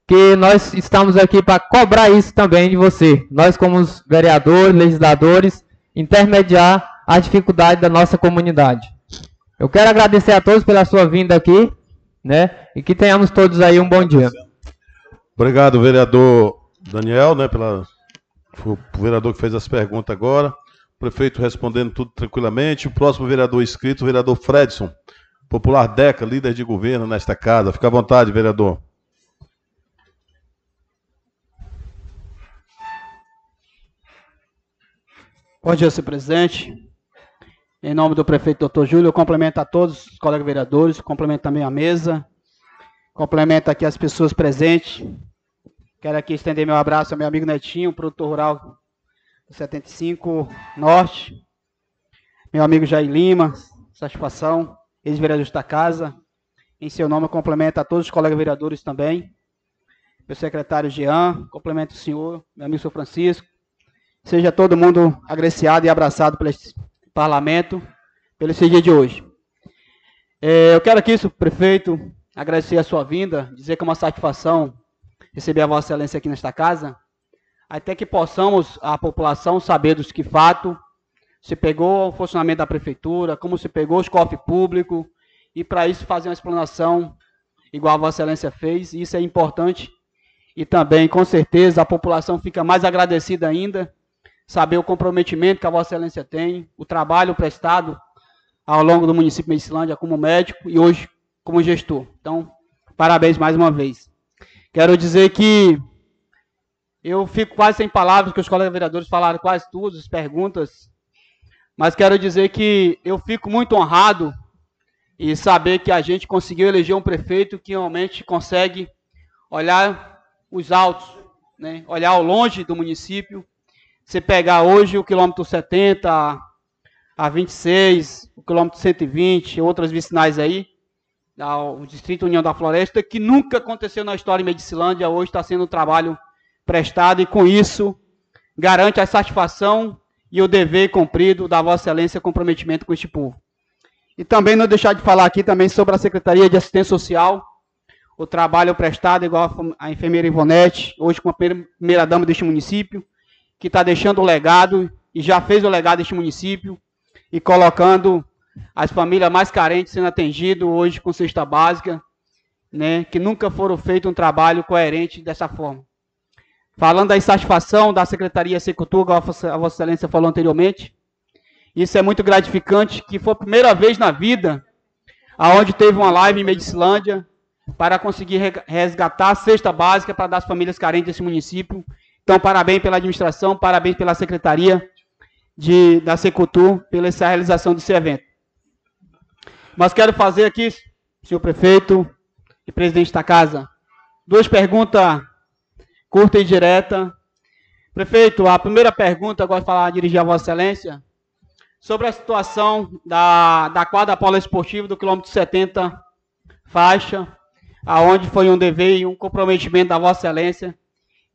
que nós estamos aqui para cobrar isso também de você. Nós, como vereadores, legisladores, intermediar a dificuldade da nossa comunidade. Eu quero agradecer a todos pela sua vinda aqui, né? E que tenhamos todos aí um bom dia. Obrigado, vereador Daniel, né? Pela, o vereador que fez as perguntas agora. O prefeito respondendo tudo tranquilamente. O próximo vereador inscrito, o vereador Fredson. Popular Deca, líder de governo nesta casa. Fica à vontade, vereador. Bom dia, senhor presidente. Em nome do prefeito doutor Júlio, eu cumprimento a todos os colegas vereadores, cumprimento também a mesa, cumprimento aqui as pessoas presentes. Quero aqui estender meu abraço ao meu amigo Netinho, produtor rural do 75 Norte, meu amigo Jair Lima, satisfação, ex-vereador da casa. Em seu nome, eu cumprimento a todos os colegas vereadores também. Meu secretário Jean, cumprimento o senhor, meu amigo São Francisco. Seja todo mundo agraciado e abraçado pelo parlamento, pelo esse dia de hoje. É, eu quero aqui, prefeito, agradecer a sua vinda, dizer que é uma satisfação receber a Vossa Excelência aqui nesta casa, até que possamos, a população, saber dos que fato se pegou o funcionamento da prefeitura, como se pegou os cofres públicos, e para isso fazer uma explanação igual a Vossa Excelência fez, isso é importante. E também, com certeza, a população fica mais agradecida ainda, saber o comprometimento que a Vossa Excelência tem, o trabalho prestado ao longo do município de Medicilândia como médico e hoje como gestor. Então, parabéns mais uma vez. Quero dizer que eu fico quase sem palavras, porque os colegas vereadores falaram quase tudo, as perguntas mas quero dizer que eu fico muito honrado e saber que a gente conseguiu eleger um prefeito que realmente consegue olhar os altos, né? olhar ao longe do município. Você pegar hoje o quilômetro 70 a 26, o quilômetro 120, outras vicinais aí, o Distrito União da Floresta, que nunca aconteceu na história em Medicilândia, hoje está sendo um trabalho prestado e com isso garante a satisfação e o dever cumprido da Vossa Excelência comprometimento com este povo. E também não deixar de falar aqui também sobre a Secretaria de Assistência Social, o trabalho prestado igual a enfermeira Ivonete, hoje com a primeira dama deste município, que está deixando o legado e já fez o legado deste município e colocando as famílias mais carentes sendo atendidas hoje com cesta básica, né, que nunca foram feito um trabalho coerente dessa forma. Falando da insatisfação da Secretaria Secultura, a Vossa Excelência falou anteriormente. Isso é muito gratificante, que foi a primeira vez na vida aonde teve uma live em Medicilândia para conseguir resgatar a cesta básica para dar às famílias carentes desse município. Então, parabéns pela administração, parabéns pela Secretaria de, da Secultura pela essa realização desse evento. Mas quero fazer aqui, senhor prefeito e presidente da casa, duas perguntas curta e direta. Prefeito, a primeira pergunta, de falar, dirigir a Vossa Excelência, sobre a situação da, da quadra poliesportiva do quilômetro 70, faixa, aonde foi um dever e um comprometimento da Vossa Excelência,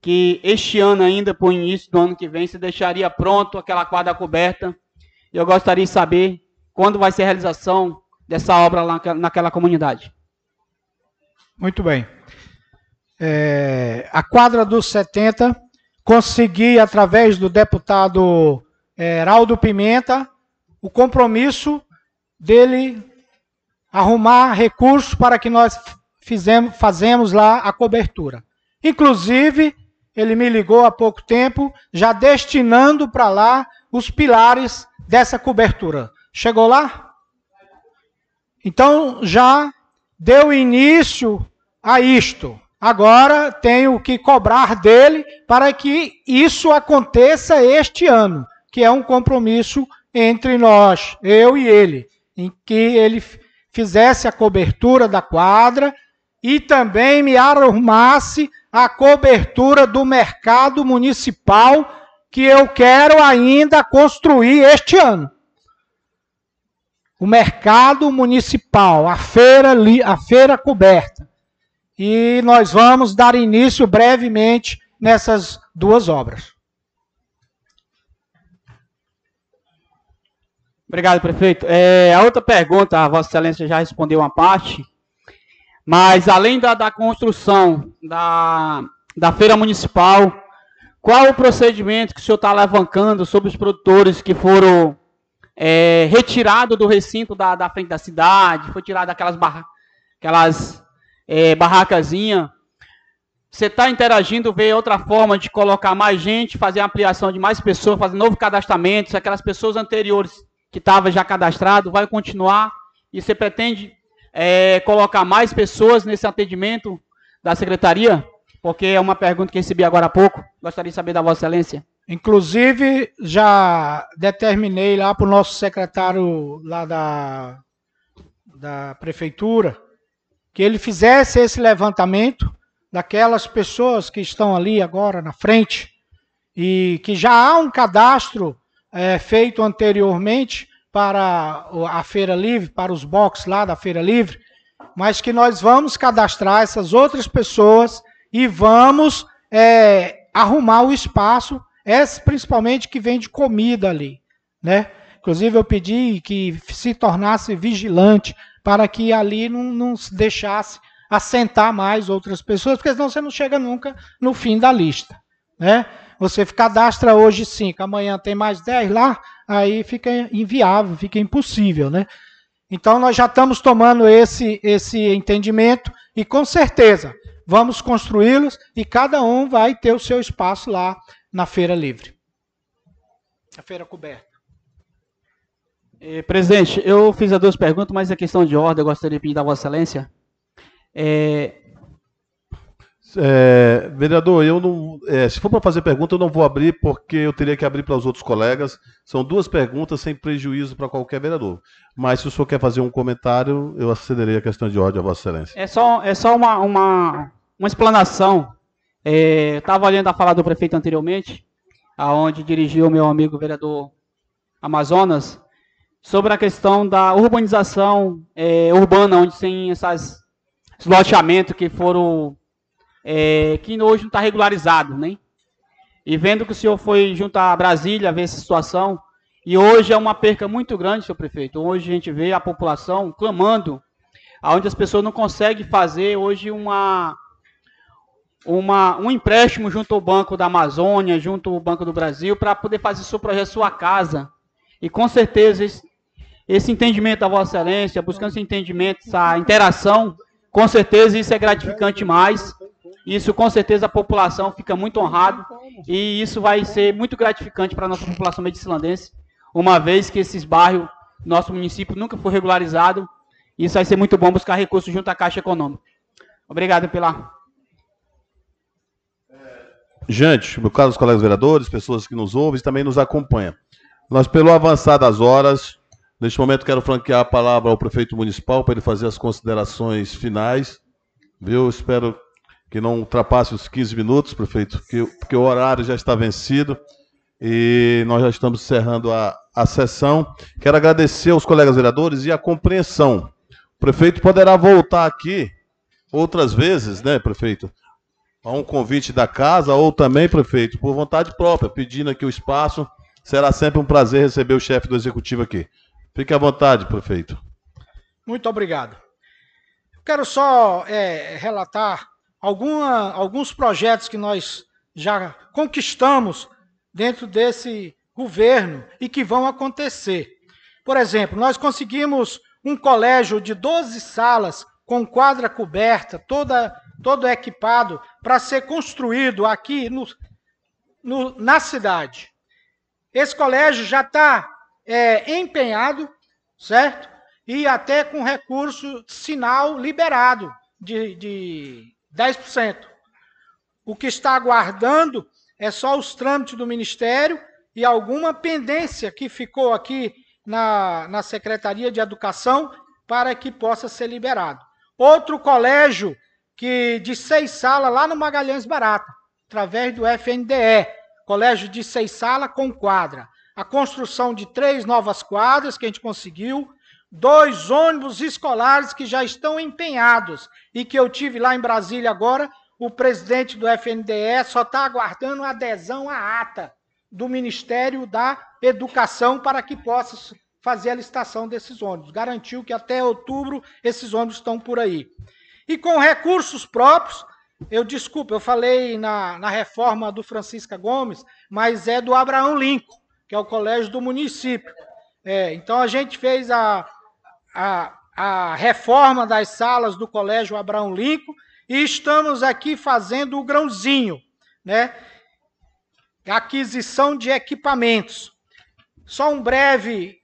que este ano ainda, por início do ano que vem, se deixaria pronto aquela quadra coberta. E eu gostaria de saber quando vai ser a realização dessa obra lá naquela comunidade. Muito bem é, a quadra dos 70, consegui, através do deputado é, Heraldo Pimenta, o compromisso dele arrumar recursos para que nós fizemos, fazemos lá a cobertura. Inclusive, ele me ligou há pouco tempo, já destinando para lá os pilares dessa cobertura. Chegou lá? Então, já deu início a isto. Agora tenho que cobrar dele para que isso aconteça este ano, que é um compromisso entre nós, eu e ele, em que ele fizesse a cobertura da quadra e também me arrumasse a cobertura do mercado municipal que eu quero ainda construir este ano. O mercado municipal, a feira, a feira coberta e nós vamos dar início brevemente nessas duas obras. Obrigado, prefeito. É, a outra pergunta, a Vossa Excelência já respondeu uma parte, mas além da, da construção da, da feira municipal, qual o procedimento que o senhor está alavancando sobre os produtores que foram é, retirados do recinto da, da frente da cidade, foi tirado aquelas barras, aquelas é, barracazinha. Você está interagindo, ver outra forma de colocar mais gente, fazer ampliação de mais pessoas, fazer novo cadastramento, se aquelas pessoas anteriores que estavam já cadastradas, vai continuar. E você pretende é, colocar mais pessoas nesse atendimento da secretaria? Porque é uma pergunta que recebi agora há pouco. Gostaria de saber da Vossa Excelência. Inclusive, já determinei lá para o nosso secretário lá da, da prefeitura que ele fizesse esse levantamento daquelas pessoas que estão ali agora na frente e que já há um cadastro é, feito anteriormente para a Feira Livre, para os boxes lá da Feira Livre, mas que nós vamos cadastrar essas outras pessoas e vamos é, arrumar o espaço, principalmente que vende comida ali, né? Inclusive eu pedi que se tornasse vigilante para que ali não, não se deixasse assentar mais outras pessoas, porque senão você não chega nunca no fim da lista, né? Você cadastra hoje cinco, amanhã tem mais dez lá, aí fica inviável, fica impossível, né? Então nós já estamos tomando esse, esse entendimento e com certeza vamos construí-los e cada um vai ter o seu espaço lá na feira livre. A feira coberta. Eh, presidente, eu fiz as duas perguntas, mas é questão de ordem, eu gostaria de pedir da Vossa Excelência. É, é, vereador, eu não. É, se for para fazer pergunta, eu não vou abrir, porque eu teria que abrir para os outros colegas. São duas perguntas sem prejuízo para qualquer vereador. Mas se o senhor quer fazer um comentário, eu acederei a questão de ordem a Vossa Excelência. É só, é só uma, uma, uma explanação. É, Estava olhando a fala do prefeito anteriormente, aonde dirigiu meu amigo vereador Amazonas, sobre a questão da urbanização é, urbana, onde tem esses loteamentos que foram é, que hoje não está regularizado, né? E vendo que o senhor foi junto a Brasília ver essa situação, e hoje é uma perca muito grande, senhor prefeito. Hoje a gente vê a população clamando, aonde as pessoas não conseguem fazer hoje uma, uma, um empréstimo junto ao Banco da Amazônia, junto ao Banco do Brasil, para poder fazer seu projeto, sua casa. E com certeza esse, esse entendimento da Vossa Excelência, buscando esse entendimento, essa interação, com certeza isso é gratificante mais isso com certeza a população fica muito honrado e isso vai ser muito gratificante para a nossa população medicilandense, uma vez que esses bairros, nosso município nunca foi regularizado. Isso vai ser muito bom buscar recursos junto à Caixa Econômica. Obrigado pela. Gente, meu caro colegas vereadores, pessoas que nos ouvem e também nos acompanham. Nós, pelo avançar das horas, neste momento quero franquear a palavra ao prefeito municipal para ele fazer as considerações finais. Viu? Espero que não ultrapasse os 15 minutos, prefeito, porque, porque o horário já está vencido e nós já estamos encerrando a, a sessão. Quero agradecer aos colegas vereadores e a compreensão. O prefeito poderá voltar aqui outras vezes, né, prefeito? A um convite da casa ou também, prefeito, por vontade própria, pedindo aqui o espaço. Será sempre um prazer receber o chefe do executivo aqui. Fique à vontade, prefeito. Muito obrigado. Quero só é, relatar alguma, alguns projetos que nós já conquistamos dentro desse governo e que vão acontecer. Por exemplo, nós conseguimos um colégio de 12 salas com quadra coberta, toda, todo equipado, para ser construído aqui no, no, na cidade. Esse colégio já está é, empenhado, certo? E até com recurso sinal liberado de, de 10%. O que está aguardando é só os trâmites do Ministério e alguma pendência que ficou aqui na, na Secretaria de Educação para que possa ser liberado. Outro colégio que de seis salas lá no Magalhães Barata, através do FNDE, colégio de seis salas com quadra. A construção de três novas quadras que a gente conseguiu, dois ônibus escolares que já estão empenhados e que eu tive lá em Brasília agora. O presidente do FNDE só está aguardando adesão à ata do Ministério da Educação para que possa fazer a licitação desses ônibus. Garantiu que até outubro esses ônibus estão por aí. E com recursos próprios, eu desculpa, eu falei na, na reforma do Francisca Gomes, mas é do Abraão Lincoln, que é o colégio do município. É, então a gente fez a, a, a reforma das salas do Colégio Abraão Lincoln e estamos aqui fazendo o grãozinho, né? Aquisição de equipamentos. Só um breve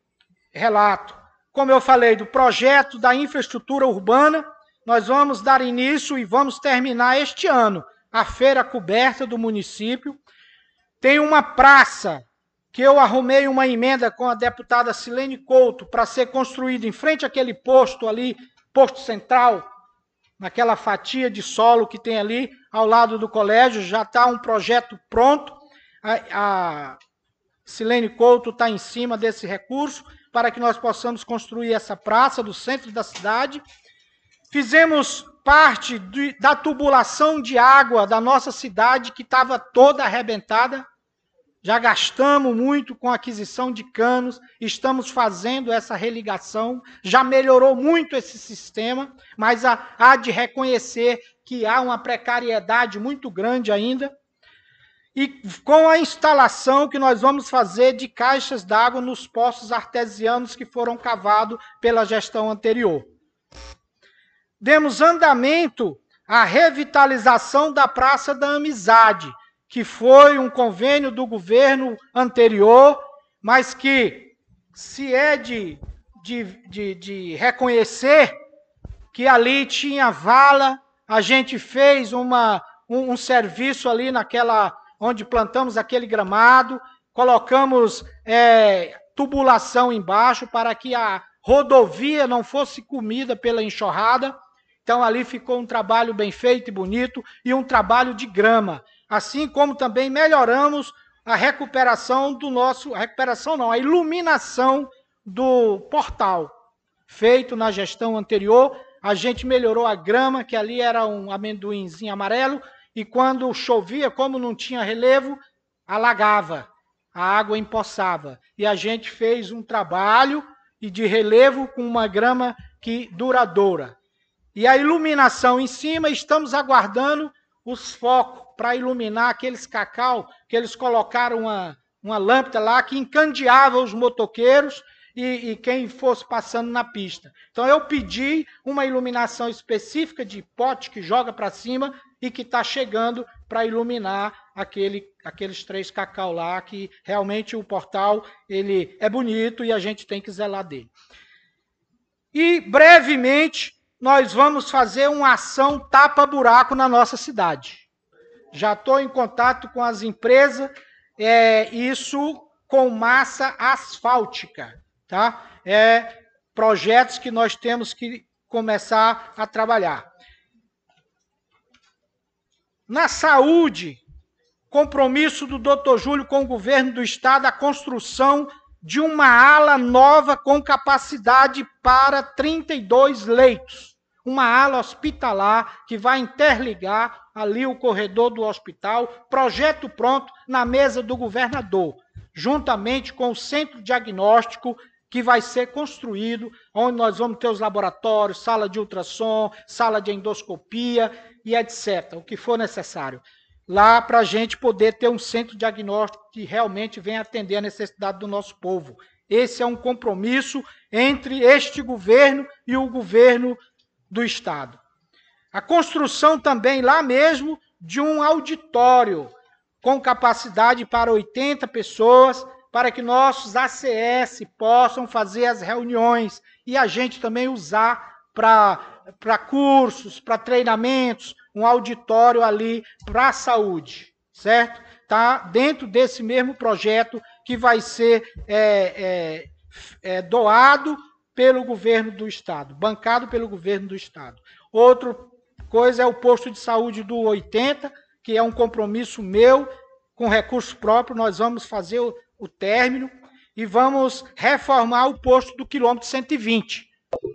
relato. Como eu falei, do projeto da infraestrutura urbana, nós vamos dar início e vamos terminar este ano a feira coberta do município. Tem uma praça que eu arrumei uma emenda com a deputada Silene Couto para ser construída em frente àquele posto ali, posto central, naquela fatia de solo que tem ali ao lado do colégio, já está um projeto pronto. A, a Silene Couto está em cima desse recurso para que nós possamos construir essa praça do centro da cidade. Fizemos parte de, da tubulação de água da nossa cidade, que estava toda arrebentada. Já gastamos muito com aquisição de canos, estamos fazendo essa religação, já melhorou muito esse sistema, mas há de reconhecer que há uma precariedade muito grande ainda. E com a instalação que nós vamos fazer de caixas d'água nos poços artesianos que foram cavados pela gestão anterior. Demos andamento à revitalização da Praça da Amizade, que foi um convênio do governo anterior, mas que se é de, de, de, de reconhecer que ali tinha vala, a gente fez uma, um, um, serviço ali naquela onde plantamos aquele gramado, colocamos é, tubulação embaixo para que a rodovia não fosse comida pela enxurrada. Então ali ficou um trabalho bem feito e bonito e um trabalho de grama assim como também melhoramos a recuperação do nosso, a recuperação não, a iluminação do portal, feito na gestão anterior. A gente melhorou a grama, que ali era um amendoinzinho amarelo, e quando chovia, como não tinha relevo, alagava, a água empoçava. E a gente fez um trabalho e de relevo com uma grama que duradoura. E a iluminação em cima, estamos aguardando os focos para iluminar aqueles cacau que eles colocaram uma, uma lâmpada lá que encandeava os motoqueiros e, e, quem fosse passando na pista. Então eu pedi uma iluminação específica de pote que joga para cima e que está chegando para iluminar aquele, aqueles três cacau lá, que realmente o portal ele é bonito e a gente tem que zelar dele. E brevemente nós vamos fazer uma ação tapa-buraco na nossa cidade já estou em contato com as empresas, é, isso com massa asfáltica, tá? É projetos que nós temos que começar a trabalhar. Na saúde, compromisso do Dr. Júlio com o governo do estado a construção de uma ala nova com capacidade para 32 leitos uma ala hospitalar que vai interligar ali o corredor do hospital, projeto pronto na mesa do governador, juntamente com o centro diagnóstico que vai ser construído, onde nós vamos ter os laboratórios, sala de ultrassom, sala de endoscopia e etc., o que for necessário. Lá para a gente poder ter um centro diagnóstico que realmente venha atender a necessidade do nosso povo. Esse é um compromisso entre este governo e o governo do Estado. A construção também lá mesmo de um auditório com capacidade para 80 pessoas, para que nossos ACS possam fazer as reuniões e a gente também usar para cursos, para treinamentos, um auditório ali para a saúde, certo? Está dentro desse mesmo projeto que vai ser é, é, é, doado pelo governo do estado, bancado pelo governo do estado. Outra coisa é o posto de saúde do 80, que é um compromisso meu com recurso próprio, nós vamos fazer o, o término e vamos reformar o posto do quilômetro 120,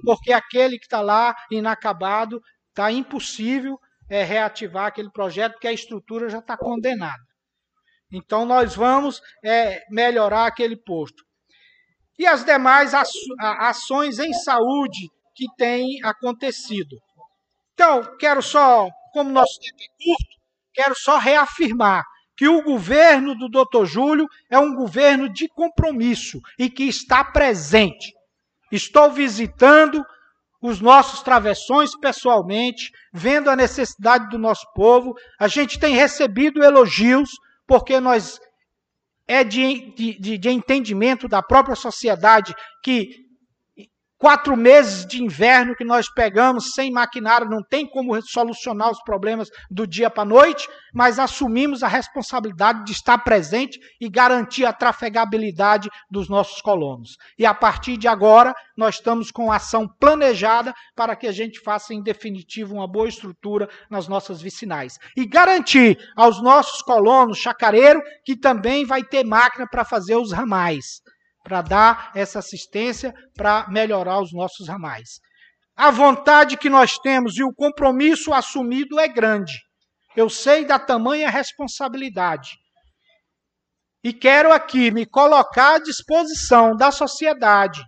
porque aquele que está lá inacabado, está impossível é, reativar aquele projeto, porque a estrutura já está condenada. Então, nós vamos é, melhorar aquele posto e as demais ações em saúde que têm acontecido. Então, quero só, como nosso tempo é curto, quero só reafirmar que o governo do Dr. Júlio é um governo de compromisso e que está presente. Estou visitando os nossos travessões pessoalmente, vendo a necessidade do nosso povo. A gente tem recebido elogios, porque nós é de, de, de entendimento da própria sociedade que quatro meses de inverno que nós pegamos sem maquinário, não tem como solucionar os problemas do dia para a noite, mas assumimos a responsabilidade de estar presente e garantir a trafegabilidade dos nossos colonos. E a partir de agora, nós estamos com ação planejada para que a gente faça, em definitivo, uma boa estrutura nas nossas vicinais. E garantir aos nossos colonos, chacareiro, que também vai ter máquina para fazer os ramais para dar essa assistência para melhorar os nossos ramais. A vontade que nós temos e o compromisso assumido é grande. Eu sei da tamanha responsabilidade. E quero aqui me colocar à disposição da sociedade.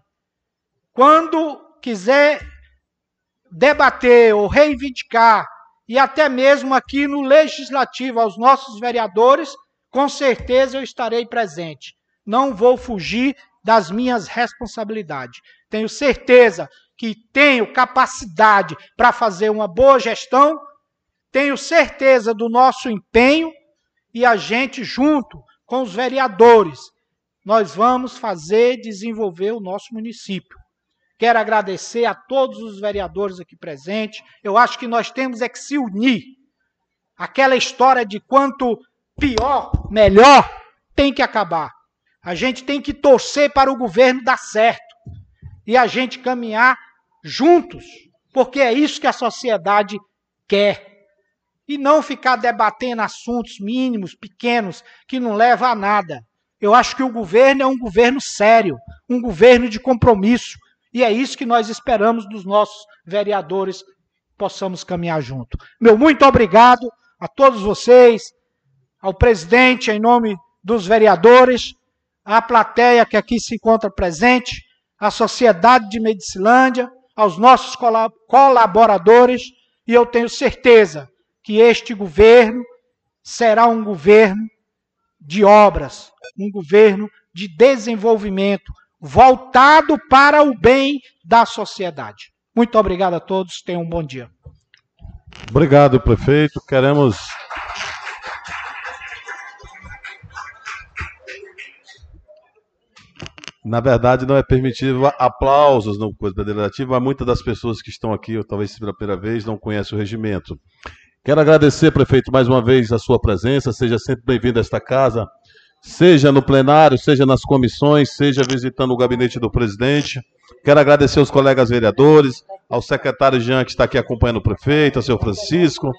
Quando quiser debater ou reivindicar, e até mesmo aqui no legislativo, aos nossos vereadores, com certeza eu estarei presente não vou fugir das minhas responsabilidades. Tenho certeza que tenho capacidade para fazer uma boa gestão, tenho certeza do nosso empenho e a gente, junto com os vereadores, nós vamos fazer desenvolver o nosso município. Quero agradecer a todos os vereadores aqui presentes. Eu acho que nós temos é que se unir. Aquela história de quanto pior, melhor, tem que acabar. A gente tem que torcer para o governo dar certo e a gente caminhar juntos, porque é isso que a sociedade quer. E não ficar debatendo assuntos mínimos, pequenos, que não levam a nada. Eu acho que o governo é um governo sério, um governo de compromisso. E é isso que nós esperamos dos nossos vereadores, possamos caminhar junto. Meu muito obrigado a todos vocês, ao presidente, em nome dos vereadores à plateia que aqui se encontra presente, à sociedade de Medicilândia, aos nossos colaboradores, e eu tenho certeza que este governo será um governo de obras, um governo de desenvolvimento voltado para o bem da sociedade. Muito obrigado a todos, tenham um bom dia. Obrigado, prefeito. Queremos Na verdade, não é permitido aplausos no Coisa Deliberativo, mas muitas das pessoas que estão aqui, ou talvez pela primeira vez, não conhecem o regimento. Quero agradecer, prefeito, mais uma vez a sua presença. Seja sempre bem-vindo a esta casa, seja no plenário, seja nas comissões, seja visitando o gabinete do presidente. Quero agradecer aos colegas vereadores, ao secretário Jean, que está aqui acompanhando o prefeito, ao seu Francisco.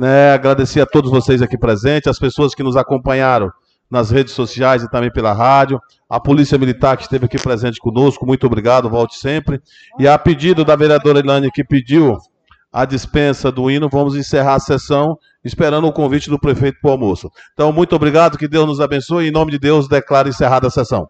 É, agradecer a todos vocês aqui presentes, as pessoas que nos acompanharam nas redes sociais e também pela rádio. A Polícia Militar que esteve aqui presente conosco, muito obrigado, volte sempre. E a pedido da vereadora Ilane que pediu a dispensa do hino, vamos encerrar a sessão esperando o convite do prefeito para o almoço. Então, muito obrigado, que Deus nos abençoe em nome de Deus declaro encerrada a sessão.